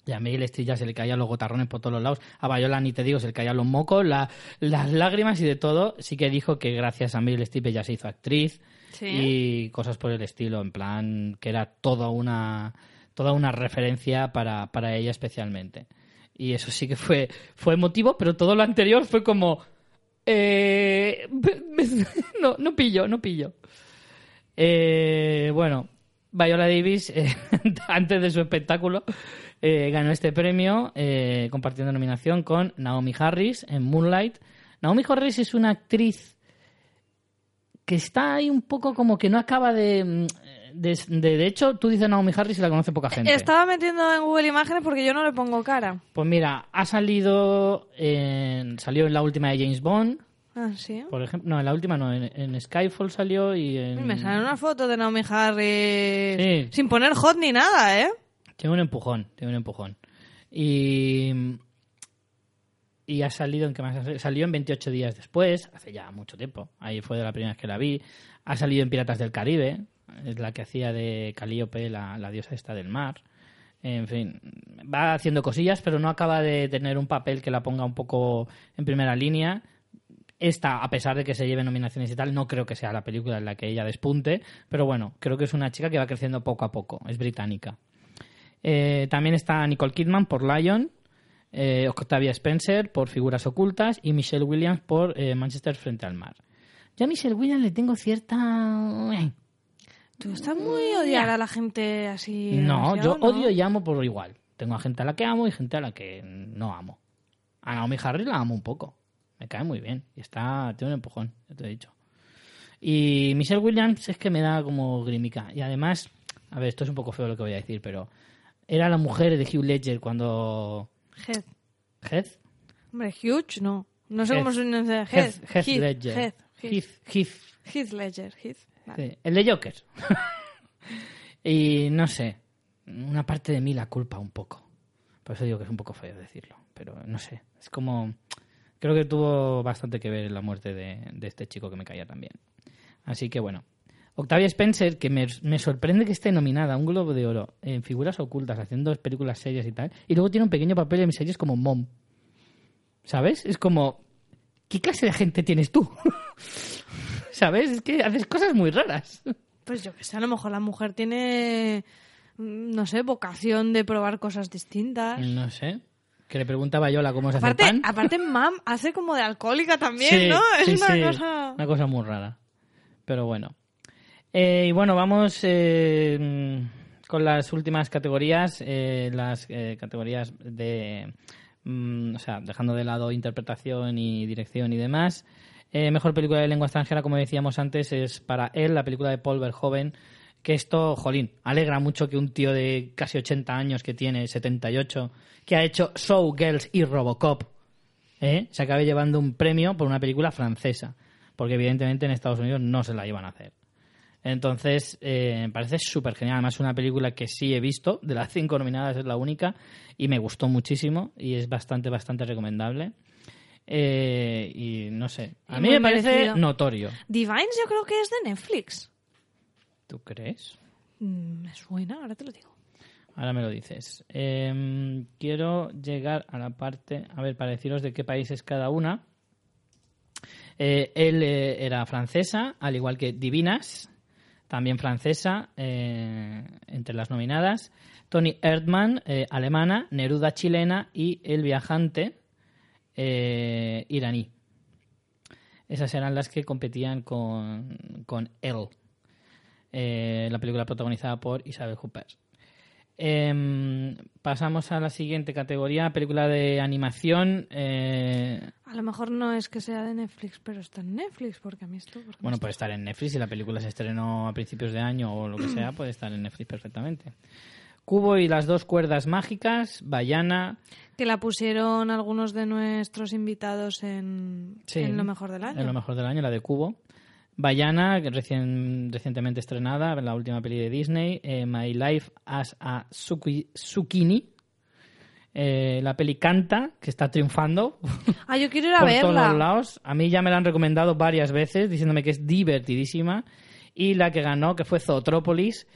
Y a Meryl Streep ya se le caían los gotarrones por todos los lados. A Viola ni te digo, se le caían los mocos, la- las lágrimas y de todo. Sí que dijo que gracias a Meryl Streep ella se hizo actriz Sí. y cosas por el estilo. En plan, que era toda una, toda una referencia para, para ella especialmente. Y eso sí que fue, fue emotivo, pero todo lo anterior fue como... eh, no, no pillo, no pillo. Eh, bueno, Viola Davis, eh, antes de su espectáculo, eh, ganó este premio eh, compartiendo nominación con Naomi Harris en Moonlight. Naomi Harris es una actriz que está ahí un poco como que no acaba de... mm, De, de, de hecho, tú dices Naomi Harris y la conoce poca gente. Estaba metiendo en Google Imágenes porque yo no le pongo cara. Pues mira, ha salido... En, salió en la última de James Bond, Ah, sí. por ejemplo. No, en la última no, en, en Skyfall salió y en... Me sale una foto de Naomi Harris Sí. sin poner hot ni nada, ¿eh? Tiene un empujón, tiene un empujón. Y, y ha salido en qué más salió en 28 días después, hace ya mucho tiempo. Ahí fue de la primera vez que la vi. Ha salido en Piratas del Caribe, es la que hacía de Calíope, la, la diosa esta del mar. En fin, va haciendo cosillas, pero no acaba de tener un papel que la ponga un poco en primera línea. Esta, a pesar de que se lleve nominaciones y tal, no creo que sea la película en la que ella despunte, pero bueno, creo que es una chica que va creciendo poco a poco, es británica. Eh, también está Nicole Kidman por Lion, eh, Octavia Spencer por Figuras Ocultas y Michelle Williams por eh, Manchester frente al mar. Yo a Michelle Williams le tengo cierta... Tú estás muy odiar a la gente así. No, yo odio y amo por igual. Tengo a gente a la que amo y gente a la que no amo. A Naomi Harris la amo un poco. Me cae muy bien. Y está, tiene un empujón, ya te he dicho. Y Michelle Williams es que me da como grimica. Y además, a ver, esto es un poco feo lo que voy a decir, pero era la mujer de Hugh Ledger cuando... Heath. ¿Heath? Hombre, Huge, no. No sé Heath. cómo se pronuncia. Heath. Heath, Heath Ledger. Heath, Heath. Heath, Heath. Heath Ledger. Heath. Vale. Sí, el de Joker. y no sé, una parte de mí la culpa un poco. Por eso digo que es un poco feo decirlo. Pero no sé, es como... Creo que tuvo bastante que ver en la muerte de, de este chico que me caía también. Así que bueno. Octavia Spencer, que me, me sorprende que esté nominada a un Globo de Oro en figuras ocultas, haciendo películas serias y tal, y luego tiene un pequeño papel en series como Mom. ¿Sabes? Es como, ¿qué clase de gente tienes tú? ¿Sabes? Es que haces cosas muy raras. Pues yo que sé, a lo mejor la mujer tiene, no sé, vocación de probar cosas distintas. No sé. Que le preguntaba a Yola cómo se Aparte, hace el pan. aparte, Mam hace como de alcohólica también, Sí, ¿no? Es sí, una sí. cosa... Una cosa muy rara. Pero bueno. Eh, y bueno, vamos eh, con las últimas categorías. eh, las eh, categorías de. mm, o sea, dejando de lado interpretación y dirección y demás. Eh, mejor película de lengua extranjera, como decíamos antes, es para él, la película de Paul Verhoeven. Que esto, jolín, alegra mucho que un tío de casi 80 años, que tiene 78, que ha hecho Showgirls y Robocop, ¿eh? se acabe llevando un premio por una película francesa, porque evidentemente en Estados Unidos no se la iban a hacer. Entonces, eh, me parece súper genial. Además, una película que sí he visto, de las cinco nominadas es la única, y me gustó muchísimo, y es bastante, bastante recomendable. Eh, y no sé, a mí me parece notorio. Divines yo creo que es de Netflix. ¿Tú crees? Mm, Me suena, ahora te lo digo. Ahora me lo dices. Eh, quiero llegar a la parte, a ver, para deciros de qué país es cada una. Eh, él eh, era francesa, al igual que Divinas, también francesa, eh, entre las nominadas. Tony Erdmann, alemana, Neruda chilena y El viajante iraní. Esas eran las que competían con, con él. Eh, la película protagonizada por Isabel Huppert. Em, pasamos a la siguiente categoría, película de animación. eh, A lo mejor no es que sea de Netflix, pero está en Netflix, porque a mí esto... porque bueno, puede estar en Netflix si la película se estrenó a principios de año o lo que sea, puede estar en Netflix perfectamente. Cubo y las dos cuerdas mágicas, Bayana, Que la pusieron algunos de nuestros invitados en, Sí, en lo mejor del año. en lo mejor del año, la de Cubo. Bayana, recién, recientemente estrenada, la última peli de Disney. eh, My Life as a Zucchi- Zucchini. Eh, la peli Canta, que está triunfando Ah, yo quiero ir a por todos verla. los lados. A mí ya me la han recomendado varias veces, diciéndome que es divertidísima. Y la que ganó, que fue Zootrópolis,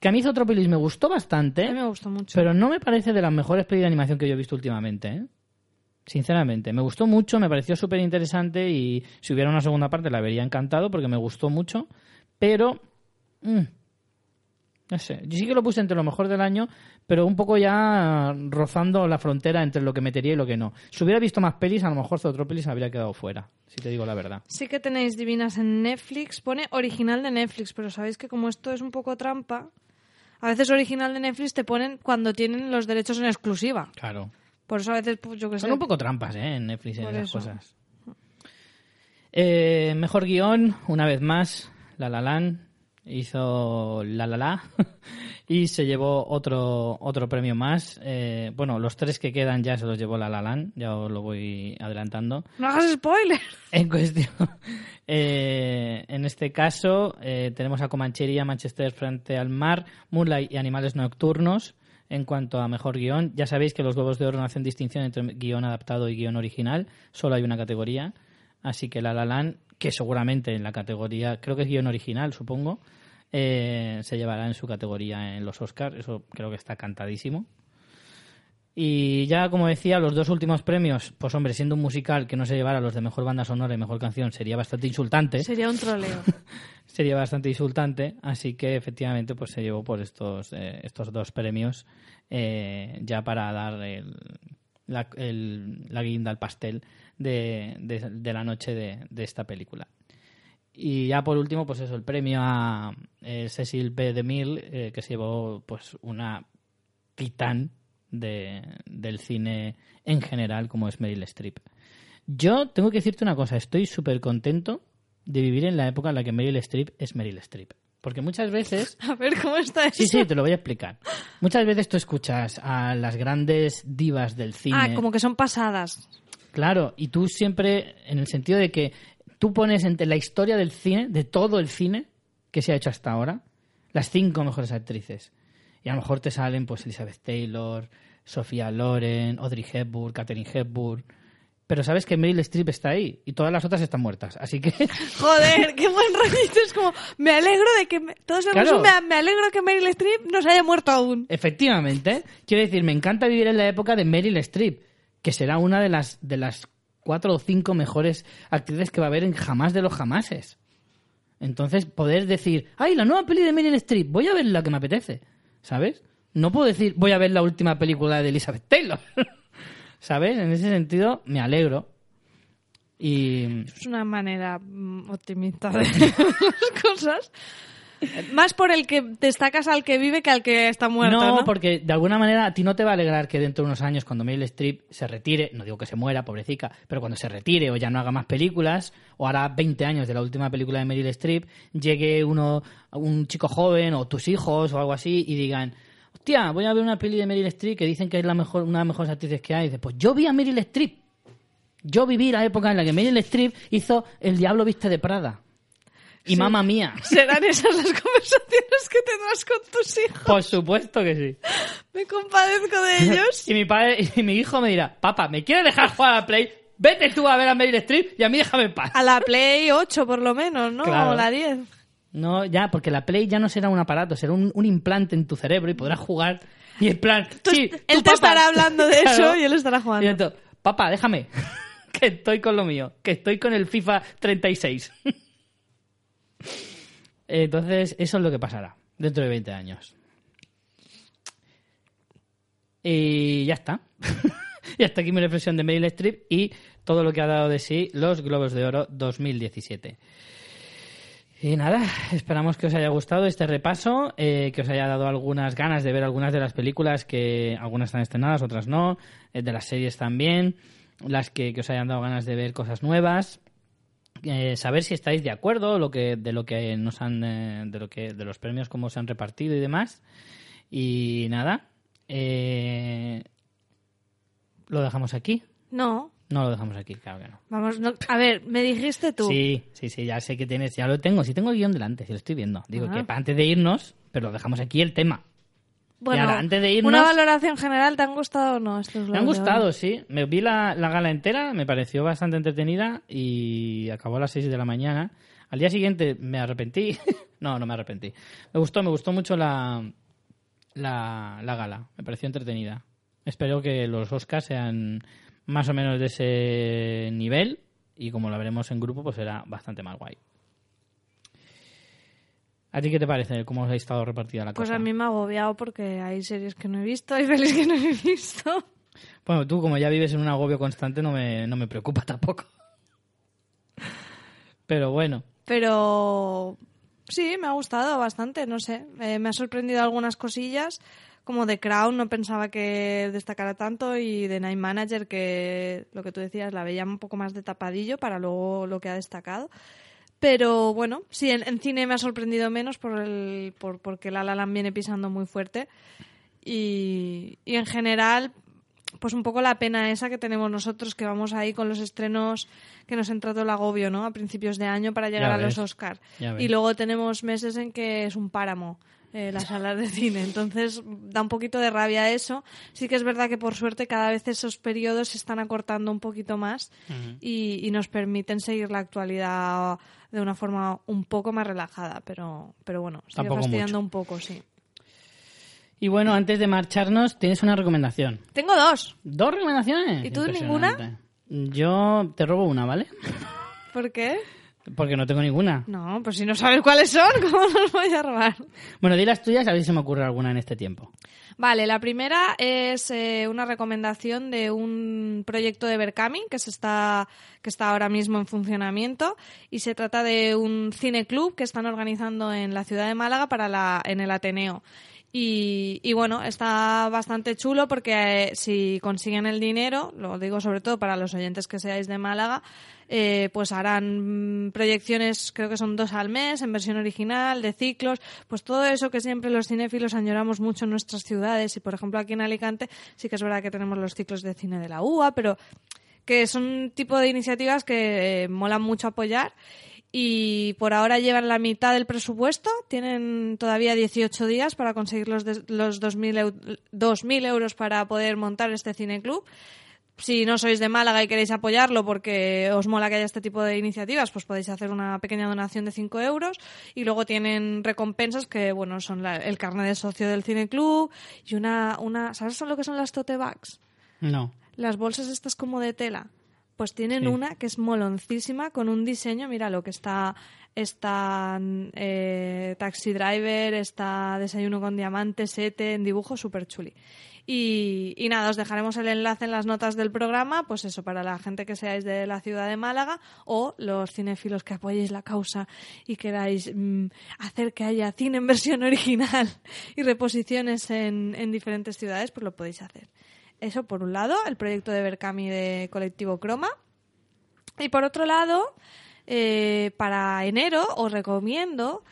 que a mí Zootrópolis me gustó A mí bastante, me gustó mucho. pero no me parece de las mejores pelis de animación que yo he visto últimamente. ¿eh? Sinceramente, me gustó mucho, me pareció súper interesante y si hubiera una segunda parte la habría encantado porque me gustó mucho, pero... mm, no sé, yo sí que lo puse entre lo mejor del año, pero un poco ya rozando la frontera entre lo que metería y lo que no. Si hubiera visto más pelis, a lo mejor Zootrópolis habría quedado fuera, si te digo la verdad. Sí que tenéis Divinas en Netflix. Pone original de Netflix, pero sabéis que como esto es un poco trampa, a veces original de Netflix te ponen cuando tienen los derechos en exclusiva. Claro. Por eso a veces, pues, yo que sé. Son un poco trampas, ¿eh? En Netflix en Por esas eso. cosas. Eh, mejor guion, una vez más, La La Land hizo La La La y se llevó otro otro premio más. Eh, bueno, los tres que quedan ya se los llevó La La Land, ya os lo voy adelantando. No hagas spoiler. En cuestión, eh, en este caso, tenemos a Comanchería, Manchester frente al mar, Moonlight y Animales Nocturnos. En cuanto a mejor guion, ya sabéis que los Globos de Oro no hacen distinción entre guion adaptado y guion original, solo hay una categoría. Así que La La Land, que seguramente en la categoría, creo que es guion original, supongo, eh, se llevará en su categoría en los Oscars. Eso creo que está cantadísimo. Y ya, como decía, los dos últimos premios, pues hombre, siendo un musical que no se llevara los de mejor banda sonora y mejor canción, sería bastante insultante. Sería un troleo. Sería bastante insultante. Así que efectivamente, pues se llevó por estos, eh, estos dos premios eh, ya para dar el- la, el- la guinda al pastel de, de- de la noche de, de esta película. Y ya por último, pues eso, el premio a eh, Cecil B. DeMille, eh, que se llevó pues una titán de, del cine en general, como es Meryl Streep. Yo tengo que decirte una cosa, estoy súper contento de vivir en la época en la que Meryl Streep es Meryl Streep. Porque muchas veces A ver, ¿cómo está eso? Sí, sí, te lo voy a explicar. Muchas veces tú escuchas a las grandes divas del cine. Ah, como que son pasadas. Claro, y tú siempre, en el sentido de que tú pones entre la historia del cine, de todo el cine que se ha hecho hasta ahora, las cinco mejores actrices. Y a lo mejor te salen pues Elizabeth Taylor, Sofía Loren, Audrey Hepburn, Katherine Hepburn. pero sabes que Meryl Streep está ahí y todas las otras están muertas. Así que Joder, qué buen rollito. Es como, me alegro de que... me- Todos Claro. me, me alegro que Meryl Streep no se haya muerto aún. efectivamente, quiero decir, me encanta vivir en la época de Meryl Streep, que será una de las, de las cuatro o cinco mejores actrices que va a haber en jamás de los jamases. Entonces, poder decir, ay, la nueva peli de Meryl Streep, voy a ver la que me apetece, ¿sabes? No puedo decir, voy a ver la última película de Elizabeth Taylor, ¿sabes? En ese sentido, me alegro. Y Es una manera mm, optimista de las cosas. Más por el que destacas al que vive que al que está muerto, ¿no? no, porque de alguna manera a ti no te va a alegrar que dentro de unos años, cuando Meryl Streep se retire, no digo que se muera, pobrecita, pero cuando se retire o ya no haga más películas, o hará 20 años de la última película de Meryl Streep, llegue uno, un chico joven o tus hijos o algo así y digan, hostia, voy a ver una peli de Meryl Streep que dicen que es la mejor, una de las mejores actrices que hay. Y dices, pues yo vi a Meryl Streep. Yo viví la época en la que Meryl Streep hizo El Diablo Viste de Prada. Y Sí. mamá mía. Serán esas las conversaciones que tendrás con tus hijos. Por supuesto que sí. Me compadezco de ellos. Y mi padre y mi hijo me dirá, papá, ¿me quieres dejar jugar a la Play? Vete tú a ver a Meryl Streep y a mí déjame en paz. A la Play 8 por lo menos, ¿no? Claro. O la 10. No, ya, porque la Play ya no será un aparato, será un, un implante en tu cerebro y podrás jugar. Y en plan, Tú- sí, él tú, te papá. estará hablando de Claro. eso y él estará Y jugando. entonces, papá, déjame, que estoy con lo mío, que estoy con el FIFA 36. Entonces, eso es lo que pasará dentro de 20 años. Y ya está. y hasta aquí mi reflexión de Meryl Streep y todo lo que ha dado de sí los Globos de Oro 2017. Y nada, esperamos que os haya gustado este repaso, eh, que os haya dado algunas ganas de ver algunas de las películas que algunas están estrenadas, otras no, eh, de las series también, las que, que os hayan dado ganas de ver cosas nuevas, eh, saber si estáis de acuerdo lo que, de lo que nos han, eh, de lo que, de los premios cómo se han repartido y demás. Y nada, eh, lo dejamos aquí. No, No lo dejamos aquí, claro que no. vamos, no- a ver, me dijiste tú. Sí, sí, sí, ya sé que tienes, ya lo tengo, sí tengo el guion delante, sí lo estoy viendo. Digo Ah. que para antes de irnos, pero lo dejamos aquí el tema. Bueno, Y ahora, antes de irnos- una valoración general, ¿te han gustado o no estos Me han gustado, sí. Me vi la, la gala entera, me pareció bastante entretenida y acabó a las 6 de la mañana. Al día siguiente me arrepentí. no, no me arrepentí. Me gustó, me gustó mucho la, la, la gala. Me pareció entretenida. Espero que los Oscars sean más o menos de ese nivel y como lo veremos en grupo, pues será bastante más guay. ¿A ti qué te parece cómo ha estado repartida la Pues cosa? a mí me ha agobiado porque hay series que no he visto, hay pelis que no he visto. Bueno, tú como ya vives en un agobio constante no me, no me preocupa tampoco. Pero bueno, Pero sí, me ha gustado bastante, no sé. Eh, me ha sorprendido algunas cosillas, como de Crown, no pensaba que destacara tanto, y de Night Manager, que lo que tú decías, la veía un poco más de tapadillo para luego lo que ha destacado. Pero bueno, sí, en, en cine me ha sorprendido menos por el, por, porque La La Land viene pisando muy fuerte. Y, y en general, pues un poco la pena esa que tenemos nosotros, que vamos ahí con los estrenos que nos entra todo el agobio, ¿no? A principios de año para llegar a los Oscar. Y luego tenemos meses en que es un páramo. Eh, las salas de cine. Entonces da un poquito de rabia eso. Sí que es verdad que por suerte cada vez esos periodos se están acortando un poquito más y, y nos permiten seguir la actualidad de una forma un poco más relajada. Pero, pero bueno, sigue Tampoco fastidiando mucho. un poco, sí. Y bueno, antes de marcharnos, tienes una recomendación. Tengo dos. ¿Dos recomendaciones? ¿Y tú Impresionante. Yo te robo una, ¿vale? ¿Por qué? Porque no tengo ninguna. No, pues si no sabes cuáles son, ¿cómo los voy a robar? Bueno, di las tuyas a ver si se me ocurre alguna en este tiempo. Vale, la primera es eh, una recomendación de un proyecto de Berkami que se está que está ahora mismo en funcionamiento y se trata de un cineclub que están organizando en la ciudad de Málaga para la en el Ateneo. Y, y bueno, está bastante chulo porque eh, si consiguen el dinero, lo digo sobre todo para los oyentes que seáis de Málaga, eh, pues harán mm, proyecciones, creo que son dos al mes, en versión original, de ciclos, pues todo eso que siempre los cinéfilos añoramos mucho en nuestras ciudades. Y por ejemplo aquí en Alicante sí que es verdad que tenemos los ciclos de cine de la UA, pero que son tipo de iniciativas que eh, molan mucho apoyar y por ahora llevan la mitad del presupuesto, tienen todavía 18 días para conseguir los, los 2.000 eu- 2.000 euros para poder montar este cineclub. si no sois de Málaga y queréis apoyarlo porque os mola que haya este tipo de iniciativas, pues podéis hacer una pequeña donación de 5 euros y luego tienen recompensas que, bueno, son la- el carnet de socio del Cine Club y una, una, ¿sabes lo que son las tote bags? No. Las bolsas estas como de tela. Pues tienen Sí. una que es moloncísima con un diseño, mira lo que está, está eh, Taxi Driver, está Desayuno con Diamantes, Sete, en dibujo súper chuli. Y, y nada, os dejaremos el enlace en las notas del programa, pues eso, para la gente que seáis de la ciudad de Málaga o los cinéfilos que apoyéis la causa y queráis mm, hacer que haya cine en versión original y reposiciones en, en diferentes ciudades, pues lo podéis hacer. Eso por un lado, el proyecto de Berkami de Colectivo Croma. Y por otro lado, eh, para enero os recomiendo,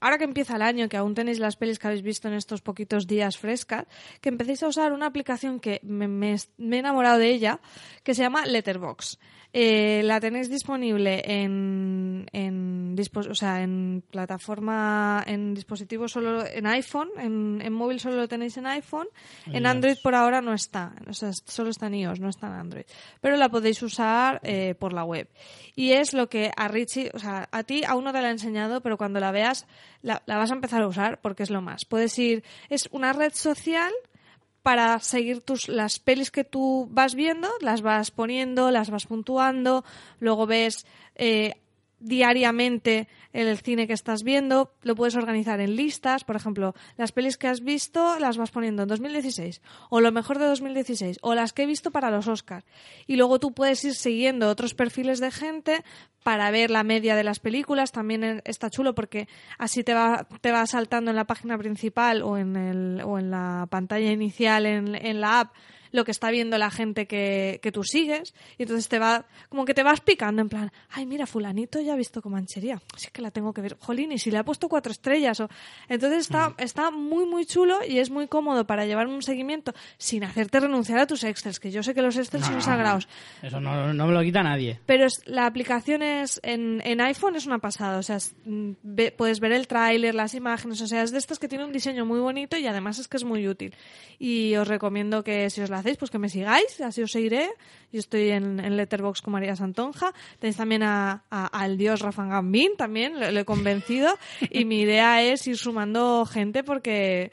ahora que empieza el año, que aún tenéis las pelis que habéis visto en estos poquitos días frescas, que empecéis a usar una aplicación que me, me- me he enamorado de ella, que se llama Letterbox. Eh, la tenéis disponible en, en, o sea, en plataforma, en dispositivo solo en iPhone, en, en móvil solo lo tenéis en iPhone, en. Android por ahora no está, o sea, solo está en iOS, no está en Android, pero la podéis usar eh, por la web. Y es lo que a Richie, o sea, a ti aún no te la he enseñado, pero cuando la veas la, la vas a empezar a usar porque es lo más. Puedes ir, es una red social para seguir tus las pelis que tú vas viendo, las vas poniendo, las vas puntuando, luego ves eh, diariamente el cine que estás viendo, lo puedes organizar en listas, por ejemplo, las pelis que has visto las vas poniendo en 2016 o lo mejor de 2016 o las que he visto para los Oscars y luego tú puedes ir siguiendo otros perfiles de gente para ver la media de las películas, también está chulo porque así te va, te va saltando en la página principal o en, el, o en la pantalla inicial en, en la app lo que está viendo la gente que, que tú sigues. Y entonces te va como que te vas picando en plan ay mira fulanito ya ha visto Comanchería así que la tengo que ver. Jolín y si le ha puesto cuatro estrellas o entonces está, está muy muy chulo y es muy cómodo para llevar un seguimiento sin hacerte renunciar a tus excels que yo sé que los excels son sagrados. Eso no, no me lo quita nadie. pero es- la aplicación es en, en iPhone es una pasada, o sea, es- mm, ve- puedes ver el tráiler, las imágenes, o sea, es de estas que tiene un diseño muy bonito y además es que es muy útil. Y os recomiendo que si os la hacéis, pues que me sigáis, así os seguiré. Yo estoy en, en Letterboxd con María Santonja. Tenéis también a, a- al dios Rafa Gambín, también, lo, lo he convencido. y mi idea es ir sumando gente porque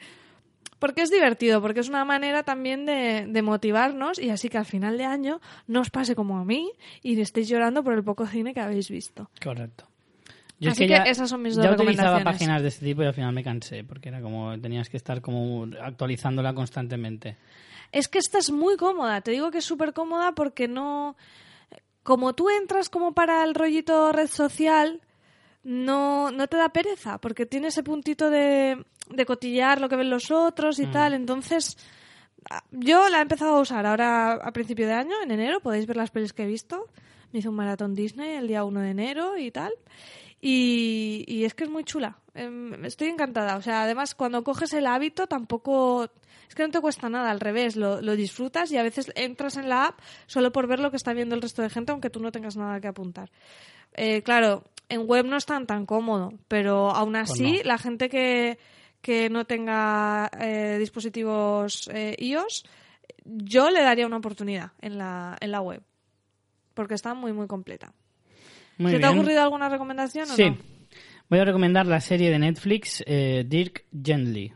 porque es divertido, porque es una manera también de, de motivarnos y así que al final de año no os pase como a mí y estéis llorando por el poco cine que habéis visto. Correcto. Yo Así es que, que ya, esas son mis dos ya utilizaba páginas de este tipo y al final me cansé, porque era como tenías que estar como actualizándola constantemente. Es que esta es muy cómoda, te digo que es súper cómoda porque no... Como tú entras como para el rollito red social, no, no te da pereza, porque tiene ese puntito de, de cotillar lo que ven los otros y tal, entonces... ah, Yo la he empezado a usar ahora a principio de año, en enero, podéis ver las pelis que he visto. Me hice un maratón Disney el día 1 de enero y tal. Y, y es que es muy chula. Em, Estoy encantada. O sea, además, cuando coges el hábito, tampoco. Es que no te cuesta nada, al revés, lo, lo disfrutas y a veces entras en la app solo por ver lo que está viendo el resto de gente, aunque tú no tengas nada que apuntar. Eh, claro, en web no es tan, tan cómodo, pero aún así, no. la gente que, que no tenga eh, dispositivos eh, iOS, yo le daría una oportunidad en la, en la web, porque está muy, muy completa. Muy ¿Se te ha ocurrido alguna recomendación o Sí. no? Voy a recomendar la serie de Netflix eh, Dirk Gently.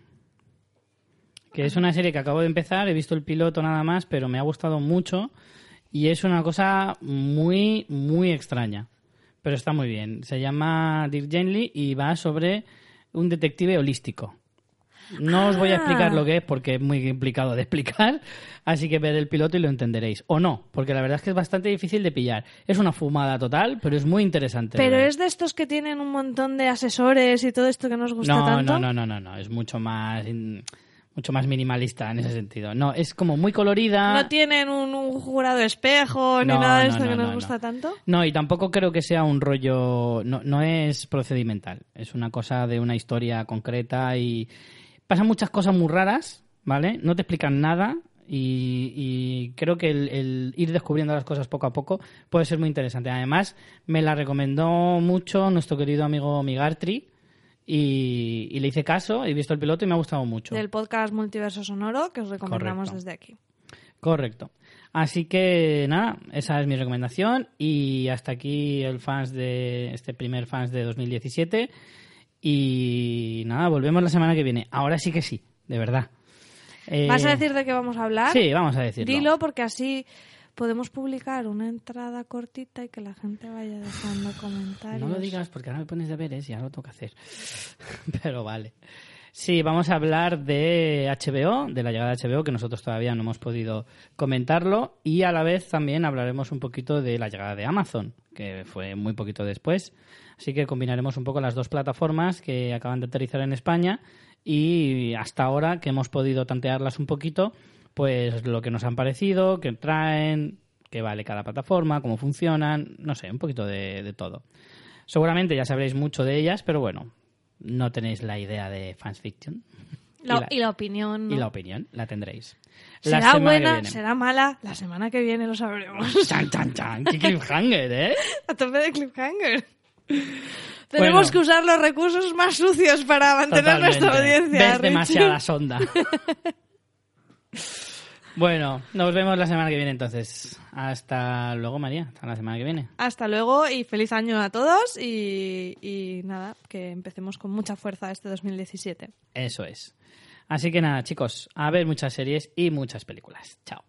Que es una serie que acabo de empezar, he visto el piloto nada más, pero me ha gustado mucho. Y es una cosa muy, muy extraña. Pero está muy bien. Se llama Dirk Gently y va sobre un detective holístico. No os voy a Ah. explicar lo que es porque es muy complicado de explicar, así que ver el piloto y lo entenderéis. O no, porque la verdad es que es bastante difícil de pillar. Es una fumada total, pero es muy interesante. Pero es de estos que tienen un montón de asesores y todo esto que nos gusta no, tanto. No, no, no, no, no, es mucho más in- mucho más minimalista en ese sentido. No, es como muy colorida. No tienen un, un jurado espejo ni nada de no, esto no, que nos no, gusta tanto. No, y tampoco creo que sea un rollo. No, no es procedimental. Es una cosa de una historia concreta y. Pasan muchas cosas muy raras, ¿vale? No te explican nada y, y creo que el, el ir descubriendo las cosas poco a poco puede ser muy interesante. Además, me la recomendó mucho nuestro querido amigo Migartri y, y le hice caso, he visto el piloto y me ha gustado mucho. Del podcast Multiverso Sonoro que os recomendamos Correcto. desde aquí. Correcto. Así que nada, esa es mi recomendación y hasta aquí el fans de este primer fans de 2017 y nada, volvemos la semana que viene. Ahora sí que sí, de verdad. Eh, ¿Vas a decir de qué vamos a hablar? Sí, vamos a decirlo. Dilo porque así podemos publicar una entrada cortita y que la gente vaya dejando comentarios. No lo digas porque ahora me pones deberes y ahora lo tengo que hacer. Pero vale. Sí, vamos a hablar de HBO, de la llegada de HBO, que nosotros todavía no hemos podido comentarlo, y a la vez también hablaremos un poquito de la llegada de Amazon, que fue muy poquito después. Así que combinaremos un poco las dos plataformas que acaban de aterrizar en España y hasta ahora que hemos podido tantearlas un poquito, pues lo que nos han parecido, qué traen, qué vale cada plataforma, cómo funcionan, no sé, un poquito de, de todo. Seguramente ya sabréis mucho de ellas, pero bueno, no tenéis la idea de Fans Fiction. La- y, la, y la opinión. ¿no? y la opinión la tendréis. La ¿Será que buena? ¿Será mala? La semana que viene lo sabremos. Chan, chan, chan. ¡Qué cliffhanger, eh! A tope de cliffhanger. Tenemos que usar los recursos más sucios para mantener nuestra audiencia. Ves Richie. demasiada sonda. bueno, nos vemos la semana que viene entonces. Hasta luego, María. Hasta la semana que viene. Hasta luego y feliz año a todos y, y nada, que empecemos con mucha fuerza este 2017. Eso es. Así que nada, chicos, a ver muchas series y muchas películas. Chao.